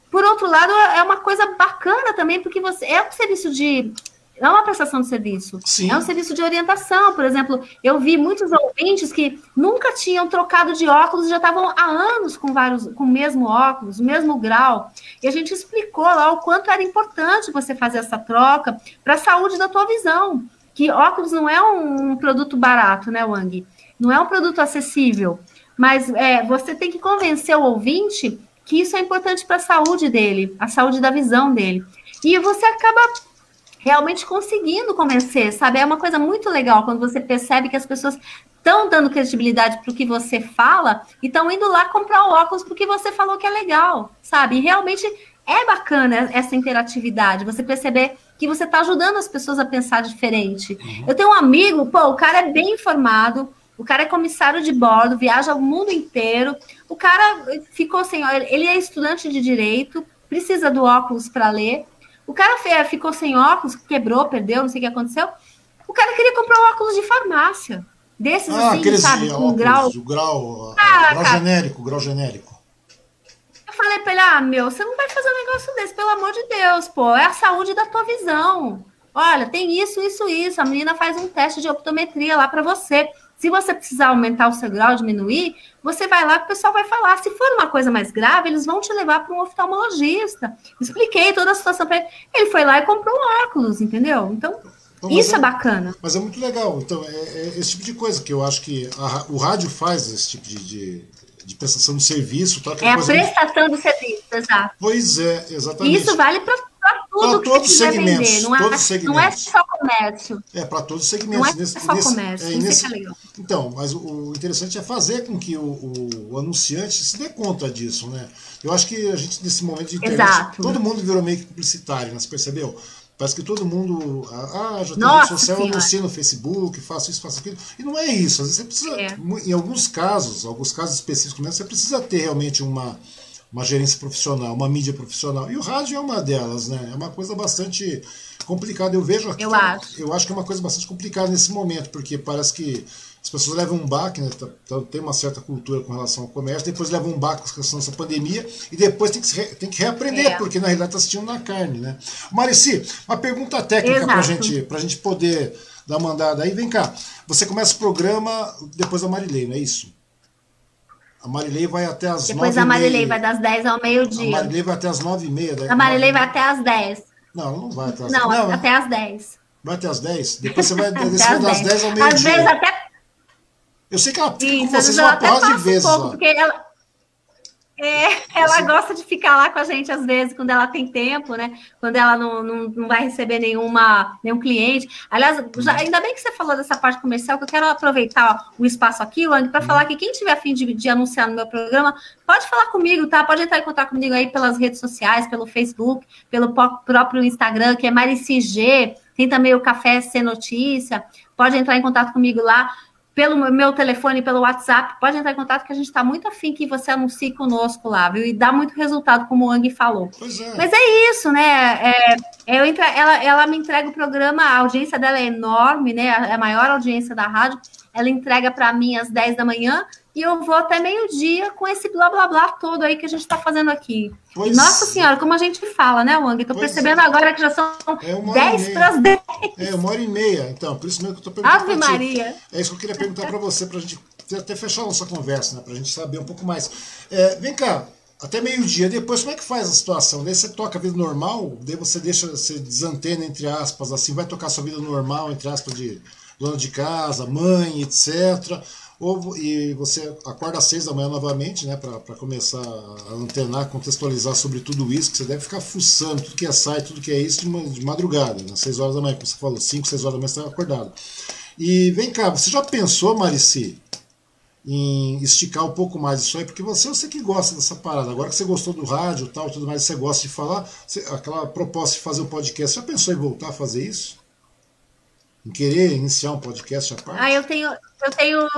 Por outro lado, é uma coisa bacana também, porque você é um serviço de. É uma prestação de serviço. Sim. É um serviço de orientação. Por exemplo, eu vi muitos ouvintes que nunca tinham trocado de óculos e já estavam há anos com vários, com o mesmo óculos, o mesmo grau. E a gente explicou lá o quanto era importante você fazer essa troca para a saúde da tua visão que óculos não é um produto barato, né, Wang? Não é um produto acessível. Mas é, você tem que convencer o ouvinte que isso é importante para a saúde dele, a saúde da visão dele. E você acaba realmente conseguindo convencer, sabe? É uma coisa muito legal quando você percebe que as pessoas estão dando credibilidade para o que você fala e estão indo lá comprar o óculos porque você falou que é legal, sabe? E realmente é bacana essa interatividade, você perceber que você está ajudando as pessoas a pensar diferente. Uhum. Eu tenho um amigo, pô, o cara é bem informado, o cara é comissário de bordo, viaja o mundo inteiro. O cara ficou sem, ele é estudante de direito, precisa do óculos para ler. O cara ficou sem óculos, quebrou, perdeu, não sei o que aconteceu. O cara queria comprar um óculos de farmácia. Desses ah, assim, sabe, com óculos, grau. O grau, ah, grau genérico, grau genérico falei pra ele: ah, meu, você não vai fazer um negócio desse, pelo amor de Deus, pô. É a saúde da tua visão. Olha, tem isso, isso, isso. A menina faz um teste de optometria lá para você. Se você precisar aumentar o seu grau, diminuir, você vai lá que o pessoal vai falar. Se for uma coisa mais grave, eles vão te levar para um oftalmologista. Expliquei toda a situação para ele. Ele foi lá e comprou um óculos, entendeu? Então, então isso é, é, bacana. Mas é muito legal. Então, é, é, esse tipo de coisa que eu acho que a, o rádio faz esse tipo de, de de prestação de serviço. Tá? É a prestação de serviço, exato. Pois é, exatamente. Isso vale para tudo pra todos os segmentos, vender, não, é, todos segmentos. não é só comércio. É, para todos os segmentos. Não é nesse, só nesse, comércio, é, nesse, é legal. Então, mas o, o, interessante é fazer com que o, o, o, anunciante se dê conta disso, né? Eu acho que a gente, nesse momento de internet, Exato. todo mundo virou meio que publicitário, né? Você percebeu? Parece que todo mundo. Ah, já tenho rede social, eu anuncio no Facebook, faço isso, faço aquilo. E não é isso. Às vezes você precisa. É. Em alguns casos, alguns casos específicos mesmo, você precisa ter realmente uma, uma gerência profissional, uma mídia profissional. E o rádio é uma delas, né? É uma coisa bastante complicada. Eu vejo aqui. Eu acho. Eu acho que é uma coisa bastante complicada nesse momento, porque parece que as pessoas levam um baque, né? Tá, tá, tem uma certa cultura com relação ao comércio, depois levam um baque com relação a essa pandemia e depois tem que, re, tem que reaprender, é. porque na realidade está assistindo na carne, né? Marici, uma pergunta técnica para gente, a gente poder dar uma andada aí. Vem cá, você começa o programa depois da Marilei, não é isso? A Marilei vai até as Depois a Marilei vai das 10 ao meio-dia. A Marilei vai até as 9 e meia. A Marilei vai até as 10. Não, não vai até as 10. Não, não, até as 10. Vai até as 10? Depois você vai descer das 10 ao meio-dia. Às vezes até eu sei que ela fica Isso, com vocês uma porra de vezes. Um pouco, porque ela, é, ela gosta de ficar lá com a gente às vezes, quando ela tem tempo, né? Quando ela não, não, não vai receber nenhuma, nenhum cliente. Aliás, já, uhum. ainda bem que você falou dessa parte comercial, que eu quero aproveitar o espaço aqui, Wang, para uhum. falar que quem tiver afim de, de anunciar no meu programa, pode falar comigo, tá? Pode entrar em contato comigo aí pelas redes sociais, pelo Facebook, pelo próprio Instagram, que é MariciG. Tem também o Café Sem Notícia. Pode entrar em contato comigo lá pelo meu telefone, pelo WhatsApp, pode entrar em contato que a gente está muito afim que você anuncie conosco lá, viu? E dá muito resultado, como o Ang falou. É. Mas é isso, né? É, eu entre, ela, ela me entrega o programa, a audiência dela é enorme, né? É a maior audiência da rádio. Ela entrega para mim às 10 da manhã e eu vou até meio-dia com esse blá blá blá todo aí que a gente está fazendo aqui. Pois... E, nossa senhora, como a gente fala, né, Wang? Estou percebendo é. agora que já são é 10 para as 10. É, uma hora e meia, então, por isso mesmo que eu estou perguntando. Ave Maria. É isso que eu queria perguntar para você, para a gente até fechar a nossa conversa, né, para a gente saber um pouco mais. É, vem cá, até meio-dia, depois como é que faz a situação? Daí você toca a vida normal, daí você deixa, você desantena, entre aspas, assim, vai tocar sua vida normal, entre aspas, de dona de casa, mãe, etc ou, e você acorda às seis da manhã novamente, né, para começar a antenar, contextualizar sobre tudo isso, que você deve ficar fuçando tudo que é site, tudo que é isso de, madrugada, né, seis horas da manhã, como você falou, cinco, seis horas da manhã você está acordado. E vem cá, você já pensou, Marici, em esticar um pouco mais isso aí, porque você eu sei que gosta dessa parada. Agora que você gostou do rádio tal, tudo mais, você gosta de falar, você, aquela proposta de fazer o um podcast, você já pensou em voltar a fazer isso? em querer iniciar um podcast à parte? Ah, eu tenho, eu tenho,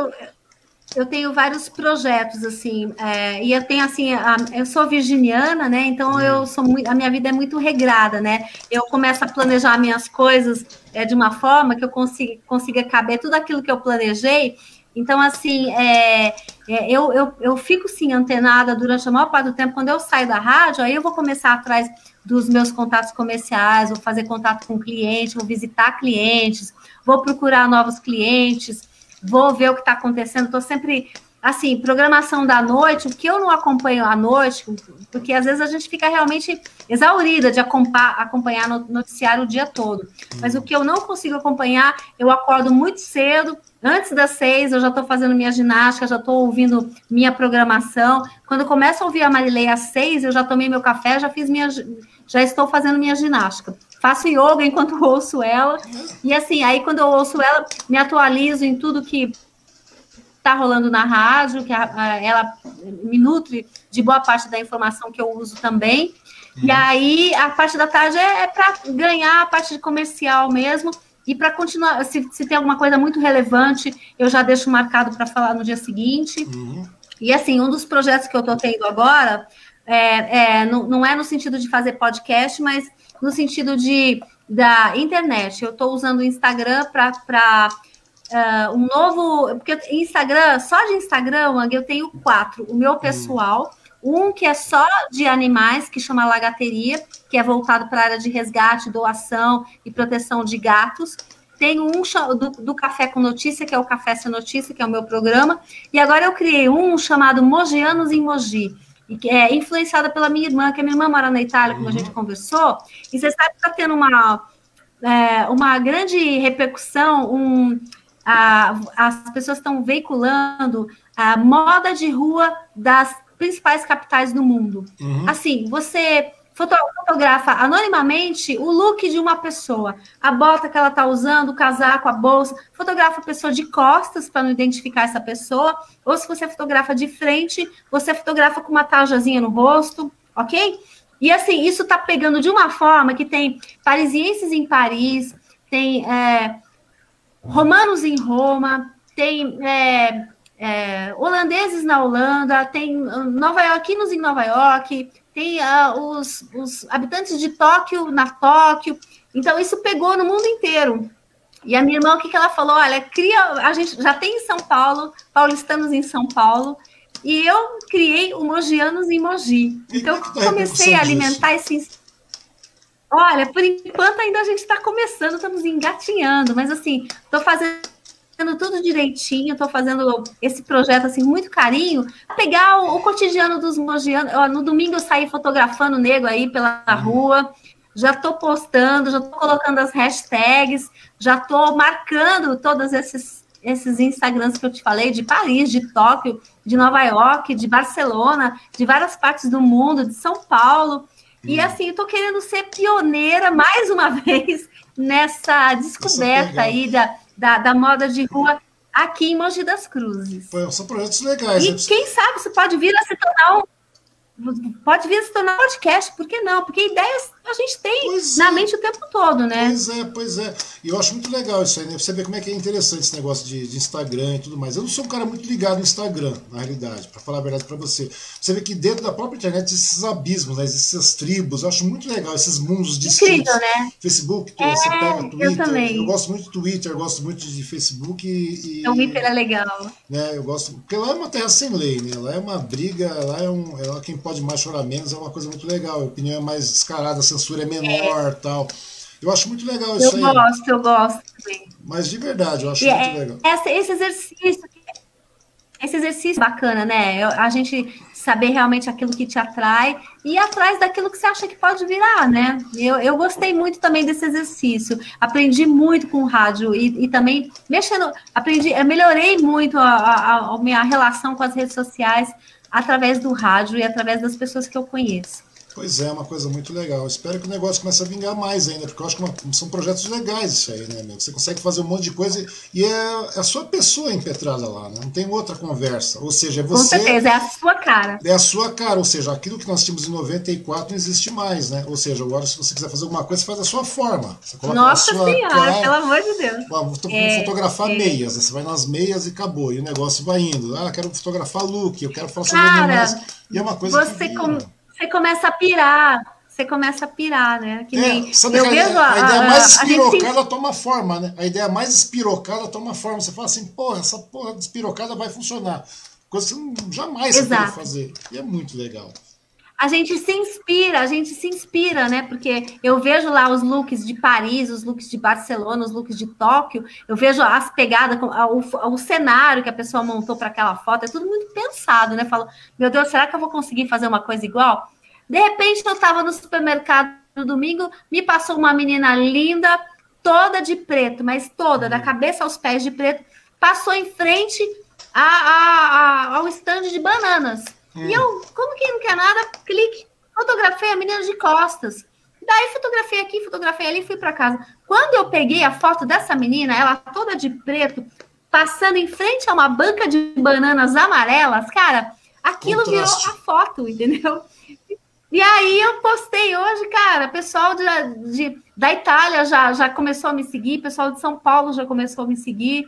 eu tenho vários projetos assim, é, e eu tenho assim, a, eu sou virginiana, né? Então uhum. eu sou muito, a minha vida é muito regrada, né? Eu começo a planejar minhas coisas é, de uma forma que eu consiga, consiga caber tudo aquilo que eu planejei. Então, assim, é, é, eu, eu, eu fico sim antenada durante a maior parte do tempo. Quando eu saio da rádio, aí eu vou começar atrás dos meus contatos comerciais, vou fazer contato com clientes, vou visitar clientes, vou procurar novos clientes, vou ver o que está acontecendo. Estou sempre assim, programação da noite, o que eu não acompanho à noite, porque às vezes a gente fica realmente exaurida de acompanhar no noticiário o dia todo. Mas o que eu não consigo acompanhar, eu acordo muito cedo, antes das seis, eu já estou fazendo minha ginástica, já estou ouvindo minha programação. Quando eu começo a ouvir a Marilei às seis, eu já tomei meu café, já fiz minha já estou fazendo minha ginástica. Faço yoga enquanto ouço ela. E assim, aí quando eu ouço ela, me atualizo em tudo que está rolando na rádio, que a, a, ela me nutre de boa parte da informação que eu uso também. Uhum. E aí, a parte da tarde é, é para ganhar a parte de comercial mesmo. E para continuar, se, se, tem alguma coisa muito relevante, eu já deixo marcado para falar no dia seguinte. Uhum. E assim, um dos projetos que eu estou tendo agora é, é, não, não é no sentido de fazer podcast, mas no sentido de da internet. Eu estou usando o Instagram para uh, um novo. Porque Instagram, só de Instagram, eu tenho quatro. O meu pessoal, um que é só de animais, que chama Lagateria, que é voltado para a área de resgate, doação e proteção de gatos. Tem um do, do, Café com Notícia, que é o Café Sem Notícia, que é o meu programa. E agora eu criei um chamado Mogianos em Mogi e que é influenciada pela minha irmã, que a minha irmã mora na Itália, como a gente uhum. conversou, e você sabe que está tendo uma, é, uma grande repercussão, um, a, as pessoas estão veiculando a moda de rua das principais capitais do mundo. Uhum. Assim, você fotografa anonimamente o look de uma pessoa, a bota que ela está usando, o casaco, a bolsa, fotografa a pessoa de costas para não identificar essa pessoa, ou se você fotografa de frente, você fotografa com uma tajazinha no rosto, ok? E assim, isso está pegando de uma forma que tem parisienses em Paris, tem é, romanos em Roma, tem é, é, holandeses na Holanda, tem Nova Yorkinos em Nova York, tem uh, os, os habitantes de Tóquio na Tóquio. Então, isso pegou no mundo inteiro. E a minha irmã, o que, que ela falou? Olha, cria, a gente já tem em São Paulo, paulistanos em São Paulo, e eu criei o Mogianos em Mogi. Então, eu tá comecei a alimentar esse. Olha, por enquanto ainda a gente está começando, estamos engatinhando, mas assim, estou fazendo tudo direitinho, estou fazendo esse projeto assim muito carinho, pegar o, o cotidiano dos mogianos. No domingo eu saí fotografando o nego aí pela uhum. rua, já estou postando, já estou colocando as hashtags, já estou marcando todos esses esses Instagrams que eu te falei, de Paris, de Tóquio, de Nova York, de Barcelona, de várias partes do mundo, de São Paulo. E assim, eu tô querendo ser pioneira mais uma vez nessa descoberta aí da, da, da, moda de rua aqui em Mogi das Cruzes. são projetos legais. E né? quem sabe você pode vir a se tornar um pode vir a se tornar podcast, por que não? Porque ideias a gente tem pois na é. mente o tempo todo, né? Pois é, pois é. E eu acho muito legal isso aí, né? Você vê como é que é interessante esse negócio de, de Instagram e tudo mais. Eu não sou um cara muito ligado no Instagram, na realidade, para falar a verdade para você. Você vê que dentro da própria internet esses abismos, né? essas tribos, eu acho muito legal esses mundos distintos. Incrível, né? Facebook, é, você pega Twitter. Eu, também. eu gosto muito do Twitter, eu gosto muito de Facebook e. e o Twitter é legal. Né, eu gosto. Porque lá é uma terra sem lei, né? Lá é uma briga, lá é um. É lá quem pode mais chorar menos é uma coisa muito legal. A opinião é mais descarada, a censura é menor é. tal. Eu acho muito legal isso eu aí. Eu gosto, eu gosto também. Mas de verdade, eu acho e muito é, legal. Essa, esse exercício, esse exercício bacana, né? A gente saber realmente aquilo que te atrai e ir atrás daquilo que você acha que pode virar, né? Eu, eu gostei muito também desse exercício, aprendi muito com o rádio e, e também mexendo, aprendi, melhorei muito a, a, a minha relação com as redes sociais, através do rádio e através das pessoas que eu conheço. Pois é, uma coisa muito legal. Espero que o negócio comece a vingar mais ainda, porque eu acho que uma, são projetos legais isso aí, né, meu? Você consegue fazer um monte de coisa e é, é a sua pessoa impetrada lá, né? Não tem outra conversa. Ou seja, é você. Com certeza, é a sua cara. É a sua cara, ou seja, aquilo que nós tínhamos em 94 não existe mais, né? Ou seja, agora se você quiser fazer alguma coisa, você faz a sua forma. Nossa sua senhora, cara, pelo amor de Deus. Vou é, fotografar é. meias, né? você vai nas meias e acabou. E o negócio vai indo. Ah, quero fotografar look, eu quero falar sobre animais. E é uma coisa você que. Com você começa a pirar. Você começa a pirar, né? Que nem, é, sabe eu a, vejo a, a, ideia mais espirocada gente... toma forma, né? A ideia mais espirocada toma forma. Você fala assim, porra, essa porra despirocada vai funcionar. Coisa que você jamais vai fazer. E é muito legal a gente se inspira, a gente se inspira, né? Porque eu vejo lá os looks de Paris, os looks de Barcelona, os looks de Tóquio, eu vejo as pegadas, o, o cenário que a pessoa montou para aquela foto, é tudo muito pensado, né? Falo, meu Deus, será que eu vou conseguir fazer uma coisa igual? De repente, eu estava no supermercado no domingo, me passou uma menina linda, toda de preto, mas toda, da cabeça aos pés de preto, passou em frente a, a, a, ao estande de bananas. Hum. E eu, como que não quer nada, clique, fotografei a menina de costas. Daí fotografei aqui, fotografei ali, fui para casa. Quando eu peguei a foto dessa menina, ela toda de preto, passando em frente a uma banca de bananas amarelas, cara, aquilo Contraste. virou a foto, entendeu? E aí eu postei hoje, cara, pessoal de, de, da Itália já, já começou a me seguir, pessoal de São Paulo já começou a me seguir.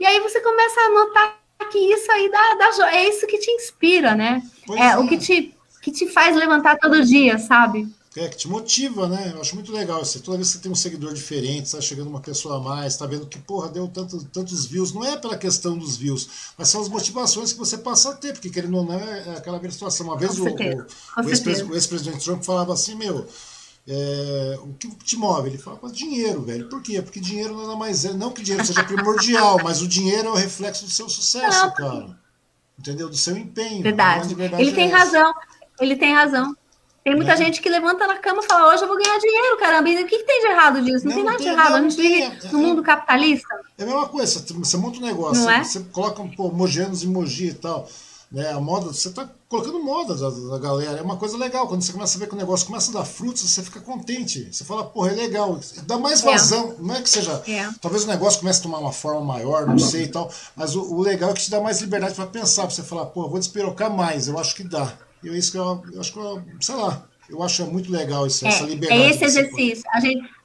E aí você começa a notar que isso aí dá, dá é isso que te inspira, né? É, é, o que te, que te faz levantar todo dia, sabe? É, que te motiva, né? Eu acho muito legal. Você, toda vez que você tem um seguidor diferente, está chegando uma pessoa a mais, está vendo que, porra, deu tanto, tantos views. Não é pela questão dos views, mas são as motivações que você passa a ter, porque querendo ou não, é aquela velha situação. Uma vez o, o, o ex-presidente Trump falava assim, meu, é, o que te move? Ele fala, dinheiro, velho. Por quê? Porque dinheiro nada mais é. Não que dinheiro seja primordial, mas o dinheiro é o reflexo do seu sucesso, não. cara. Entendeu? Do seu empenho. Verdade. verdade ele é tem essa. razão. Ele tem razão. Tem muita é. gente que levanta na cama e fala, hoje eu vou ganhar dinheiro, caramba. E o que, que tem de errado disso? Não, não tem nada de errado. Não, a gente vive é, no mundo capitalista. É a mesma coisa. Você monta um negócio, você, é? você coloca pô, mogenos e mogi e tal. Né, a moda, você está colocando moda da, da, galera. É uma coisa legal. Quando você começa a ver que o negócio começa a dar frutos, você fica contente. Você fala, porra, é legal. Dá mais é. vazão. É. Não é que seja. É. Talvez o negócio comece a tomar uma forma maior, não sei e tal. Mas o, o legal é que te dá mais liberdade para pensar. Pra você falar, pô, vou despirocar mais. Eu acho que dá. E é isso que eu, eu acho que eu, sei lá. Eu acho muito legal isso, essa é, liberdade. É esse exercício. A gente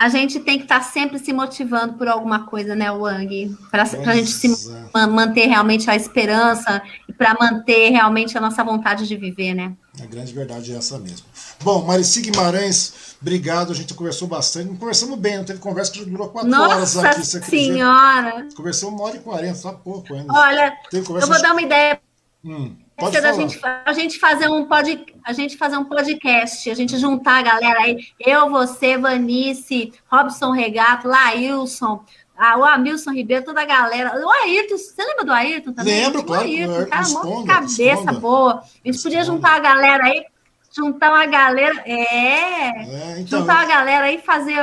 a gente tem que estar tá sempre se motivando por alguma coisa, né, Wang? Para a gente se é. manter realmente a esperança para manter realmente a nossa vontade de viver, né? A grande verdade é essa mesmo. Bom, Marici Guimarães, obrigado. A gente conversou bastante. Conversamos bem, não teve conversa que durou quatro Nossa horas aqui. Nossa senhora! Conversamos uma hora e quarenta, tá pouco ainda. Olha, eu vou dar uma ideia. Hum. Pode falar. gente, a gente fazer um pod, a gente fazer um podcast, a gente juntar a galera aí, eu, você, Vanice, Robson Regato, Laílson, ah, o Amilson Ribeiro, toda a galera. O Ayrton, você lembra do Ayrton também? Lembro, claro. Ayrton, cara, esconda, cabeça esconda. boa. A gente podia juntar a galera aí, juntar uma galera. É, é então, juntar a galera aí e fazer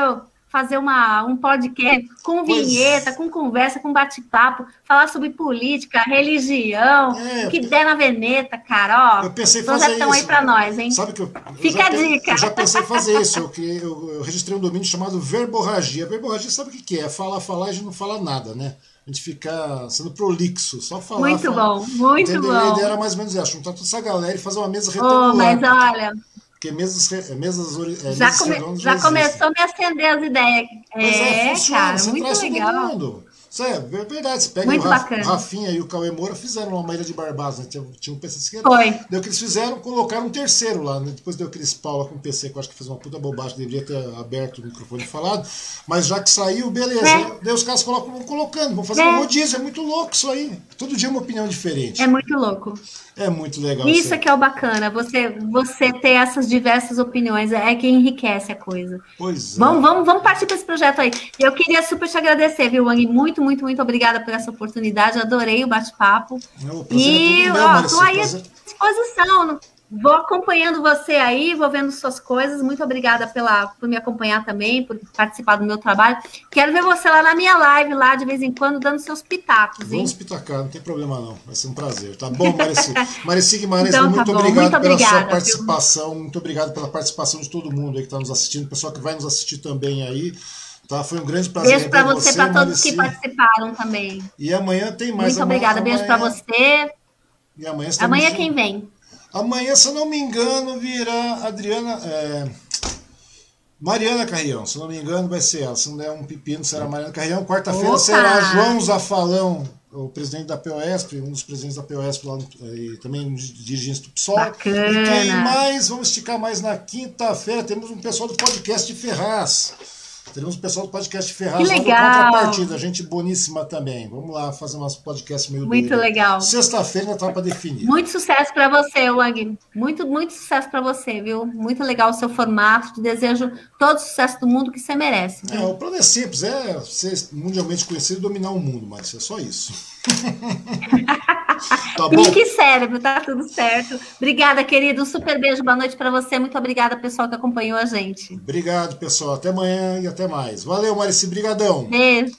fazer uma, um podcast com vinheta, com conversa, com bate-papo, falar sobre política, religião, é, o que der na veneta, cara, ó. Eu pensei fazer estão aí para nós, hein? Sabe que eu, Fica eu a dica. Eu já pensei fazer isso. Eu, eu, eu, registrei um domínio chamado Verborragia. Verborragia sabe o que, é? Falar, falar e a gente não fala nada, né? A gente fica sendo prolixo, só falar. Muito falar. bom, muito Entendeu? bom. A ideia era mais ou menos essa, juntar toda essa galera e fazer uma mesa retangular. Oh, mas olha, porque mesas, mesas, é, já, come, já começou a me acender as ideias. Mas é, é funciona, cara, muito legal. Isso é verdade. Você pega muito o Raf, Rafinha e o Cauê Moura fizeram uma ilha de Barbados, né? Tinha, tinha um PC esquerdo. Foi. Deu que eles fizeram, colocaram um terceiro lá. Né? Depois deu aqueles pau lá com o PC, que eu acho que fez uma puta bobagem, deveria ter aberto o microfone e falado. Mas já que saiu, beleza. É. Daí os caras colocam, vão colocando, vão fazer é. uma rodízio. É muito louco isso aí. Todo dia uma opinião diferente. É muito louco. É muito legal. Isso é que é o bacana, você, você ter essas diversas opiniões, é que enriquece a coisa. Pois é. Vamos, vamos, vamos partir para esse projeto aí. Eu queria super te agradecer, viu, Wang? Muito, muito, muito obrigada por essa oportunidade. Adorei o bate-papo. E, é ó, tô aí à disposição. Vou acompanhando você aí, vou vendo suas coisas. Muito obrigada pela, por me acompanhar também, por participar do meu trabalho. Quero ver você lá na minha live, lá de vez em quando, dando seus pitacos. Hein? Vamos pitacar, não tem problema não. Vai ser um prazer. Tá bom, Mareci? Mareci Guimarães, então, muito, tá obrigado muito pela obrigada, sua participação. Viu? Muito obrigado pela participação de todo mundo aí que está nos assistindo, pessoal que vai nos assistir também aí. Tá, foi um grande prazer. Beijo para você, para todos que participaram também. E amanhã tem mais. Muito obrigada, beijo para você. E amanhã, amanhã quem vem? Amanhã, se eu não me engano, virá Adriana. É... Mariana Carrião, se não me engano, vai ser ela. Se não der um pepino, será Mariana Carrião. Quarta-feira será João Zafalão, o presidente da POSP, um dos presidentes da POSP lá e também dirigente do PSOL. Bacana. E quem mais? Vamos esticar mais na quinta-feira. Temos um pessoal do podcast de Ferraz. Teremos o pessoal do podcast Ferraz que legal. contrapartida, gente boníssima também. Vamos lá fazer umas podcast meio Muito doido. legal. Sexta-feira tá para definir. Muito sucesso para você, Wang. Muito, muito sucesso para você, viu? Muito legal o seu formato. Te desejo todo o sucesso do mundo que você merece. Viu? É, o plano é simples, é ser mundialmente conhecido e dominar o mundo, mas é só isso. Tá Pique cérebro, tá tudo certo. Obrigada, querido. Um super beijo, boa noite para você. Muito obrigada, pessoal, que acompanhou a gente. Obrigado, pessoal. Até amanhã e até mais. Valeu, Marici. Brigadão. Beijo.